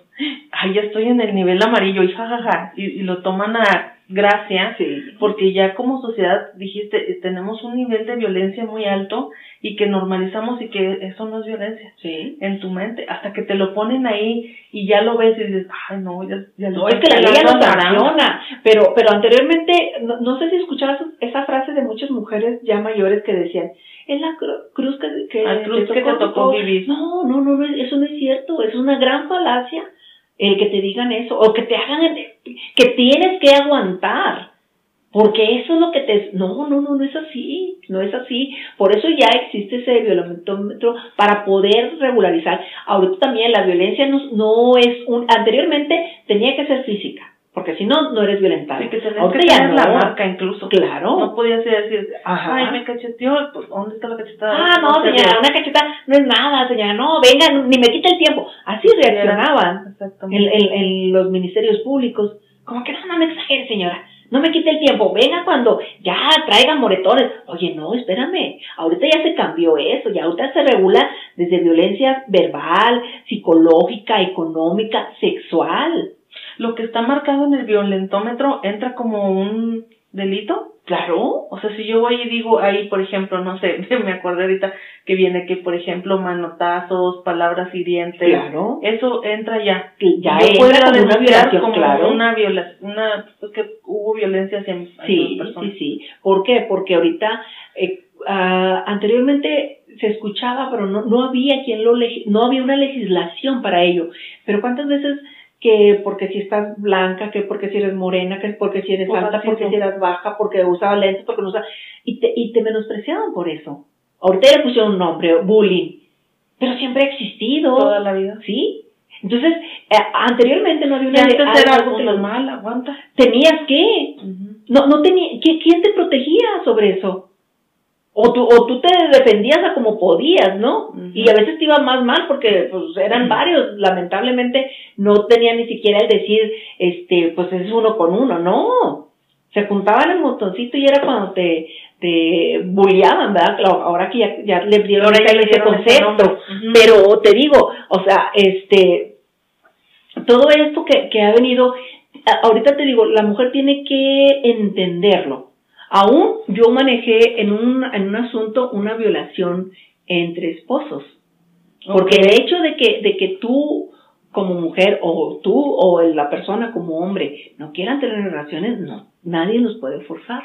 ay, ya estoy en el nivel amarillo y jajaja, y, y lo toman a gracia, sí. porque ya como sociedad dijiste, eh, tenemos un nivel de violencia muy alto y que normalizamos y que eso no es violencia sí. en tu mente, hasta que te lo ponen ahí y ya lo ves y dices, ay no, ya, ya no, es que la ley no sanciona, pero, pero anteriormente, no, no, sé si escuchabas esa frase de muchas mujeres ya mayores que decían, es la cruz que, que, cruz que te tocó vivir. No, no, no, no, eso no es cierto, es una gran falacia el que te digan eso, o que te hagan, que tienes que aguantar, porque eso es lo que te... No, no, no, no es así, no es así. Por eso ya existe ese violentómetro para poder regularizar. Ahorita también la violencia no, no es un... Anteriormente tenía que ser física porque si no, no eres violentado. Sí, que que tener la marca incluso. Claro. No podías decir, ay, me cacheteó, pues, ¿dónde está la cachetada? Ah, no, señora, una cachetada no es nada, señora, no, venga, ni me quita el tiempo. Así reaccionaban en, en, en, los ministerios públicos. Como que no, no me exagere, señora. No me quite el tiempo, venga cuando ya traigan moretones. Oye, no, espérame, ahorita ya se cambió eso, ya ahorita se regula desde violencia verbal, psicológica, económica, sexual lo que está marcado en el violentómetro entra como un delito. Claro. O sea, si yo voy y digo ahí, por ejemplo, no sé, me acordé ahorita que viene que, por ejemplo, manotazos, palabras hirientes. Claro. Eso entra ya. Ya yo puedo como una violación, como claro. una violación, una, pues que hubo violencia hacia, sí, personas. Sí, sí, ¿Por qué? Porque ahorita, eh, uh, anteriormente se escuchaba, pero no, no había quien lo, no había una legislación para ello. Pero cuántas veces que porque si estás blanca, que porque si eres morena, que porque si eres alta, porque si eres baja, porque usaba lentes, porque no usaba, y te, y te menospreciaban por eso. Ahorita le pusieron un nombre, bullying, pero siempre ha existido. Toda la vida. ¿Sí? Entonces, eh, anteriormente no había una... Antes era algo que normal, aguanta. Tenías que. No, no tenía, ¿quién te protegía sobre eso? O tú, o tú te defendías a como podías, ¿no? Y a veces te iba más mal porque pues eran varios, lamentablemente no tenían ni siquiera el decir, este, pues es uno con uno, no. Se juntaban el montoncito y era cuando te, te bulliaban, ¿verdad? Claro, ahora que ya, ya le dieron, ese concepto, pero te digo, o sea, este, todo esto que, que ha venido, ahorita te digo, la mujer tiene que entenderlo Aún yo manejé en un, en un asunto una violación entre esposos. Porque el hecho de que, de que tú como mujer o tú o la persona como hombre no quieran tener relaciones, no, nadie nos puede forzar.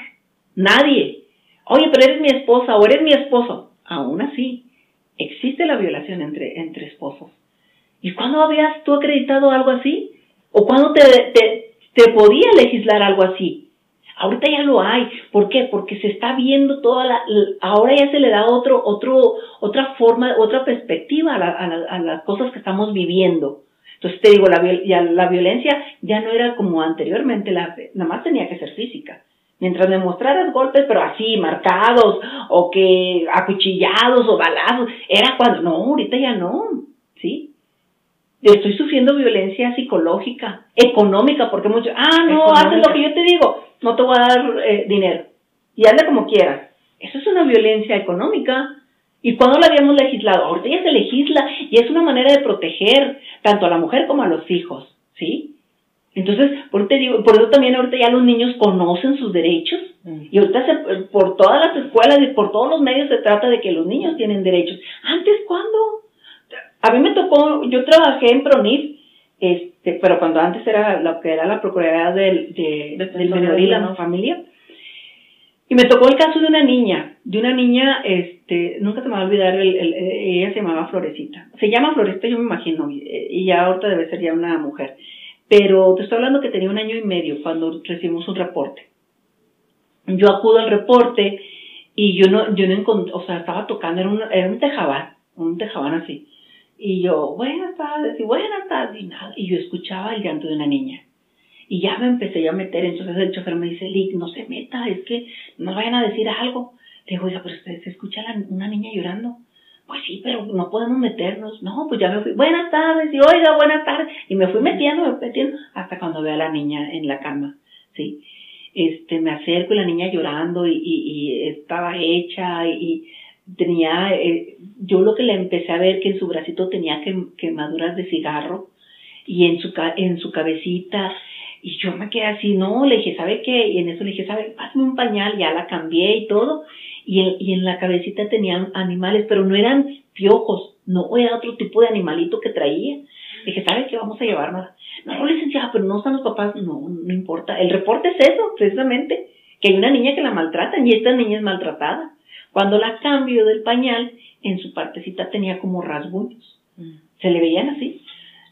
Nadie. Oye, pero eres mi esposa o eres mi esposo. Aún así, existe la violación entre, entre esposos. ¿Y cuándo habías tú acreditado algo así? ¿O cuándo te, te, te podía legislar algo así? Ahorita ya lo hay. ¿Por qué? Porque se está viendo toda la, ahora ya se le da otro, otro, otra forma, otra perspectiva a, las cosas que estamos viviendo. Entonces te digo, la, ya, la violencia ya no era como anteriormente, la, nada más tenía que ser física. Mientras me mostraras golpes, pero así, marcados, o que acuchillados o balazos, era cuando, no, ahorita ya no, ¿sí? Estoy sufriendo violencia psicológica, económica, porque muchos, ah, no, haces lo que yo te digo, no te voy a dar eh, dinero. Y hazle como quieras. Eso es una violencia económica. ¿Y cuándo la habíamos legislado? Ahorita ya se legisla y es una manera de proteger tanto a la mujer como a los hijos, ¿sí? Entonces, por, te digo, por eso también ahorita ya los niños conocen sus derechos mm. y ahorita se, por todas las escuelas y por todos los medios se trata de que los niños tienen derechos. Antes, ¿cuándo? A mí me tocó, yo trabajé en PRONIF este, pero cuando antes era lo que era la Procuraduría del, de, del menor y la familia. Y me tocó el caso de una niña, de una niña, este, nunca se me va a olvidar, el, el, ella se llamaba Florecita. Se llama Florecita, yo me imagino, y ya ahorita debe ser ya una mujer. Pero te estoy hablando que tenía un año y medio cuando recibimos un reporte. Yo acudo al reporte y yo no, yo no encontré, o sea, estaba tocando, era un, era un tejabán, un tejabán así. Y yo, buenas tardes, y buenas tardes, y nada. Y yo escuchaba el llanto de una niña. Y ya me empecé a meter, entonces el chofer me dice, Lick, no se meta, es que no vayan a decir algo. Le digo, oiga, pero usted se escucha una niña llorando. Pues sí, pero no podemos meternos. No, pues ya me fui, buenas tardes, y oiga, buenas tardes. Y me fui metiendo, me metiendo, hasta cuando veo a la niña en la cama, ¿sí? Este, me acerco y la niña llorando y, y, y estaba hecha y, tenía, eh, yo lo que le empecé a ver que en su bracito tenía quemaduras de cigarro y en su, en su cabecita, y yo me quedé así, no, le dije, ¿sabe qué? Y en eso le dije, ¿sabe? Pásame un pañal, ya la cambié y todo, y en, y en la cabecita tenían animales, pero no eran piojos, no, era otro tipo de animalito que traía. Le dije, ¿sabe qué? Vamos a llevarnos. No, licenciada, pero no están los papás. No, no importa. El reporte es eso, precisamente, que hay una niña que la maltratan y esta niña es maltratada. Cuando la cambio del pañal, en su partecita tenía como rasguños. Mm. Se le veían así.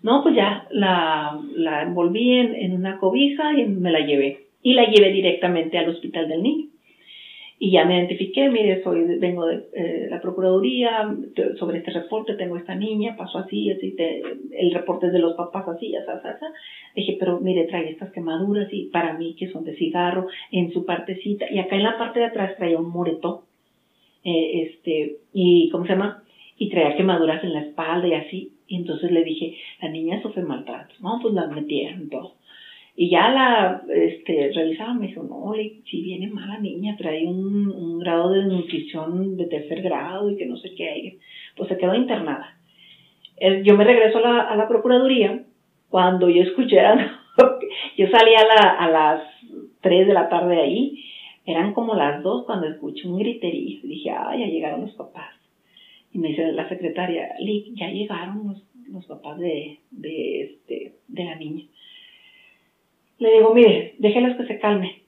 No, pues ya la, la envolví en, en una cobija y me la llevé. Y la llevé directamente al hospital del niño y ya me identifiqué, mire, soy, vengo de eh, la Procuraduría, sobre este reporte tengo esta niña, pasó así, así, el reporte es de los papás así, así, así, Dije, pero mire, trae estas quemaduras y para mí que son de cigarro, en su partecita, y acá en la parte de atrás traía un moreto, eh, este, y, ¿cómo se llama? Y traía quemaduras en la espalda y así, y entonces le dije, la niña sufre maltrato, no, pues la metieron todo. Y ya la este, revisaba, me dijo, no, si viene mala niña, trae un, un grado de nutrición de tercer grado y que no sé qué. Pues se quedó internada. Yo me regreso a la, a la Procuraduría cuando yo escuché, yo salí a, la, a las 3 de la tarde ahí, eran como las 2 cuando escuché un griterío. Dije, ah, ya llegaron los papás. Y me dice la secretaria, ya llegaron los, los papás de, de, este, de la niña. Le digo, mire, déjelos que se calme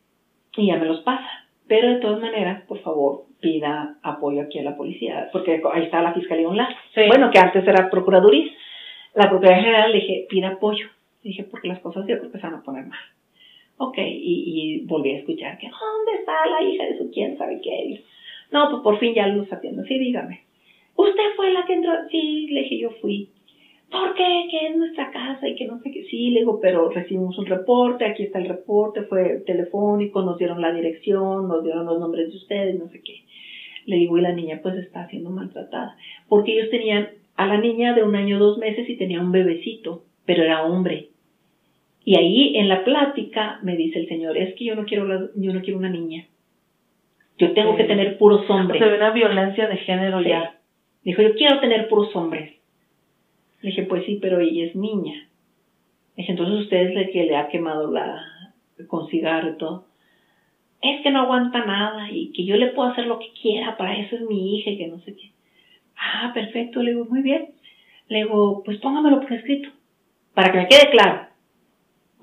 y ya me los pasa. Pero de todas maneras, por favor, pida apoyo aquí a la policía, porque ahí está la Fiscalía Online. Bueno, que antes era Procuraduría. La Procuraduría General le dije, pida apoyo. Le dije, porque las cosas ya empezaron a poner mal. Ok, y, volví a escuchar que, ¿dónde está la hija de su quién sabe qué? No, pues por fin ya lo está viendo. Sí, dígame. ¿Usted fue la que entró? Sí, le dije, yo fui. ¿por qué? Que es nuestra casa y que no sé qué. Sí, le digo, pero recibimos un reporte, aquí está el reporte, fue telefónico, nos dieron la dirección, nos dieron los nombres de ustedes, no sé qué. Le digo, y la niña pues está siendo maltratada. Porque ellos tenían a la niña de un año, dos meses y tenía un bebecito, pero era hombre. Y ahí en la plática me dice el señor, es que yo no quiero, yo no quiero una niña. Yo tengo que tener puros hombres. Se ve una violencia de género ya. Dijo, yo quiero tener puros hombres. Le dije, pues sí, pero ella es niña. Le dije, entonces usted es el que le ha quemado la, con cigarro y todo. Es que no aguanta nada y que yo le puedo hacer lo que quiera, para eso es mi hija y que no sé qué. Ah, perfecto, le digo, muy bien. Le digo, pues póngamelo por escrito, para que me quede claro.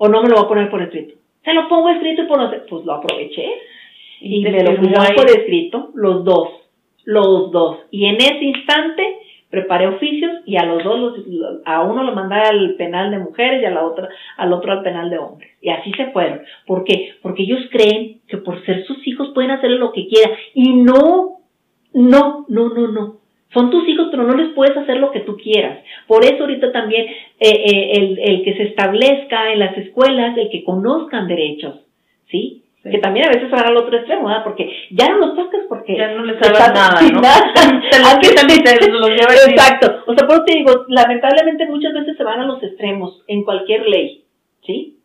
O no me lo voy a poner por escrito. Se lo pongo escrito y por pues lo aproveché. Y, me lo puse por escrito, los dos, los dos. Y en ese instante preparé oficios y a los dos, a uno lo mandé al penal de mujeres y a la otra, al otro al penal de hombres. Y así se fueron. ¿Por qué? Porque ellos creen que por ser sus hijos pueden hacer lo que quieran. Y no, no, no, no, no. Son tus hijos, pero no les puedes hacer lo que tú quieras. Por eso ahorita también eh, eh, el, el que se establezca en las escuelas, el que conozcan derechos, ¿sí? Que también a veces van al otro extremo, ¿verdad? Porque ya no los tocas porque... Ya no les sabes nada, ¿no? Exacto. O sea, por eso te digo, lamentablemente muchas veces se van a los extremos en cualquier ley, ¿sí?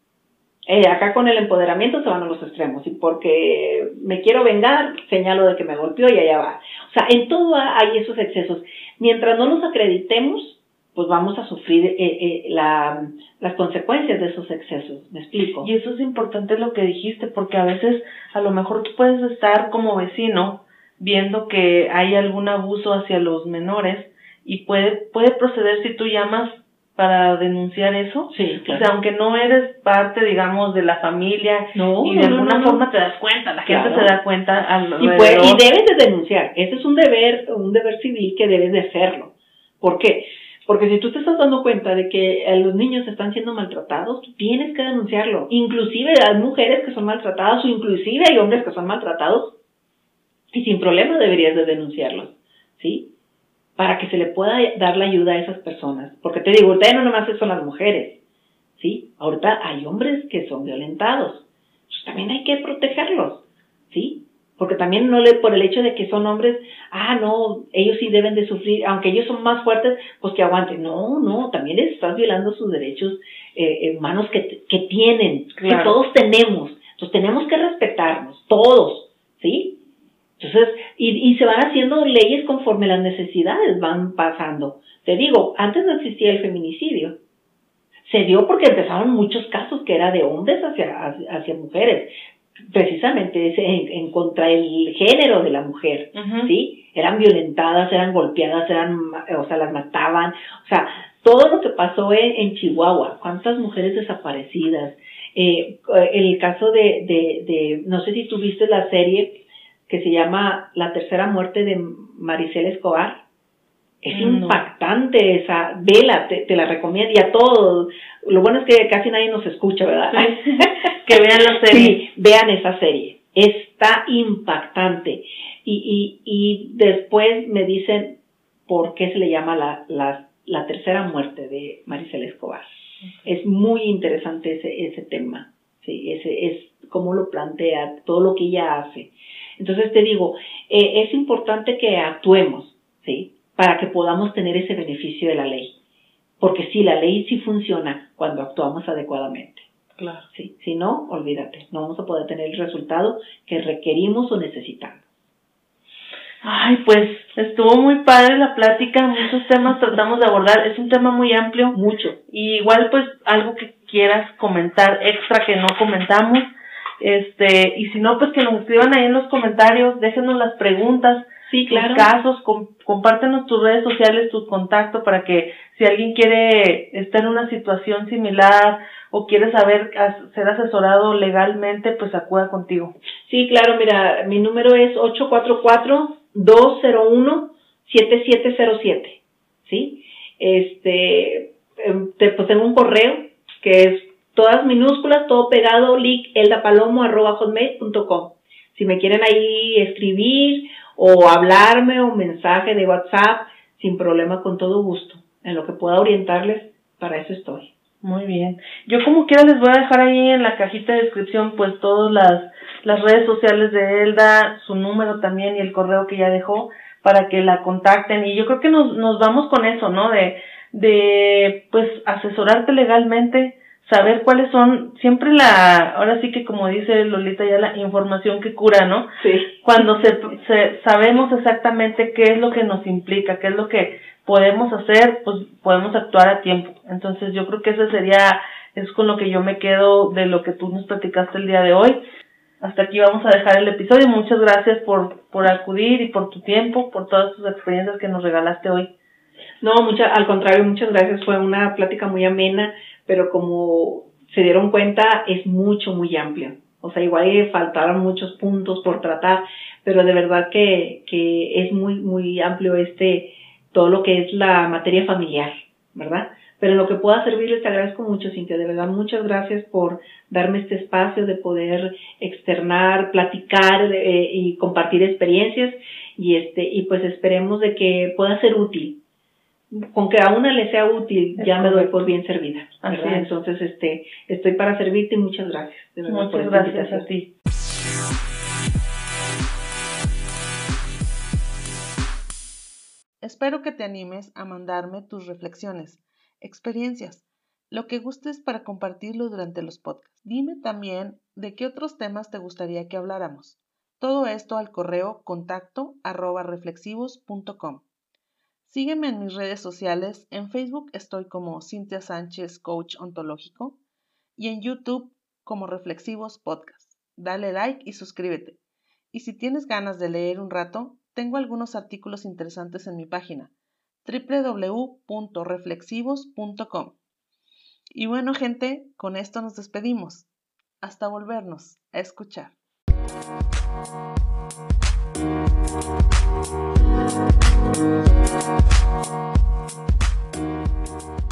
Eh, acá con el empoderamiento se van a los extremos y porque me quiero vengar, señalo de que me golpeó y allá va. O sea, en todo hay esos excesos. Mientras no los acreditemos, pues vamos a sufrir eh, eh, la, las consecuencias de esos excesos. ¿Me explico? Y eso es importante lo que dijiste, porque a veces a lo mejor tú puedes estar como vecino viendo que hay algún abuso hacia los menores y puede, puede proceder si tú llamas para denunciar eso. Sí, claro. O sea, aunque no eres parte, digamos, de la familia no, y de alguna forma te das cuenta, la gente se da cuenta al y, puede, y debes de denunciar. Ese es un deber, un deber civil que debes de hacerlo. ¿Por qué? Porque si tú te estás dando cuenta de que los niños están siendo maltratados, tú tienes que denunciarlo. Inclusive hay mujeres que son maltratadas o inclusive hay hombres que son maltratados y sin problema deberías de denunciarlos, ¿sí? Para que se le pueda dar la ayuda a esas personas. Porque te digo, ahorita no nomás son las mujeres, ¿sí? Ahorita hay hombres que son violentados. Pues también hay que protegerlos, ¿sí? porque también no le, por el hecho de que son hombres, ah, no, ellos sí deben de sufrir, aunque ellos son más fuertes, pues que aguanten. No, no, también les estás violando sus derechos eh, humanos que, que tienen, que todos tenemos. Entonces tenemos que respetarnos, todos, ¿sí? Entonces, y, y se van haciendo leyes conforme las necesidades van pasando. Te digo, antes no existía el feminicidio. Se dio porque empezaron muchos casos que era de hombres hacia, hacia mujeres precisamente ese en, contra el género de la mujer, ¿sí? Eran violentadas, eran golpeadas, eran, o sea, las mataban, o sea, todo lo que pasó en, Chihuahua, cuántas mujeres desaparecidas, eh, el caso de, de, de, no sé si tuviste la serie que se llama La tercera muerte de Maricel Escobar, Es impactante esa, vela, te, te, la recomiendo y a todos. Lo bueno es que casi nadie nos escucha, ¿verdad? que vean la serie. Sí, vean esa serie. Está impactante. Y, y, y después me dicen por qué se le llama la, la, la tercera muerte de Maricela Escobar. Es muy interesante ese, ese tema. Sí, ese es cómo lo plantea, todo lo que ella hace. Entonces te digo, eh, es importante que actuemos, ¿sí? Para que podamos tener ese beneficio de la ley. Porque sí, la ley sí funciona cuando actuamos adecuadamente. Claro. Sí, si no, olvídate, no vamos a poder tener el resultado que requerimos o necesitamos. Ay, pues estuvo muy padre la plática, muchos temas tratamos de abordar, es un tema muy amplio. Mucho. Y igual pues algo que quieras comentar extra que no comentamos, este, y si no, pues que nos escriban ahí en los comentarios, déjenos las preguntas, sí, claro. casos, compártenos tus redes sociales, tus contactos para que si alguien quiere estar en una situación similar o quiere saber ser asesorado legalmente, pues acuda contigo. Sí, claro, mira, mi número es 844-201-7707, ¿sí? Este, em, te, pues tengo un correo que es todas minúsculas, todo pegado, hotmail.com. Si me quieren ahí escribir o hablarme o mensaje de WhatsApp, sin problema, con todo gusto. En lo que pueda orientarles, para eso estoy. Muy bien. Yo como quiera les voy a dejar ahí en la cajita de descripción pues todas las, las redes sociales de Elda, su número también y el correo que ya dejó para que la contacten. Y yo creo que nos, nos vamos con eso, ¿no? De, de pues asesorarte legalmente, saber cuáles son, siempre la, ahora sí que como dice Lolita ya la información que cura, ¿no? Sí. Cuando se, se, sabemos exactamente qué es lo que nos implica, qué es lo que podemos hacer, pues podemos actuar a tiempo. Entonces yo creo que ese sería, es con lo que yo me quedo de lo que tú nos platicaste el día de hoy. Hasta aquí vamos a dejar el episodio. Muchas gracias por, por acudir y por tu tiempo, por todas tus experiencias que nos regalaste hoy. No, mucha, al contrario, muchas gracias. Fue una plática muy amena pero como se dieron cuenta es mucho, muy amplio. O sea, igual faltaron muchos puntos por tratar, pero de verdad que, que es muy, muy amplio este, todo lo que es la materia familiar, ¿verdad? Pero lo que pueda servirles te agradezco mucho, Cintia, de verdad, muchas gracias por darme este espacio de poder externar, platicar eh, y compartir experiencias y este, y pues esperemos de que pueda ser útil con que a una le sea útil, ya me doy por bien servida. Entonces, este, estoy para servirte y muchas gracias. muchas gracias a ti. Espero que te animes a mandarme tus reflexiones, experiencias, lo que gustes para compartirlo durante los podcasts. Dime también de qué otros temas te gustaría que habláramos. Todo esto al correo contacto arroba reflexivos.com. Sígueme en mis redes sociales. En Facebook estoy como Cintia Sánchez, coach ontológico, y en YouTube como Reflexivos Podcast. Dale like y suscríbete. Y si tienes ganas de leer un rato, tengo algunos artículos interesantes en mi página www.reflexivos.com. Y bueno, gente, con esto nos despedimos. Hasta volvernos a escuchar. We'll be right.